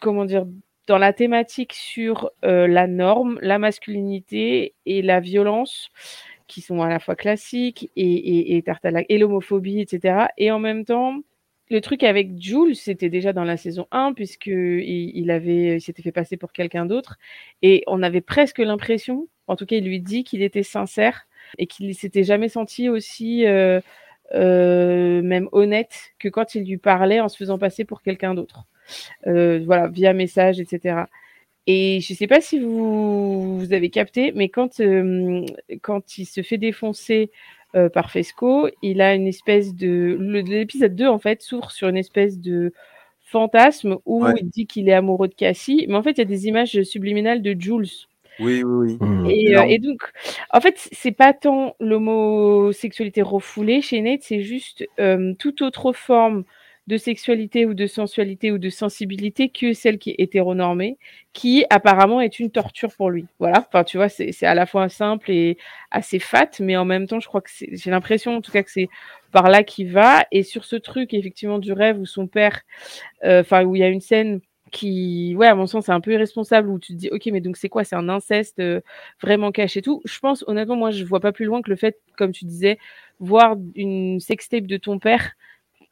S2: comment dire, dans la thématique sur la norme, la masculinité et la violence, qui sont à la fois classiques et, et, et l'homophobie, etc. Et en même temps, le truc avec Jules, c'était déjà dans la saison 1, puisque il, avait, s'était fait passer pour quelqu'un d'autre. Et on avait presque l'impression, en tout cas, il lui dit qu'il était sincère et qu'il s'était jamais senti aussi euh, euh, même honnête que quand il lui parlait en se faisant passer pour quelqu'un d'autre. Euh, voilà, via message, etc. Et je sais pas si vous, vous avez capté, mais quand, quand il se fait défoncer euh, par Fesco, il a une espèce de. L'épisode 2, en fait, s'ouvre sur une espèce de fantasme où
S3: Ouais.
S2: il dit qu'il est amoureux de Cassie, mais en fait, il y a des images subliminales de Jules.
S3: Oui, oui, oui.
S2: Et, euh, et donc, en fait, c'est pas tant l'homosexualité refoulée chez Nate, c'est juste euh, toute autre forme de sexualité ou de sensualité ou de sensibilité que celle qui est hétéronormée, qui apparemment est une torture pour lui. Voilà, enfin, tu vois, c'est à la fois simple et assez fat, mais en même temps, je crois que c'est- j'ai l'impression, en tout cas, que c'est par là qu'il va. Et sur ce truc, effectivement, du rêve où son père, euh, enfin, où il y a une scène qui, ouais, à mon sens, c'est un peu irresponsable, où tu te dis, ok, mais donc c'est quoi? C'est un inceste euh, vraiment caché et tout. Je pense, honnêtement, moi, je vois pas plus loin que le fait, comme tu disais, voir une sextape de ton père,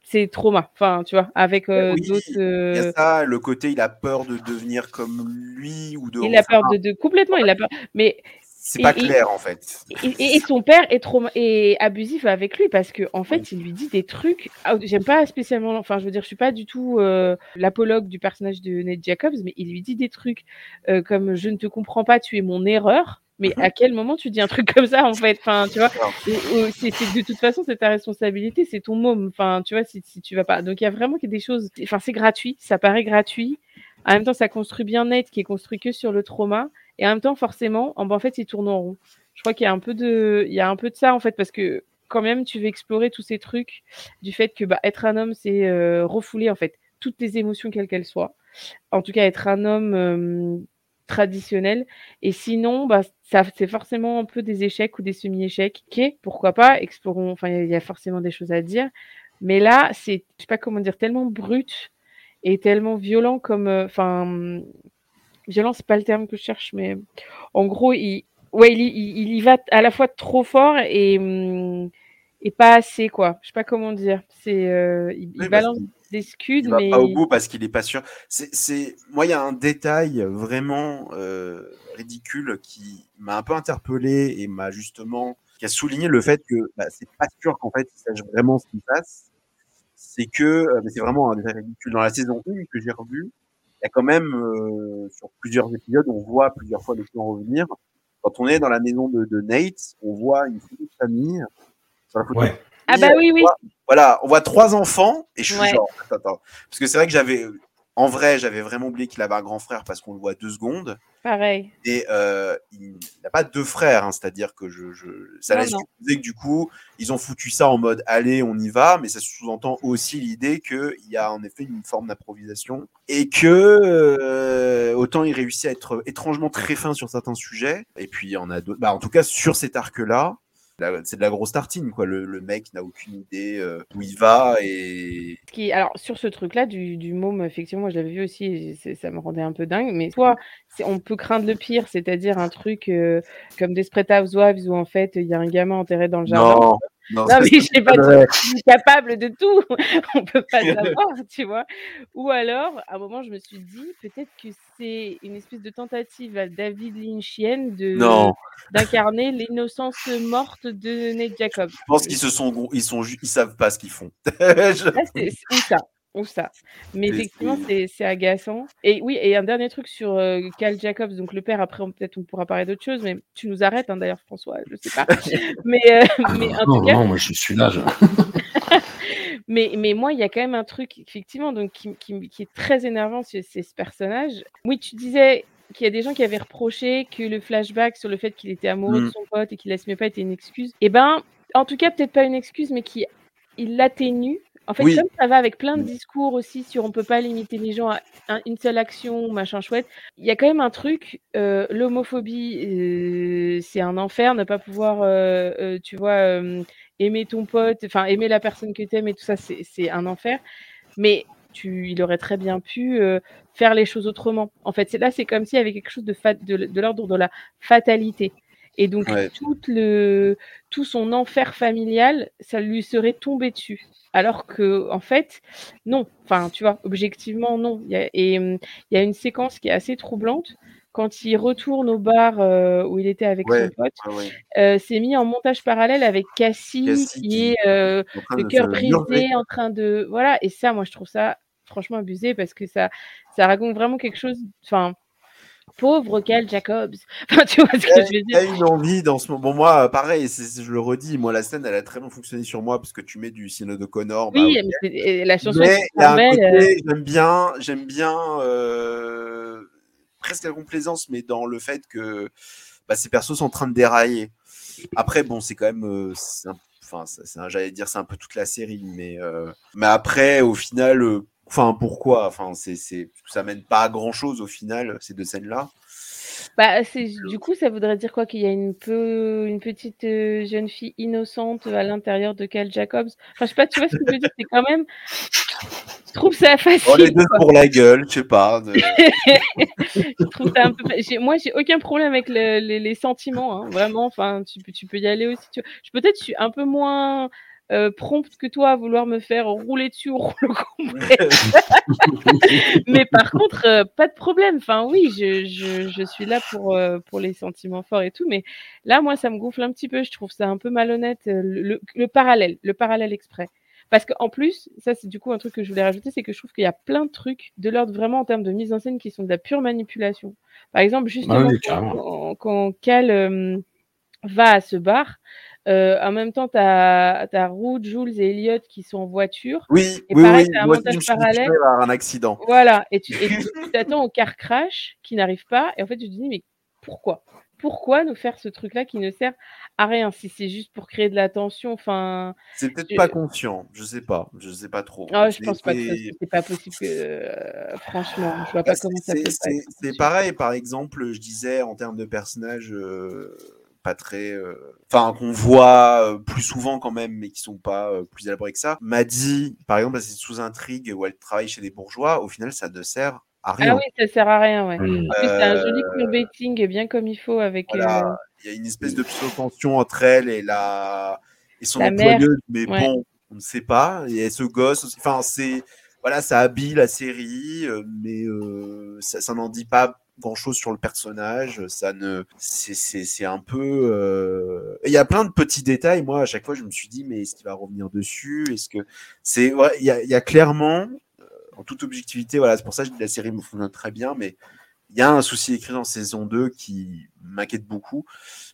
S2: c'est trauma. Enfin, tu vois, avec euh,
S3: Oui,
S2: d'autres.
S3: Il y
S2: euh,
S3: a ça, le côté, il a peur de devenir comme lui ou de.
S2: il a peur de, de complètement, il a peur. Mais
S3: C'est pas
S2: et-
S3: clair en fait.
S2: et, et- et son père est trop est abusif avec lui parce que en fait, il lui dit des trucs. ah, J'aime pas spécialement. Enfin, je veux dire, je suis pas du tout euh, l'apologue du personnage de Ned Jacobs, mais il lui dit des trucs euh, comme "Je ne te comprends pas, tu es mon erreur." Mais
S3: Mhm.
S2: à quel moment tu dis un truc comme ça en fait? Enfin, tu vois, c'est de toute façon c'est ta responsabilité, c'est ton môme. Enfin, tu vois, si, si tu vas pas. Donc il y a vraiment des choses. Enfin, c'est gratuit, ça paraît gratuit. En même temps, ça construit bien Ned qui est construit que sur le trauma. Et en même temps, forcément, en, en fait, il tourne en rond. Je crois qu'il y a un peu de, il y a un peu de ça en fait, parce que quand même, tu veux explorer tous ces trucs du fait que bah, être un homme, c'est euh, refouler en fait toutes tes émotions quelles qu'elles soient. En tout cas, être un homme euh, traditionnel. Et sinon, bah, ça c'est forcément un peu des échecs ou des semi-échecs. Ok, pourquoi pas Explorons. Enfin, il y a- forcément des choses à dire. Mais là, c'est, je sais pas comment dire, tellement brut et tellement violent comme, euh, enfin, violent, c'est pas le terme que je cherche, mais en gros, il, ouais, il, il y va à la fois trop fort et, hum, et pas assez, quoi. Je sais pas comment dire. C'est, euh, il,
S3: Oui,
S2: balance
S3: qu'il-
S2: des scuds,
S3: Il va
S2: mais
S3: pas au bout parce qu'il est pas sûr. C'est, c'est... Moi, il y a un détail vraiment euh, ridicule qui m'a un peu interpellé et m'a justement qui a souligné le fait que bah, c'est pas sûr qu'en fait il sache vraiment ce qui se passe. C'est que euh, c'est vraiment un détail ridicule dans la saison 1 que j'ai revu. Il y a quand même euh, sur plusieurs épisodes, on voit plusieurs fois les plans revenir. Quand on est dans la maison de, de Nate, on voit une famille. Sur la photo
S1: Ouais.
S3: de famille,
S2: ah bah oui,
S3: on
S2: oui.
S3: voilà, on voit trois enfants et je suis
S2: Ouais.
S3: genre, attends, attends. Parce que c'est vrai que j'avais, en vrai, j'avais vraiment oublié qu'il avait un grand frère parce qu'on le voit deux secondes.
S2: Pareil.
S3: Et euh, il n'a pas deux frères, hein, c'est-à-dire que je, je ça
S2: Non,
S3: laisse supposer que du coup, ils ont foutu ça en mode allez, on y va, mais ça sous-entend aussi l'idée qu'il y a en effet une forme d'improvisation et que euh, autant il réussit à être étrangement très fin sur certains sujets, et puis il y en a d'autres. Bah, en tout cas, sur cet arc-là, c'est de la grosse tartine, quoi. Le, le mec n'a aucune idée euh, où il va et
S2: qui, alors sur ce truc-là du, du môme, effectivement, moi je l'avais vu aussi, et ça me rendait un peu dingue. Mais soit on peut craindre le pire, c'est-à-dire un truc euh, comme Desperate Housewives où en fait il y a un gamin enterré dans le jardin.
S3: non, non,
S2: mais je sais pas, tu es capable de tout. On peut pas savoir, tu vois. Ou alors, à un moment, je me suis dit, peut-être que c'est une espèce de tentative à David Lynchienne de
S3: Non.
S2: d'incarner l'innocence morte de Nate Jacobs.
S3: Je pense qu'ils se sont, ils sont, ils savent pas ce qu'ils font. Je-
S2: Là, c'est ça, ou ça. Mais effectivement,
S3: c'est-
S2: agaçant. Et oui, et un dernier truc sur euh, Cal Jacobs, donc le père. Après, peut-être on pourra parler d'autre chose, mais tu nous arrêtes, hein, d'ailleurs, François. Je sais pas. mais euh, mais en
S1: non,
S2: tout cas,
S1: non, moi je suis là. je-
S2: mais, mais moi, il y a quand même un truc, effectivement, donc, qui, qui- qui est très énervant, c'est ce personnage. Oui, tu disais qu'il y a des gens qui avaient reproché que le flashback sur le fait qu'il était amoureux de
S3: Mm.
S2: son pote et qu'il l'aimait pas était une excuse. Eh ben, en tout cas, peut-être pas une excuse, mais qui il l'atténue. En fait,
S3: Oui.
S2: comme ça va avec plein de discours aussi sur on peut pas limiter les gens à un- une seule action, machin chouette, il y a quand même un truc, euh, l'homophobie, euh, c'est un enfer, ne pas pouvoir, euh, tu vois, aimer ton pote, enfin aimer la personne que tu aimes et tout ça, c'est un enfer. Mais tu, il aurait très bien pu faire les choses autrement. En fait, là, c'est comme s'il y avait quelque chose de, fat, de, de l'ordre de la fatalité. Et donc,
S3: Ouais.
S2: tout, le, tout son enfer familial, ça lui serait tombé dessus. Alors que, en fait, non. Enfin, tu vois, objectivement, non. Il y a- et hum, il y a une séquence qui est assez troublante. Quand il retourne au bar euh, où il était avec
S3: Ouais.
S2: son pote,
S3: Ah ouais.
S2: euh, c'est mis en montage parallèle avec Cassie,
S3: Cassie qui
S2: est euh, le cœur brisé, en train de voilà. Et ça, moi, je trouve ça franchement abusé parce que ça, ça raconte vraiment quelque chose. Enfin, pauvre Cal Jacobs. Enfin, tu vois ce que je veux dire
S3: une envie dans ce moment. Bon, moi, pareil, je le redis, moi, la scène, elle a très bien fonctionné sur moi parce que tu mets du Sino de Connor. bah,
S2: Oui, mais la chanson
S3: Mais
S2: euh,
S3: j'aime bien, j'aime bien euh, presque la complaisance, mais dans le fait que bah, ces persos sont en train de dérailler. Après, bon, c'est quand même, euh, enfin, j'allais dire, c'est un peu toute la série, mais euh, mais après, au final, enfin, pourquoi? Enfin, c'est, c'est, ça mène pas à grand chose au final ces deux scènes-là.
S2: Bah, c'est du coup, ça voudrait dire quoi? Qu'il y a une peu une petite euh, jeune fille innocente à l'intérieur de Cal Jacobs? Enfin, je sais pas, tu vois ce que je veux dire C'est quand même, je trouve ça facile.
S3: Oh, les deux
S2: quoi.
S3: pour la gueule, je sais pas. de-
S2: je trouve ça un peu. j'ai- Moi, j'ai aucun problème avec le- les, les sentiments, hein, vraiment. Enfin, tu peux, tu peux y aller aussi. Tu... Je peut-être je suis un peu moins euh, prompte que toi à vouloir me faire rouler dessus au rouleau. Mais par contre, euh, pas de problème. Enfin, oui, je, je, je suis là pour euh, pour les sentiments forts et tout. Mais là, moi, ça me gonfle un petit peu. Je trouve ça un peu malhonnête. Le, le, le parallèle, le parallèle exprès. Parce qu'en plus, ça c'est du coup un truc que je voulais rajouter, c'est que je trouve qu'il y a plein de trucs de l'ordre vraiment en termes de mise en scène qui sont de la pure manipulation. Par exemple, justement,
S1: Ah oui,
S2: quand, quand, Cal va à ce bar, euh, en même temps, tu as, Ruth, Jules et Elliot qui sont en voiture.
S3: Oui,
S2: Et
S3: oui,
S2: pareil,
S3: oui.
S2: un
S3: Moi aussi,
S2: montage
S3: je suis
S2: parallèle.
S3: un accident.
S2: Voilà, et tu t'attends au car crash qui n'arrive pas, et en fait tu te dis mais pourquoi? Pourquoi nous faire ce truc-là qui ne sert à rien si c'est juste pour créer de la tension? Enfin,
S3: C'est peut-être
S2: je-
S3: pas conscient, je sais pas, je sais pas trop.
S2: ah, je pense pas que
S3: c'est-
S2: pas possible. Que, euh, franchement, je vois
S3: Bah,
S2: pas comment ça peut
S3: c'est- pareil, par exemple, je disais en termes de personnages euh, pas très. euh, Enfin, qu'on voit euh, plus souvent quand même, mais qui sont pas euh, plus élaborés que ça. Maddy, par exemple, elle, c'est sous intrigue où elle travaille chez des bourgeois, au final, ça ne sert à rien.
S2: Ah oui, ça sert à rien, ouais. En plus, c'est un joli queerbaiting bien comme il faut avec.
S3: Voilà.
S2: euh,
S3: Il y a une espèce de pseudo-tension entre elle et, la... et son
S2: La mère,
S3: employeuse, mais
S2: ouais.
S3: bon, on ne sait pas. Et ce gosse aussi. Enfin, c'est. Voilà, ça habille la série, mais euh, ça, ça n'en dit pas grand chose sur le personnage. Ça ne. C'est- un peu. euh, Il y a plein de petits détails. Moi, à chaque fois, je me suis dit, mais est-ce qu'il va revenir dessus? Est-ce que. C'est. ouais, Il y, a, clairement, euh, en toute objectivité, voilà, c'est pour ça que la série me fonctionne très bien, mais il y a un souci écrit dans saison 2 qui m'inquiète beaucoup.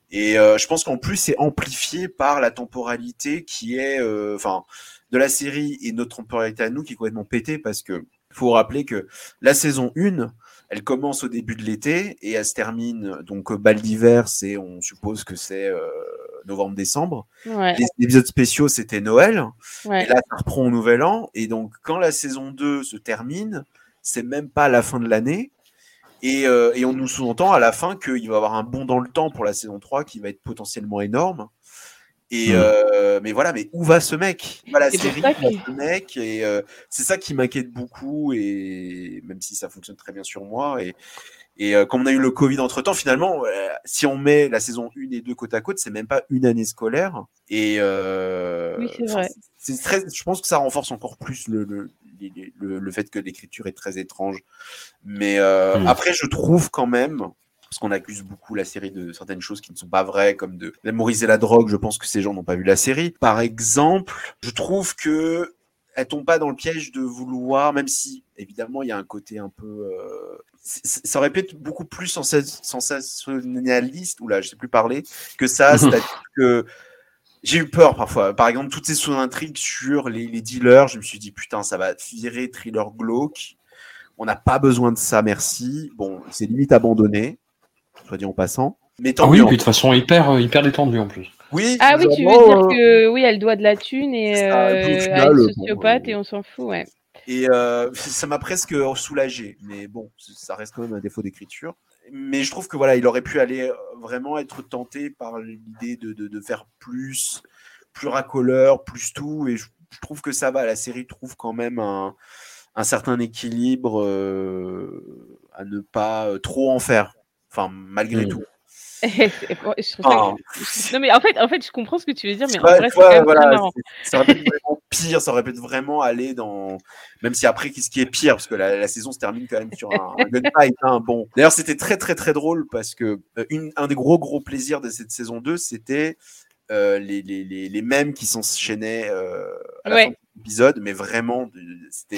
S3: Et euh, je pense qu'en plus, c'est amplifié par la temporalité qui est, enfin, de la série et notre temporalité à nous qui est complètement pétée parce que faut rappeler que la saison 1, elle commence au début de l'été et elle se termine donc bal d'hiver, c'est on suppose que c'est euh, novembre-décembre.
S2: Ouais,
S3: Les épisodes spéciaux, c'était Noël.
S2: ouais.
S3: Et là, ça reprend au nouvel an. Et donc, quand la saison 2 se termine, c'est même pas à la fin de l'année. Et, euh, et on nous sous-entend à la fin qu'il va y avoir un bond dans le temps pour la saison 3 qui va être potentiellement énorme. Et
S1: Mm.
S3: euh, mais voilà, mais où va ce mec? Où va la série, ce mec? Et euh, c'est ça qui m'inquiète beaucoup. Et même si ça fonctionne très bien sur moi. Et, et euh, comme on a eu le Covid entre temps, finalement, euh, si on met la saison 1 et 2 côte à côte, c'est même pas une année scolaire. Et euh,
S2: Oui, c'est
S3: enfin,
S2: vrai.
S3: c'est très, je pense que ça renforce encore plus le, le, le, le fait que l'écriture est très étrange. Mais euh,
S1: Mm.
S3: après, je trouve quand même, parce qu'on accuse beaucoup la série de certaines choses qui ne sont pas vraies, comme de mémoriser la drogue, je pense que ces gens n'ont pas vu la série. Par exemple, je trouve que elle tombe pas dans le piège de vouloir, même si évidemment il y a un côté un peu, euh, ça aurait pu être beaucoup plus sensa- sensationnaliste, ou là je sais plus parler, que ça, c'est-à-dire que j'ai eu peur parfois. Par exemple, toutes ces sous-intrigues sur les, les dealers, je me suis dit putain, ça va virer thriller glauque. On n'a pas besoin de ça, merci. Bon, c'est limite abandonné, soit dit en passant. Mais tant
S1: Ah oui, puis de toute façon, hyper, euh, hyper détendu en plus.
S3: Oui,
S2: Ah oui, tu veux dire
S3: euh,
S2: que oui, elle doit de la thune et euh, une
S3: bon,
S2: sociopathe
S3: euh,
S2: et on s'en fout, ouais.
S3: Et euh, ça m'a presque soulagé, mais bon, ça reste quand même un défaut d'écriture. Mais je trouve que voilà, il aurait pu aller euh, vraiment être tenté par l'idée de, de, de faire plus, plus racoleur, plus tout. Et je, je trouve que ça va. La série trouve quand même un, un certain équilibre euh, à ne pas euh, trop en faire. Enfin, malgré
S1: Mm.
S3: tout.
S2: Je que- Non mais en fait, en fait, je comprends ce que tu veux dire, mais en vrai, c'est
S3: voilà, ça aurait pu être vraiment pire, ça aurait pu être vraiment aller dans. Même si après, qu'est-ce qui est pire Parce que la, la saison se termine quand même sur un, un gunfight. hein, bon. D'ailleurs, c'était très, très, très drôle parce que euh, une, un des gros, gros plaisirs de cette saison 2, c'était euh, les, les, les, les mèmes qui s'enchaînaient euh, à la
S2: Ouais.
S3: fin de l'épisode, mais vraiment, c'était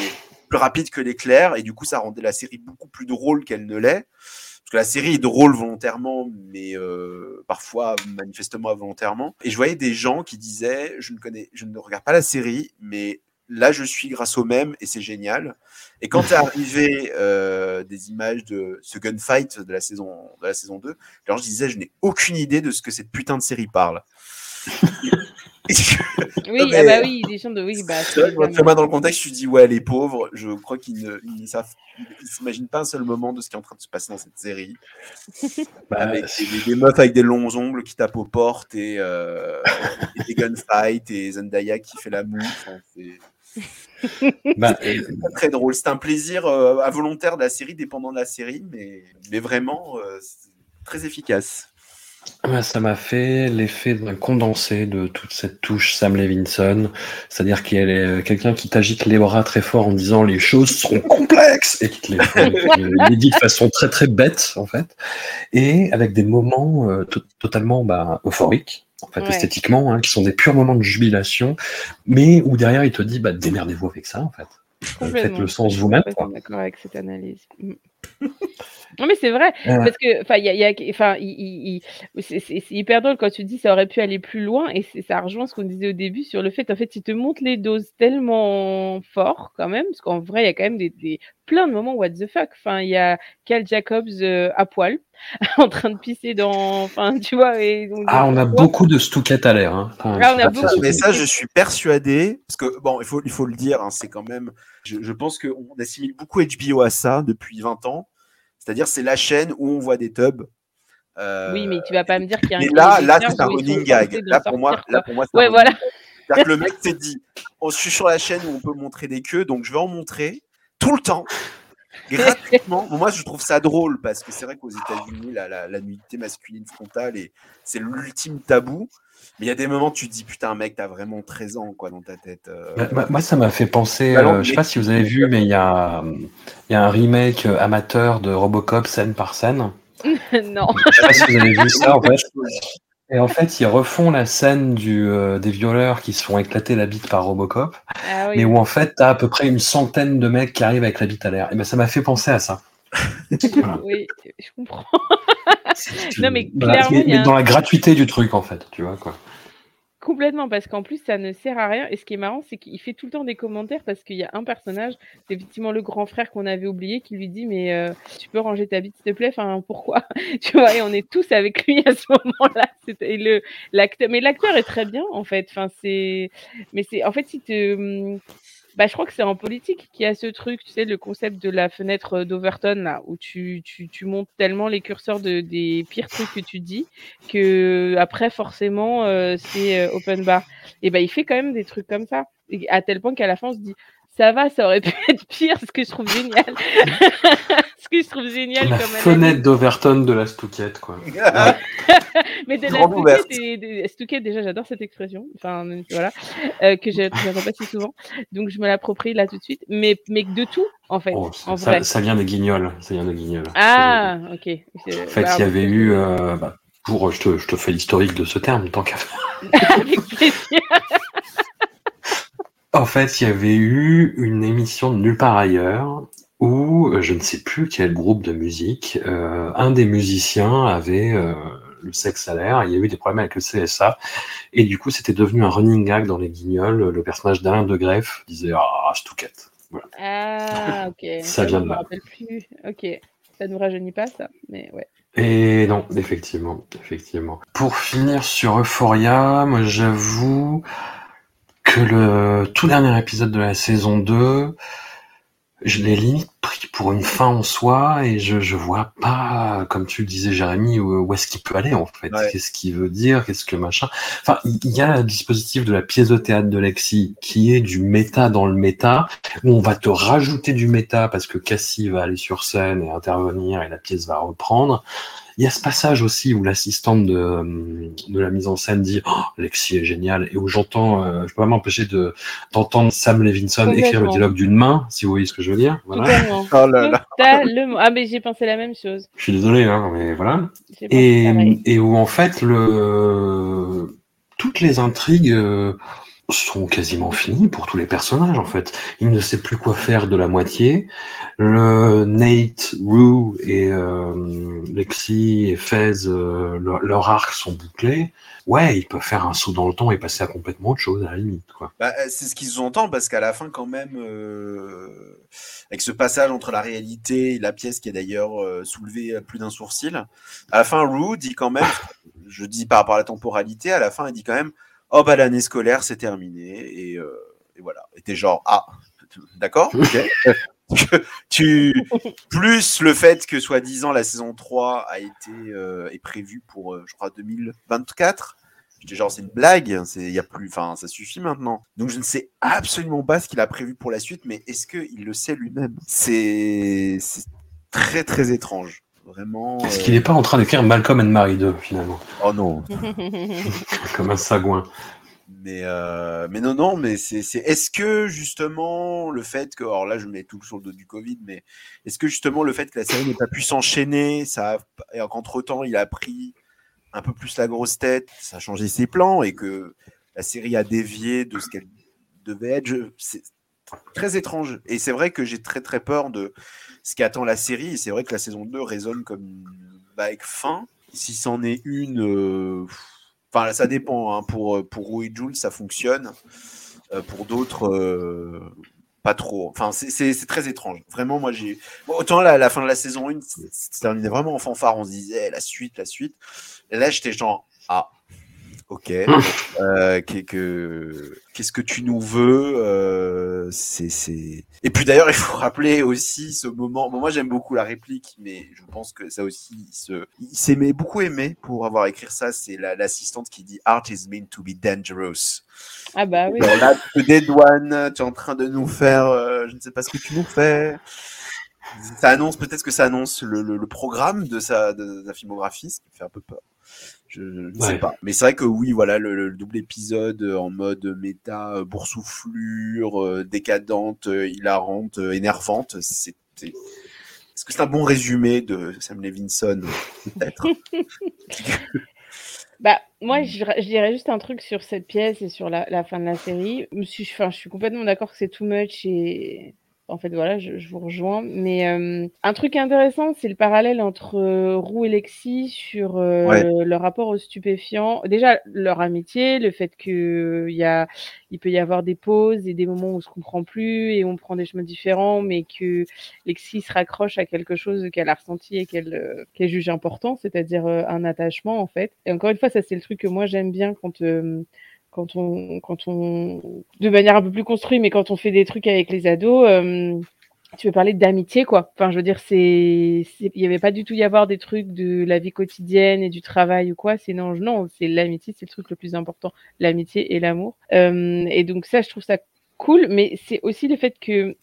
S3: plus rapide que l'éclair et du coup, ça rendait la série beaucoup plus drôle qu'elle ne l'est. Parce que la série est drôle volontairement, mais euh, parfois manifestement involontairement. Et je voyais des gens qui disaient je ne connais, je ne regarde pas la série, mais là je suis grâce au même et c'est génial. Et quand est arrivé euh, des images de ce gunfight de la saison de la saison 2, alors je disais je n'ai aucune idée de ce que cette putain de série parle.
S2: Oui,
S3: mais-
S2: ah bah oui, des gens de oui, bah
S3: c'est vrai que moi, dans le contexte, je me dis, ouais, les pauvres, je crois qu'ils ne ils ne savent, ils s'imaginent pas un seul moment de ce qui est en train de se passer dans cette série.
S1: Bah,
S3: avec des, meufs avec des longs ongles qui tapent aux portes et, euh, et des gunfights et Zendaya qui fait la. Enfin, c'est
S1: bah,
S3: très drôle. C'est un plaisir euh, involontaire de la série, dépendant de la série, mais, mais vraiment euh, très efficace.
S1: Ouais, ça m'a fait l'effet d'un condensé de toute cette touche Sam Levinson, c'est-à-dire qu'il y a les- quelqu'un qui t'agite les bras très fort en disant les choses seront complexes et qui te les, les- les dit de façon très très bête en fait, et avec des moments euh, to- totalement bah, euphoriques. En fait,
S2: Ouais.
S1: esthétiquement, hein, qui sont des purs moments de jubilation, mais où derrière il te dit bah démerdez-vous avec ça en fait. Euh, Faites le sens
S2: Je suis
S1: vous-même.
S2: complètement
S1: quoi.
S2: d'accord avec cette analyse. Non mais c'est vrai parce que enfin il y a, il y a- enfin il, il- il- c'est c'est- c'est hyper drôle quand tu dis ça aurait pu aller plus loin et c'est- ça rejoint ce qu'on disait au début sur le fait en fait il te montre les doses tellement fort quand même parce qu'en vrai il y a quand même des, des plein de moments what the fuck enfin il y a Cal Jacobs euh, à poil en train de pisser dans enfin tu vois et on
S1: Ah, on a beaucoup de stouquettes à l'air. Hein. Enfin,
S2: Ah, on a beaucoup
S3: Mais ça, je suis persuadé, parce que bon, il faut, il faut le dire, hein, c'est quand même. Je, je pense qu'on assimile beaucoup HBO à ça depuis 20 ans. C'est-à-dire, c'est la chaîne où on voit des tubs. Euh,
S2: oui mais tu vas pas me dire qu'il y a un
S3: mais là, là, c'est un running gag. Là, pour moi, là, pour moi, c'est un
S2: ouais voilà.
S3: C'est-à-dire que le mec s'est dit, oh, je suis sur la chaîne où on peut montrer des queues, donc je vais en montrer tout le temps, gratuitement. Moi, je trouve ça drôle parce que c'est vrai qu'aux États-Unis, la, la, la nudité masculine frontale, et c'est l'ultime tabou. Mais il y a des moments, où tu te dis, putain, mec, t'as vraiment 13 ans quoi, dans ta tête. euh.
S1: Bah, moi- Moi, ça m'a fait penser.
S3: Bah, non,
S1: euh, je sais pas si vous avez vu, mais il y a, il y a un remake euh, amateur de Robocop scène par scène.
S2: non
S1: Je sais pas si vous avez vu ça, en fait. Et en fait, ils refont la scène du, euh, des violeurs qui se font éclater la bite par Robocop,
S2: ah oui
S1: mais où en fait, t'as à peu près une centaine de mecs qui arrivent avec la bite à l'air. Et ben, ça m'a fait penser à ça. Voilà.
S2: oui je comprends Non, mais
S1: Voilà,
S2: clairement, un-
S1: dans la gratuité du truc, en fait, tu vois quoi.
S2: Complètement, parce qu'en plus, ça ne sert à rien. Et ce qui est marrant, c'est qu'il fait tout le temps des commentaires parce qu'il y a un personnage, c'est effectivement le grand frère qu'on avait oublié, qui lui dit Mais euh, tu peux ranger ta bite, s'il te plaît? Enfin, pourquoi? Tu vois, et on est tous avec lui à ce moment-là. Le l'acteur, mais l'acteur est très bien, en fait. Enfin, c'est, mais c'est, en fait, si te, hum, bah, je crois que c'est en politique qu'il y a ce truc, tu sais, le concept de la fenêtre d'Overton, là, où tu, tu, tu montes tellement les curseurs de, des pires trucs que tu dis que après forcément euh, c'est euh, open bar. Et ben il fait quand même des trucs comme ça. À tel point qu'à la fin on se dit ça va, ça aurait pu être pire, ce que je trouve génial. ce que je trouve génial
S1: La
S2: comme
S1: fenêtre d'Overton de la Stouquette, quoi.
S2: Mais de la. Stouquette, et de- Stouquette, déjà j'adore cette expression. Enfin voilà, euh, que je n'entends pas si souvent. Donc je me l'approprie là tout de suite. Mais mais de tout en fait,
S1: Oh,
S2: en
S1: ça,
S2: vrai.
S1: ça vient des guignols. Ça vient des guignols.
S2: Ah ok.
S1: En fait,
S2: bah,
S1: il y avait eu. euh, bah, pour, je te, je te fais l'historique de ce terme, tant qu'à
S2: avec plaisir.
S1: En fait, il y avait eu une émission de Nulle part ailleurs où, euh, je ne sais plus quel groupe de musique, euh, un des musiciens avait euh, le sexe à l'air, il y a eu des problèmes avec le CSA, et du coup, c'était devenu un running gag dans les guignols. Le personnage d'Alain de Greff disait Ah, Stouquette. Voilà.
S2: Ah ok.
S1: Ça vient
S2: je
S1: de
S2: me
S1: là.
S2: rappelle plus. Ok. Ça ne rajeunit pas, ça. Mais ouais.
S1: Et non, effectivement, effectivement. Pour finir sur Euphoria, moi j'avoue que le tout dernier épisode de la saison 2, je l'ai limite pris pour une fin en soi et je, je vois pas, comme tu le disais Jérémy, où, où est-ce qu'il peut aller en fait,
S3: Ouais.
S1: qu'est-ce qu'il veut dire, qu'est-ce que machin. Enfin, il y a le dispositif de la pièce de théâtre de Lexi qui est du méta dans le méta, où on va te rajouter du méta parce que Cassie va aller sur scène et intervenir et la pièce va reprendre. Il y a ce passage aussi où l'assistante de, de la mise en scène dit oh, Lexi est génial et où j'entends, euh, je peux pas m'empêcher de d'entendre Sam Levinson écrire le dialogue d'une main, si vous voyez ce que je veux dire. Voilà.
S3: Oh là là.
S2: Totalement. Ah, mais j'ai pensé la même chose.
S1: Je suis désolé, hein, mais voilà. Et, et où en fait le toutes les intrigues euh, sont quasiment finies pour tous les personnages en fait. Il ne sait plus quoi faire de la moitié. Le Nate, Rue et euh, Lexi et Fez, euh, leur, arcs sont bouclés. Ouais, ils peuvent faire un saut dans le temps et passer à complètement autre chose à la limite quoi.
S3: Bah, euh, c'est ce qu'ils sous-entendent parce qu'à la fin, quand même, euh, avec ce passage entre la réalité et la pièce qui est d'ailleurs soulevé à plus d'un sourcil, à la fin, Rue dit quand même, je dis par rapport à la temporalité, à la fin, il dit quand même, oh bah l'année scolaire c'est terminé et, euh, et voilà. Et t'es genre ah, d'accord, tu plus le fait que soi-disant la saison 3 a été euh, est prévue pour euh, je crois 2024 J'étais genre, c'est une blague, c'est, y a plus, enfin, ça suffit maintenant. Donc, je ne sais absolument pas ce qu'il a prévu pour la suite, mais est-ce qu'il le sait lui-même? C'est, c'est très, très étrange. Vraiment.
S1: Est-ce
S3: euh,
S1: qu'il n'est pas en train d'écrire Malcolm and Mary 2 finalement,
S3: Oh non.
S1: comme un sagouin
S3: Mais, euh, mais non, non, mais c'est, c'est, est-ce que justement le fait que, alors là, je mets tout sur le dos du Covid, mais est-ce que justement le fait que la série n'ait pas pu s'enchaîner, ça, et qu'entre temps, il a pris un peu plus la grosse tête, ça a changé ses plans et que la série a dévié de ce qu'elle devait être. je- très étrange. Et c'est vrai que j'ai très très peur de ce qui attend la série. C'est vrai que la saison 2 résonne comme vague fin. Si c'en est une, euh, enfin ça dépend. hein. Pour, pour Roux et Jules, ça fonctionne. Euh, pour d'autres, euh, pas trop. Enfin, c'est- très étrange. Vraiment, moi, j'ai. autant la, la fin de la saison 1, c'est terminé vraiment en fanfare. On se disait la suite, la suite. Et là, j'étais genre, ah, ok. Euh, qu'est- que- Qu'est-ce que tu nous veux euh, c'est, c'est... Et puis d'ailleurs, il faut rappeler aussi ce moment. Bon, moi, j'aime beaucoup la réplique, mais je pense que ça aussi, il, se... s'aimait beaucoup aimé pour avoir écrit ça. C'est la- l'assistante qui dit Art is meant to be dangerous.
S2: Ah bah oui.
S3: Alors là, tu te dédouanes, tu es en train de nous faire, euh, je ne sais pas ce que tu nous fais. Ça annonce, peut-être que ça annonce le, le- le programme de sa, de, sa filmographie, ce qui me fait un peu peur. Je, ne sais pas. Mais c'est vrai que oui, voilà, le, le double épisode euh, en mode méta, euh, boursouflure, euh, décadente, hilarante, énervante, c'est. c'est- Est-ce que c'est un bon résumé de Sam Levinson Peut-être?
S2: Bah, moi, je, je dirais juste un truc sur cette pièce et sur la, la fin de la série. Je suis, enfin, je suis complètement d'accord que c'est too much et en fait, voilà, je, je vous rejoins. Mais euh, un truc intéressant, c'est le parallèle entre euh, Roux et Lexi sur euh,
S3: Ouais.
S2: leur rapport aux stupéfiants. Déjà, leur amitié, le fait que il y a, il peut y avoir des pauses et des moments où on se comprend plus et on prend des chemins différents, mais que Lexi se raccroche à quelque chose qu'elle a ressenti et qu'elle euh, juge important, c'est-à-dire euh, un attachement en fait. Et encore une fois, ça c'est le truc que moi j'aime bien quand euh, quand on quand on de manière un peu plus construite, mais quand on fait des trucs avec les ados. euh, tu veux parler d'amitié, quoi. Enfin, je veux dire, c'est, il y avait pas du tout y avoir des trucs de la vie quotidienne et du travail ou quoi. C'est non, non, c'est l'amitié, c'est le truc le plus important, l'amitié et l'amour. Euh, et donc ça, je trouve ça cool, mais c'est aussi le fait que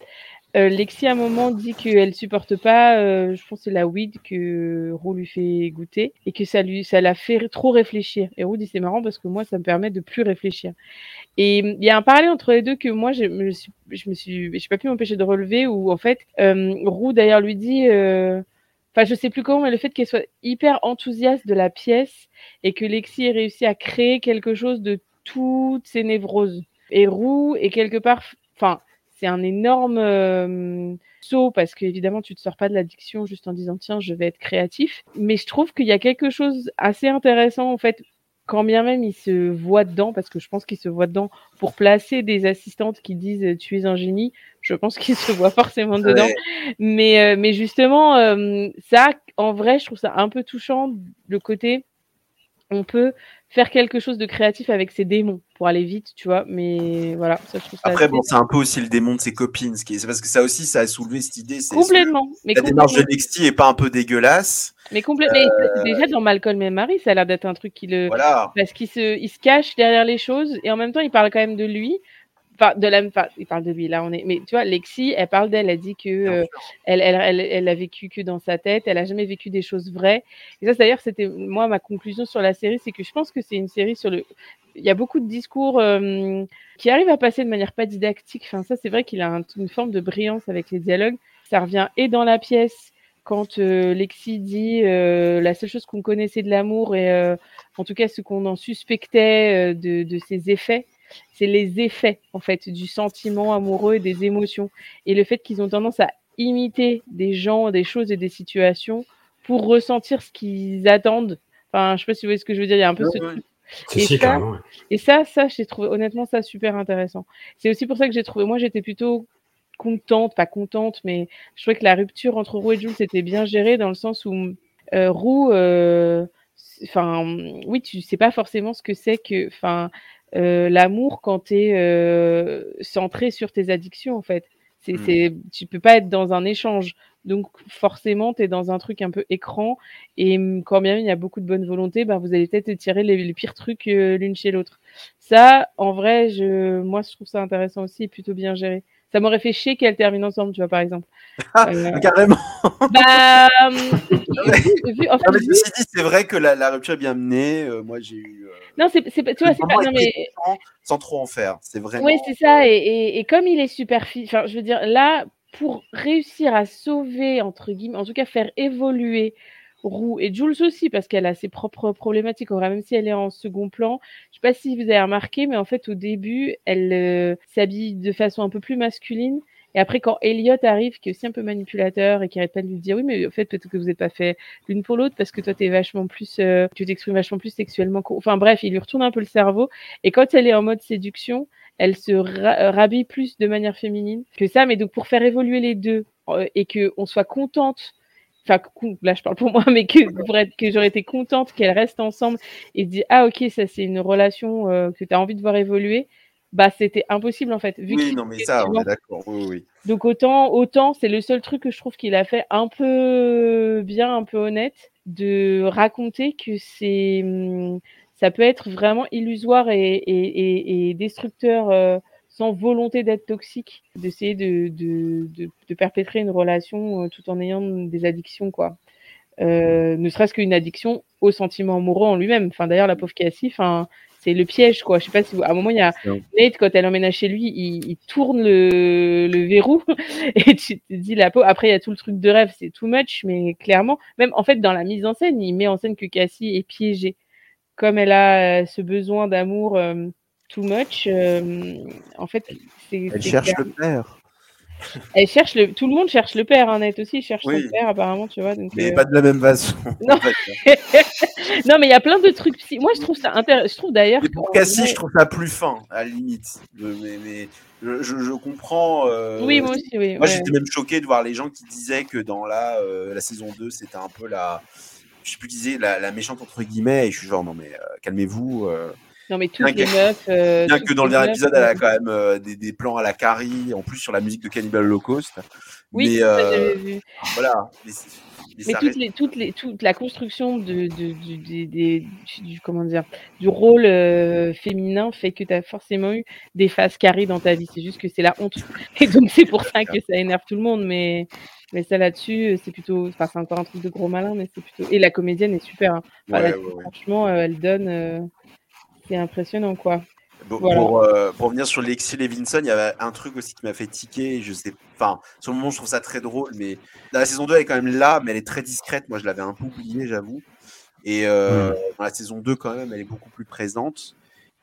S2: euh, Lexi à un moment dit qu'elle supporte pas, euh, je pense que c'est la weed que Roux lui fait goûter et que ça lui, ça l'a fait trop réfléchir. Et Roux dit c'est marrant parce que moi ça me permet de plus réfléchir. Et il y a un parallèle entre les deux que moi je me suis, je me suis, pas pu m'empêcher de relever où en fait euh, Roux d'ailleurs lui dit, enfin je sais plus comment, mais le fait qu'elle soit hyper enthousiaste de la pièce et que Lexi ait réussi à créer quelque chose de toutes ses névroses. Et Roux est quelque part, enfin c'est un énorme euh, saut parce qu'évidemment tu te sors pas de l'addiction juste en disant tiens je vais être créatif mais je trouve qu'il y a quelque chose assez intéressant en fait quand bien même il se voit dedans, parce que je pense qu'il se voit dedans pour placer des assistantes qui disent tu es un génie, je pense qu'il se voit forcément dedans. Mais, euh, mais justement, euh, ça, en vrai, je trouve ça un peu touchant, le côté, on peut faire quelque chose de créatif avec ses démons pour aller vite, tu vois. Mais voilà, ça, je trouve ça
S3: Après,
S2: assez-
S3: bon, c'est un peu aussi le démon de ses copines. ce qui est- C'est parce que ça aussi, ça a soulevé cette idée. c'est-
S2: Complètement. Mais
S3: La démarche de. Lexi est pas un peu dégueulasse?
S2: Mais complètement. Déjà dans Malcolm et Marie, ça a l'air d'être un truc qui le.
S3: Voilà.
S2: Parce qu'il se, il se cache derrière les choses et en même temps, il parle quand même de lui. Enfin, de la, enfin, il parle de lui. Là, on est. Mais tu vois, Lexi, elle parle d'elle. Elle dit que euh, elle, elle, elle, elle a vécu que dans sa tête. Elle a jamais vécu des choses vraies. Et ça, d'ailleurs, c'était moi ma conclusion sur la série, c'est que je pense que c'est une série sur le. Il y a beaucoup de discours euh, qui arrivent à passer de manière pas didactique. Enfin, ça, c'est vrai qu'il a un- une forme de brillance avec les dialogues. Ça revient et dans la pièce quand euh, Lexi dit euh, la seule chose qu'on connaissait de l'amour et euh, en tout cas ce qu'on en suspectait de, de ses effets, c'est les effets en fait du sentiment amoureux et des émotions et le fait qu'ils ont tendance à imiter des gens, des choses et des situations pour ressentir ce qu'ils attendent. Enfin, je sais pas si vous voyez ce que je veux dire. Il y a un peu ce Et
S1: si,
S2: ça,
S1: ouais.
S2: et ça, ça, j'ai trouvé honnêtement ça super intéressant. C'est aussi pour ça que j'ai trouvé. Moi, j'étais plutôt contente, pas contente, mais je trouvais que la rupture entre Roux et Jules était bien gérée dans le sens où euh, Roux, euh, enfin, oui, tu sais pas forcément ce que c'est que, enfin, euh, l'amour quand tu es centré sur tes addictions en fait. C'est,
S3: Mm.
S2: c'est, tu peux pas être dans un échange. Donc forcément, tu es dans un truc un peu écran. Et hum, quand bien même il y a beaucoup de bonne volonté, ben, vous allez peut-être tirer les, les pires trucs euh, l'une chez l'autre. Ça, en vrai, je, moi, je trouve ça intéressant aussi et plutôt bien géré. Ça m'aurait fait chier qu'elles terminent ensemble, tu vois, par exemple. Euh,
S3: Carrément.
S2: bah, vu- vu- en fait,
S3: Non, mais c'est vrai que la, la rupture est bien menée. Euh, moi, j'ai eu. euh,
S2: non, c'est, pas- tu vois, c'est pas, non, mais,
S3: sans trop en faire. C'est vraiment.
S2: Oui, c'est ça. Et, et, et comme il est super fi- enfin, je veux dire, là, pour réussir à sauver, entre guillemets, en tout cas faire évoluer Roux et Jules aussi, parce qu'elle a ses propres problématiques, même si elle est en second plan. Je sais pas si vous avez remarqué, mais en fait, au début, elle euh, s'habille de façon un peu plus masculine. Et après, quand Elliot arrive, qui est aussi un peu manipulateur et qui arrête pas de lui dire, oui, mais en fait, peut-être que vous n'êtes pas fait l'une pour l'autre parce que toi, t'es vachement plus, euh, tu t'exprimes vachement plus sexuellement. Enfin, bref, il lui retourne un peu le cerveau. Et quand elle est en mode séduction, elle se ra- euh, rhabille plus de manière féminine que ça. Mais donc, pour faire évoluer les deux euh, et que on soit contente, enfin, con- là, je parle pour moi, mais que, j'aurais été contente qu'elles restent ensemble et se dire, ah, ok, ça, c'est une relation euh, que tu as envie de voir évoluer, bah, c'était impossible, en fait. Vu
S3: Oui, non, mais ça, on est d'accord. Oui, oui.
S2: donc autant, autant c'est le seul truc que je trouve qu'il a fait un peu bien, un peu honnête, de raconter que c'est, hum, ça peut être vraiment illusoire et, et, et, et destructeur euh, sans volonté d'être toxique, d'essayer de, de, de, de perpétrer une relation euh, tout en ayant des addictions, quoi. Euh, ne serait-ce qu'une addiction au sentiment amoureux en lui-même. Enfin, d'ailleurs, la pauvre Cassie, enfin, c'est le piège, quoi. Je sais pas si vous... à un moment il y a. Nate quand elle emménage chez lui, il, il tourne le, le verrou et tu te dis la pauvre. Après, il y a tout le truc de rêve, c'est too much, mais clairement, même en fait dans la mise en scène, il met en scène que Cassie est piégée, comme elle a euh, ce besoin d'amour euh, too much. euh, en fait, c'est
S3: Elle cherche
S2: clair.
S3: le père.
S2: Elle cherche le. Tout le monde cherche le père, hein, Nate aussi cherche
S3: Oui.
S2: son père apparemment, tu vois. Donc,
S3: Mais
S2: euh,
S3: pas de la même façon.
S2: Non.
S3: en fait.
S2: non, mais il y a plein de trucs. psy- Moi, je trouve ça intéressant. Je trouve d'ailleurs.
S3: Pour Cassie,
S2: vrai-
S3: je trouve ça plus fin, à la limite. Je- mais mais je, je- je comprends. euh,
S2: Oui, moi aussi, oui.
S3: Moi,
S2: ouais.
S3: j'étais même choqué de voir les gens qui disaient que dans la, euh, la saison 2, c'était un peu la. Je sais plus qui disait, la, la méchante entre guillemets. Et je suis genre, non, mais euh, calmez-vous.
S2: Non, mais toutes
S3: Bien
S2: les meufs. euh,
S3: Bien que dans le dernier épisode, elle a
S2: euh,
S3: quand même euh, des, des plans à la Carrie, en plus sur la musique de Cannibal Holocaust.
S2: Oui,
S3: mais
S2: ça,
S3: euh,
S2: j'avais vu.
S3: voilà. Mais, c'est- mais
S2: Mais
S3: ça
S2: toutes
S3: reste-
S2: les, toutes les, toute la construction de, de, du, comment dire, du rôle euh, féminin fait que tu as forcément eu des phases carrées dans ta vie. C'est juste que c'est la honte. Et donc, c'est pour ça que ça énerve tout le monde. Mais, mais ça là-dessus, c'est plutôt. Enfin, c'est encore un truc de gros malin, mais c'est plutôt. Et la comédienne est super. hein. Enfin,
S3: Ouais,
S2: là,
S3: ouais, ouais.
S2: Franchement, euh, elle donne. euh, C'est impressionnant, quoi.
S3: Bon,
S2: Voilà.
S3: Pour, euh, pour revenir sur Lexi Levinson, il y avait un truc aussi qui m'a fait tiquer. Je sais, enfin, sur le moment, je trouve ça très drôle, mais dans la saison 2, elle est quand même là, mais elle est très discrète. Moi, je l'avais un peu oublié, j'avoue. Et euh, dans la saison 2, quand même, elle est beaucoup plus présente.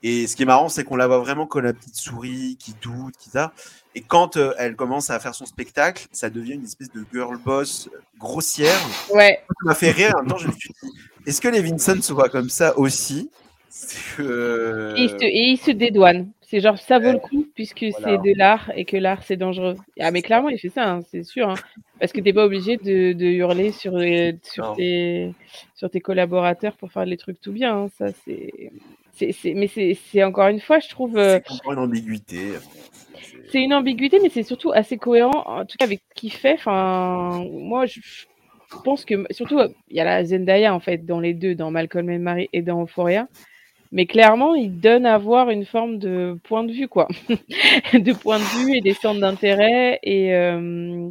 S3: Et ce qui est marrant, c'est qu'on la voit vraiment comme la petite souris qui doute, qui ça. Et quand euh, elle commence à faire son spectacle, ça devient une espèce de girl boss grossière.
S2: Ouais.
S3: Ça m'a fait rire. En même temps, je me suis dit, est-ce que Levinson se voit comme ça aussi?
S2: Et il, se, et il se dédouane. C'est genre, ça vaut
S3: Ouais.
S2: le coup puisque
S3: Voilà.
S2: c'est de l'art et que l'art c'est dangereux. Ah, mais clairement, il fait ça, hein, c'est sûr. hein. Parce que t'es pas obligé de, de hurler sur, tes, sur tes collaborateurs pour faire les trucs tout bien. hein. Ça, c'est. Mais c'est encore une fois, je trouve. euh,
S3: C'est encore une ambiguïté. C'est-
S2: c'est une ambiguïté, mais c'est surtout assez cohérent, en tout cas avec ce qu'il fait. Enfin, moi, je je pense que surtout il y a la Zendaya en fait dans les deux, dans Malcolm et Marie et dans Euphoria. Mais clairement, il donne à voir une forme de point de vue, quoi, de point de vue et des centres d'intérêt et, euh,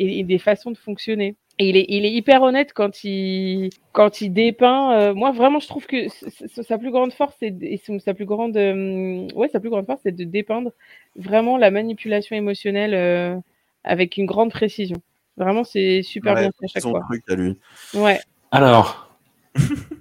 S2: et, et des façons de fonctionner. Et il est, il est hyper honnête quand il, quand il dépeint. euh, moi, vraiment, je trouve que sa plus grande force, c'est de- et son- sa plus grande, euh, ouais, sa plus grande force, c'est de dépeindre vraiment la manipulation émotionnelle euh, avec une grande précision. Vraiment, c'est super
S3: Ouais,
S2: bien fait à
S3: c'est
S2: chaque
S3: son
S2: fois.
S3: truc à lui.
S2: Ouais.
S1: Alors,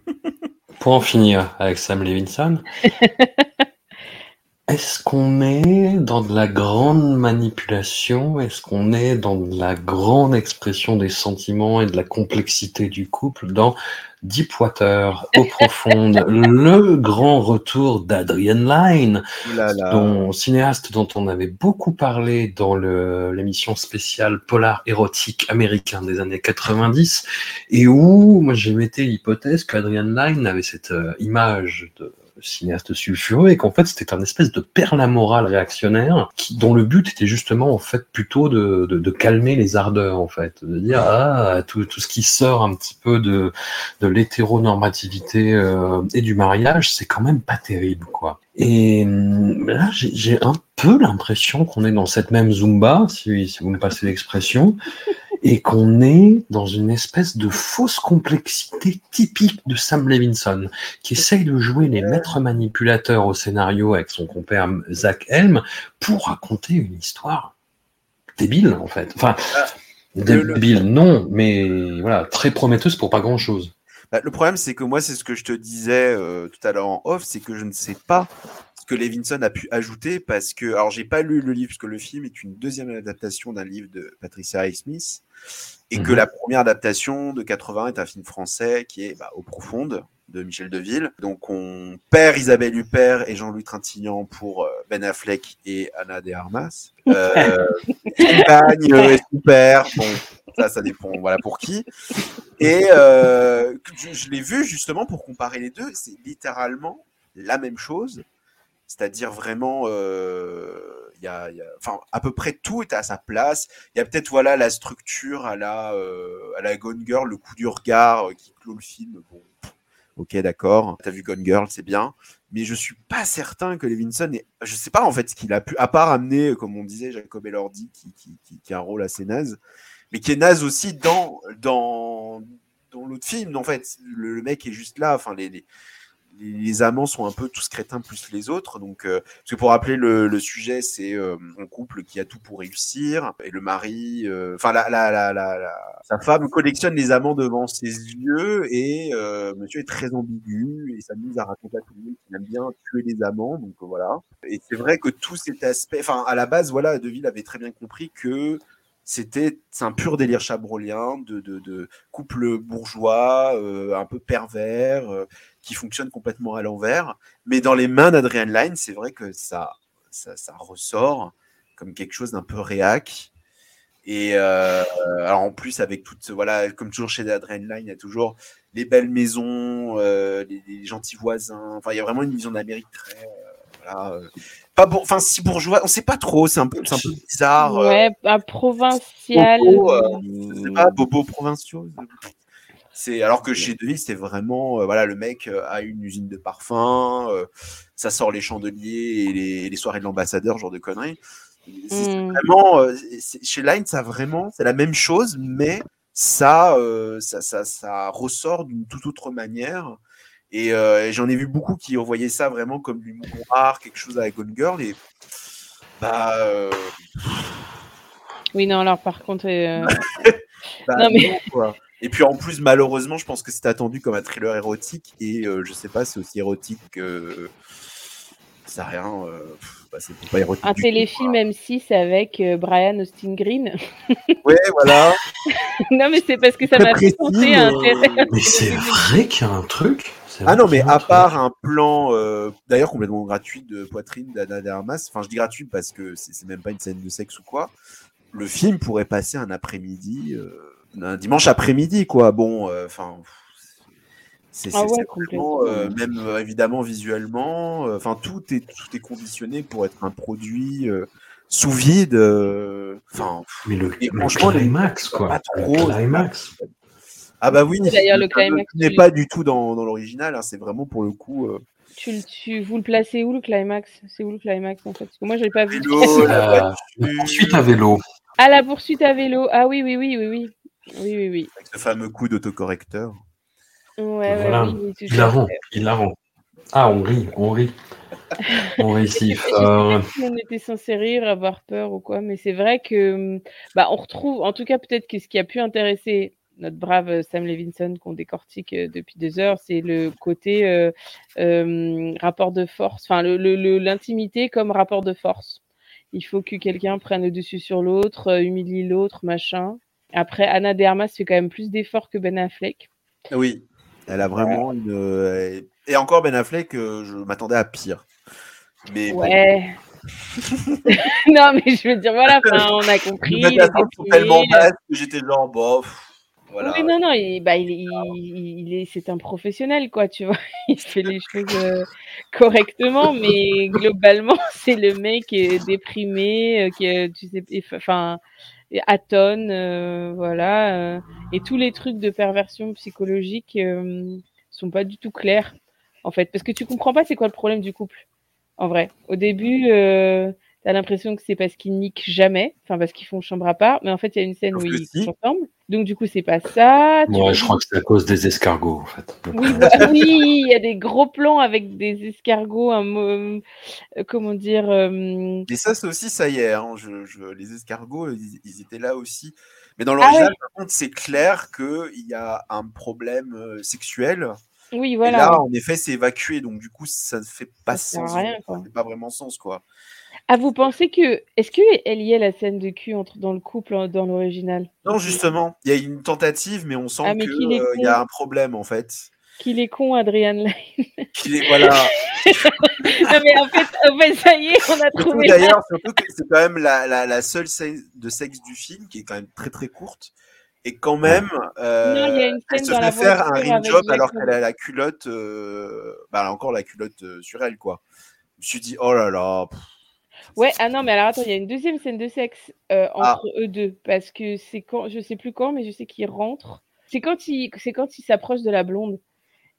S1: pour en finir avec Sam Levinson, est-ce qu'on est dans de la grande manipulation? Est-ce qu'on est dans de la grande expression des sentiments et de la complexité du couple dans Deepwater, Eau profonde, le grand retour d'Adrian Lyne,
S3: Ouh là là.
S1: dont, cinéaste dont on avait beaucoup parlé dans l'émission spéciale polar érotique américain des années 90, et où moi j'ai metté l'hypothèse qu'Adrian Lyne avait cette euh, image de cinéaste sulfureux et qu'en fait c'était un espèce de morale réactionnaire qui, dont le but était justement en fait plutôt de, de, de calmer les ardeurs en fait, de dire ah tout, tout ce qui sort un petit peu de, de l'hétéronormativité euh, et du mariage c'est quand même pas terrible quoi. Et hum, là j'ai j'ai un peu l'impression qu'on est dans cette même zumba si, si vous me passez l'expression et qu'on est dans une espèce de fausse complexité typique de Sam Levinson, qui essaye de jouer les maîtres manipulateurs au scénario avec son compère Zach Helm pour raconter une histoire débile, en fait. Enfin,
S3: le-
S1: débile, non, mais voilà, très prometteuse pour pas grand-chose.
S3: Bah, le problème, c'est que moi, c'est ce que je te disais euh, tout à l'heure en off, c'est que je ne sais pas ce que Levinson a pu ajouter parce que, alors, j'ai pas lu le livre parce que le film est une deuxième adaptation d'un livre de Patricia Highsmith et que
S1: Mhm.
S3: la première adaptation de 80 est un film français qui est bah, Au Profonde de Michel Deville. Donc, on perd Isabelle Huppert et Jean-Louis Trintignant pour euh, Ben Affleck et Anna de Armas. Euh, Espagne euh, est super. Bon, ça, ça dépend. Voilà pour qui. Et euh, je, je l'ai vu justement pour comparer les deux. C'est littéralement la même chose. C'est-à-dire vraiment, euh, enfin, à peu près tout est à sa place. Il y a peut-être voilà la structure à la, euh, à la Gone Girl, le coup du regard euh, qui clôt le film. Bon, ok, d'accord. T'as vu Gone Girl, c'est bien. Mais je suis pas certain que Levinson ait, je sais pas en fait ce qu'il a pu, à part amener, comme on disait, Jacob Elordi qui, qui, qui, a un rôle assez naze, mais qui est naze aussi dans, dans, dans l'autre film. En fait, le, mec est juste là. Enfin, les, les, amants sont un peu tous crétins plus les autres. Donc, euh, parce que pour rappeler le, le sujet, c'est euh, un couple qui a tout pour réussir et le mari, euh, enfin la, la, la, la, sa femme collectionne les amants devant ses yeux et euh, Monsieur est très ambigu et s'amuse à raconter à tout le monde qu'il aime bien tuer les amants. Donc voilà. Et c'est vrai que tout cet aspect, enfin à la base, voilà, Deville avait très bien compris que c'était un pur délire chabrolien de, couple bourgeois, euh, un peu pervers, euh, qui fonctionne complètement à l'envers. Mais dans les mains d'Adrian Lyne, c'est vrai que ça, ça, ressort comme quelque chose d'un peu réac. Et euh, alors en plus avec toute voilà comme toujours chez Adrian Lyne, il y a toujours les belles maisons, les, les gentils voisins. Enfin, il y a vraiment une vision d'Amérique très voilà, euh, pas bon, enfin si bourgeois, on sait pas trop. C'est un peu, c'est un peu bizarre. euh,
S2: Ouais, un provincial.
S3: Bobo, euh, pas, bobo provinciaux. C'est alors que chez Deville, c'est vraiment euh, voilà le mec euh, a une usine de parfum, euh, ça sort les chandeliers et les, les soirées de l'ambassadeur, genre de conneries. C'est
S2: Mm.
S3: vraiment euh, chez Line, ça vraiment c'est la même chose, mais ça euh, ça, ça, ça ressort d'une toute autre manière. Et euh, j'en ai vu beaucoup qui envoyaient ça vraiment comme du rare, quelque chose avec Gone Girl. Et bah, euh,
S2: Oui, non, alors par contre, euh,
S3: Bah,
S2: Non, mais-
S3: non, quoi. Et puis en plus, malheureusement, je pense que c'était attendu comme un thriller érotique. Et euh, je sais pas, c'est aussi érotique que. Ça rien. euh, bah, c'est pas érotique.
S2: un téléfilm M6 avec euh, Brian Austin Green.
S3: Ouais, voilà.
S2: non, mais c'est parce que ça m'a fait penser à un
S3: mais-
S1: c'est vrai qu'il y a un truc, C'est
S3: Ah non, mais à part un plan, euh, d'ailleurs complètement gratuit de poitrine d'Anna de Armas, enfin je dis gratuit parce que c'est même pas une scène de sexe ou quoi, le film pourrait passer un après-midi, euh, un dimanche après-midi, quoi. Bon, euh, enfin. c'est
S2: Ah ouais, complètement.
S3: euh, même euh, évidemment visuellement, euh, enfin tout est tout est conditionné pour être un produit euh, sous vide. euh, Enfin,
S1: Mais le, le
S3: franchement, les-
S1: climax, quoi.
S3: pas
S1: Le
S3: trop,
S1: climax.
S3: Ah bah oui.
S2: D'ailleurs, le climax,
S3: n'est
S2: tu-
S3: pas du tout dans, dans l'original. hein, c'est vraiment pour le coup. euh,
S2: Tu, le- tu, vous le placez où le climax? C'est où le climax en fait? Parce que moi je l'ai pas vu.
S3: vélo, la
S1: La, la poursuite à vélo.
S2: Ah la poursuite à vélo. Ah oui oui oui oui oui. Oui oui oui.
S3: avec ce fameux coup d'autocorrecteur.
S2: Ouais, ouais,
S1: Voilà.
S2: oui, oui, tout à
S1: Hilarant,
S2: fait.
S1: hilarant. Ah, on rit, on rit. On rit si fort.
S2: on était censé rire, avoir peur ou quoi, mais c'est vrai que bah, on retrouve, en tout cas peut-être que ce qui a pu intéresser notre brave euh, Sam Levinson qu'on décortique euh, depuis deux heures, c'est le côté euh, euh, rapport de force, enfin le- le- le- l'intimité comme rapport de force. Il faut que quelqu'un prenne le dessus sur l'autre, humilie l'autre, machin. Après, Anna de Armas fait quand même plus d'efforts que Ben Affleck.
S3: Oui, elle a vraiment une. Et encore Ben Affleck, je m'attendais à pire. Mais bon,
S2: Ouais. non, mais je veux dire, voilà, on a compris.
S3: les tellement basses que j'étais genre bof. Voilà.
S2: Oui, non, non, il, bah, il, il, il est, c'est un professionnel, quoi, tu vois. Il fait les choses euh, correctement, mais globalement, c'est le mec euh, déprimé, euh, qui, euh, tu sais, enfin, atone, euh, voilà. euh, et tous les trucs de perversion psychologique sont pas du tout clairs, en fait, parce que tu comprends pas c'est quoi le problème du couple, en vrai. Au début, euh, t'as l'impression que c'est parce qu'ils niquent jamais, enfin parce qu'ils font chambre à part, mais en fait, il y a une scène
S3: Sauf
S2: où ils
S3: si.
S2: sont ensemble. Donc du coup, c'est pas ça.
S1: Ouais,
S2: vois,
S1: je crois que c'est à cause des escargots, en fait.
S2: oui, bah oui, il y a des gros plans avec des escargots, un euh, comment dire, euh,
S3: Et ça, c'est aussi, ça y est, hein, je, je- les escargots, ils, ils étaient là aussi. Mais dans
S2: Ah
S3: l'original,
S2: ouais.
S3: par contre, c'est clair qu'il y a un problème euh, sexuel.
S2: oui,
S3: Et
S2: voilà.
S3: là, en effet, c'est évacué. Donc, du coup, ça ne fait pas
S2: Ça
S3: sens.
S2: rien, quoi.
S3: Ça fait pas vraiment sens, quoi.
S2: Ah, vous pensez que, est-ce que elle y est la scène de cul entre dans le couple en- dans l'original?
S3: Non, justement, il y a une tentative, mais on sent
S2: Ah,
S3: qu'il
S2: est
S3: y a un problème, en fait.
S2: Qu'il est con, Adrian Lyne.
S3: Qu'il est, voilà.
S2: non mais en fait, en fait, ça y est, on a trouvé.
S3: D'ailleurs, surtout que c'est quand même la, la, la seule scène de sexe du film, qui est quand même très très courte. Et quand même, euh,
S2: Non, il y a une
S3: elle se fait faire un
S2: avec
S3: job alors qu'elle a la culotte, euh, bah, elle a encore la culotte euh, sur elle, quoi. Je me suis dit, oh là là. pff,
S2: Ouais, ah non, mais alors attends, il y a une deuxième scène de sexe euh,
S3: Ah.
S2: entre eux deux, parce que c'est quand, je sais plus quand, mais je sais qu'ils rentrent. C'est quand il, c'est quand il s'approche de la blonde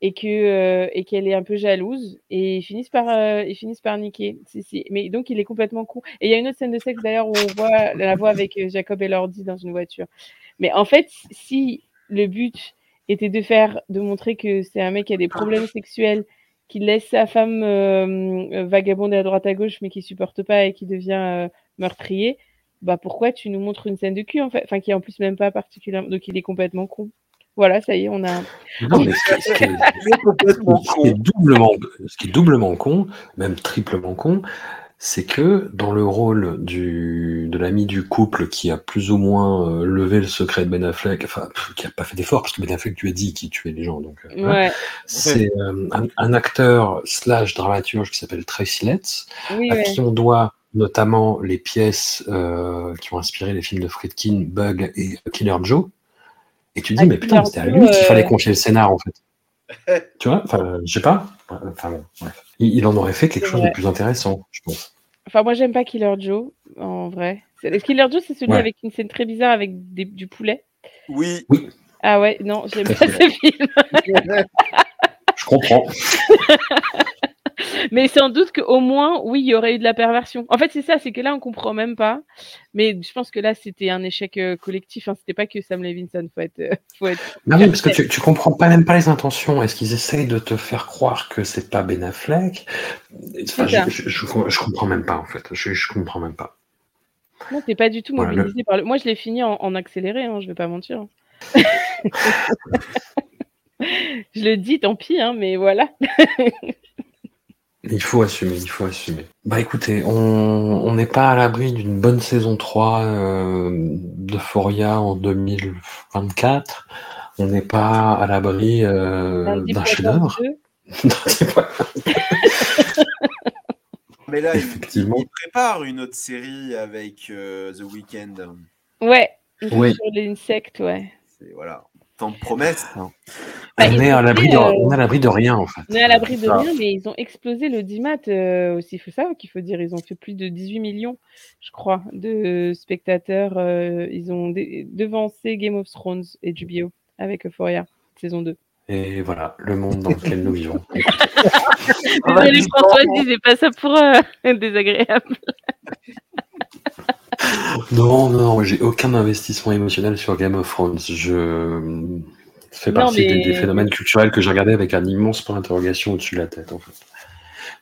S2: et que euh, et qu'elle est un peu jalouse et ils finissent par euh, ils finissent par niquer. Si, si. Mais donc il est complètement con. Et il y a une autre scène de sexe d'ailleurs où on voit la voit avec Jacob et Lordi dans une voiture. Mais en fait, si le but était de faire, de montrer que c'est un mec qui a des problèmes sexuels, qui laisse sa femme euh, euh, vagabonder à droite à gauche, mais qui supporte pas et qui devient euh, meurtrier, bah pourquoi tu nous montres une scène de cul en fait, enfin qui est en plus même pas particulièrement, donc il est complètement con. Voilà, ça y est, on a.
S1: Non, mais ce qui, ce qui est,
S3: il est complètement
S1: ce qui est
S3: con.
S1: doublement, ce qui est doublement con, même triplement con, c'est que dans le rôle du, de l'ami du couple qui a plus ou moins euh, levé le secret de Ben Affleck, enfin, qui a pas fait d'effort, parce que Ben Affleck lui a dit qu'il tuait les gens, donc euh, c'est euh, un, un acteur slash dramaturge qui s'appelle Tracy Letts,
S2: oui,
S1: à
S2: ouais.
S1: qui on doit notamment les pièces euh, qui ont inspiré les films de Friedkin, Bug et Killer Joe. Et tu te dis,
S2: Ah,
S1: mais putain, c'était à lui qu'il
S2: euh,
S1: fallait confier le scénar, en fait. tu vois Enfin, je sais pas. Enfin, bon. Il, il en aurait fait quelque chose
S2: vrai.
S1: de plus intéressant, je pense.
S2: Enfin, moi, j'aime pas Killer Joe, en vrai. Killer Joe, c'est celui
S1: Ouais.
S2: avec une scène très bizarre avec des- du poulet.
S3: Oui.
S2: Ah ouais, non, j'aime pas ce film.
S1: Je comprends.
S2: Mais sans doute qu'au moins, oui, il y aurait eu de la perversion. En fait, c'est ça, c'est que là, on comprend même pas. Mais je pense que là, c'était un échec euh, collectif. Hein. C'était pas que Sam Levinson. Faut être, euh, faut être.
S1: Non, oui, parce que tu, tu comprends pas même pas les intentions. Est-ce qu'ils essayent de te faire croire que c'est pas Ben Affleck? Enfin, je, je, je, je comprends même pas, en fait. Je, je comprends même pas.
S2: Non, t'es pas du tout
S1: Voilà, le-
S2: mobilisé par le. Moi, je l'ai fini en, en accéléré. Hein, je vais pas mentir. je le dis, tant pis. Hein, mais voilà.
S1: Il faut assumer, il faut assumer. Bah écoutez, on on n'est pas à l'abri d'une bonne saison 3 euh, d'Euphoria en 2024. On n'est pas à l'abri euh, d'un chef-d'œuvre.
S2: deux.
S1: C'est pas-
S3: Mais là, il-
S1: Effectivement.
S3: il prépare une autre série avec euh, The Weeknd.
S2: Ouais,
S1: Oui.
S2: sur l'insecte, ouais.
S3: C'est voilà, tant de promesses. hein.
S2: Bah,
S1: on,
S2: ils
S1: est à
S2: ont
S1: l'abri
S2: fait,
S1: de,
S2: euh,
S1: on est à l'abri de rien, en fait.
S2: On est à l'abri de rien, mais ils ont explosé le DIMAT euh, aussi. Il faut savoir qu'il faut dire, ils ont fait plus de 18 millions, je crois, de spectateurs. euh, ils ont dé- devancé Game of Thrones et HBO avec Euphoria, saison 2.
S1: Et voilà, le monde dans lequel nous vivons.
S2: Désolée François, je disais pas ça pour euh, désagréable.
S1: Non, non, j'ai aucun investissement émotionnel sur Game of Thrones. Je ça fait
S2: Non,
S1: partie des,
S2: mais-
S1: des phénomènes culturels que j'ai regardé avec un immense point d'interrogation au-dessus de la tête, en fait.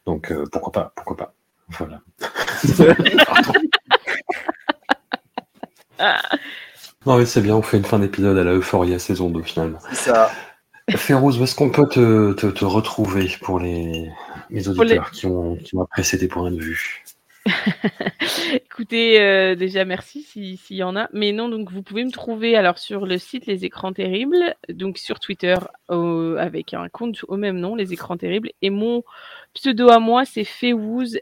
S1: Donc euh, pourquoi pas, pourquoi pas. Voilà. Non mais c'est bien, on fait une fin d'épisode à la Euphoria saison 2 finalement.
S3: C'est ça.
S1: Férouz, où est-ce qu'on peut te, te- te retrouver pour les, les
S2: les-
S1: auditeurs qui, ont, qui ont apprécié tes points de vue?
S2: Écoutez, euh, déjà merci si- s'il y en a. Mais non, donc vous pouvez me trouver alors sur le site Les Écrans Terribles, donc sur Twitter euh, avec un compte au même nom, Les Écrans Terribles. Et mon pseudo à moi, c'est Féwouz,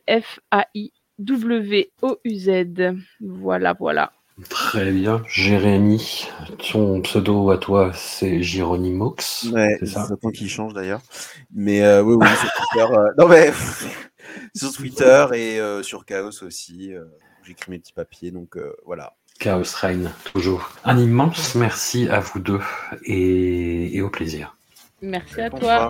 S2: F-A-I-W-O-U-Z. Voilà, voilà.
S1: Très bien. Jérémy, ton pseudo à toi, c'est Gironimox.
S3: Ouais,
S1: c'est ça?
S3: Qu'il change d'ailleurs. Mais euh, oui, oui, sur Twitter. euh, Non, mais sur Twitter et euh, sur Chaos aussi. euh, J'écris mes petits papiers, donc euh, voilà.
S1: Chaos Reign, toujours. Un immense merci à vous deux et, et au plaisir.
S2: Merci à toi.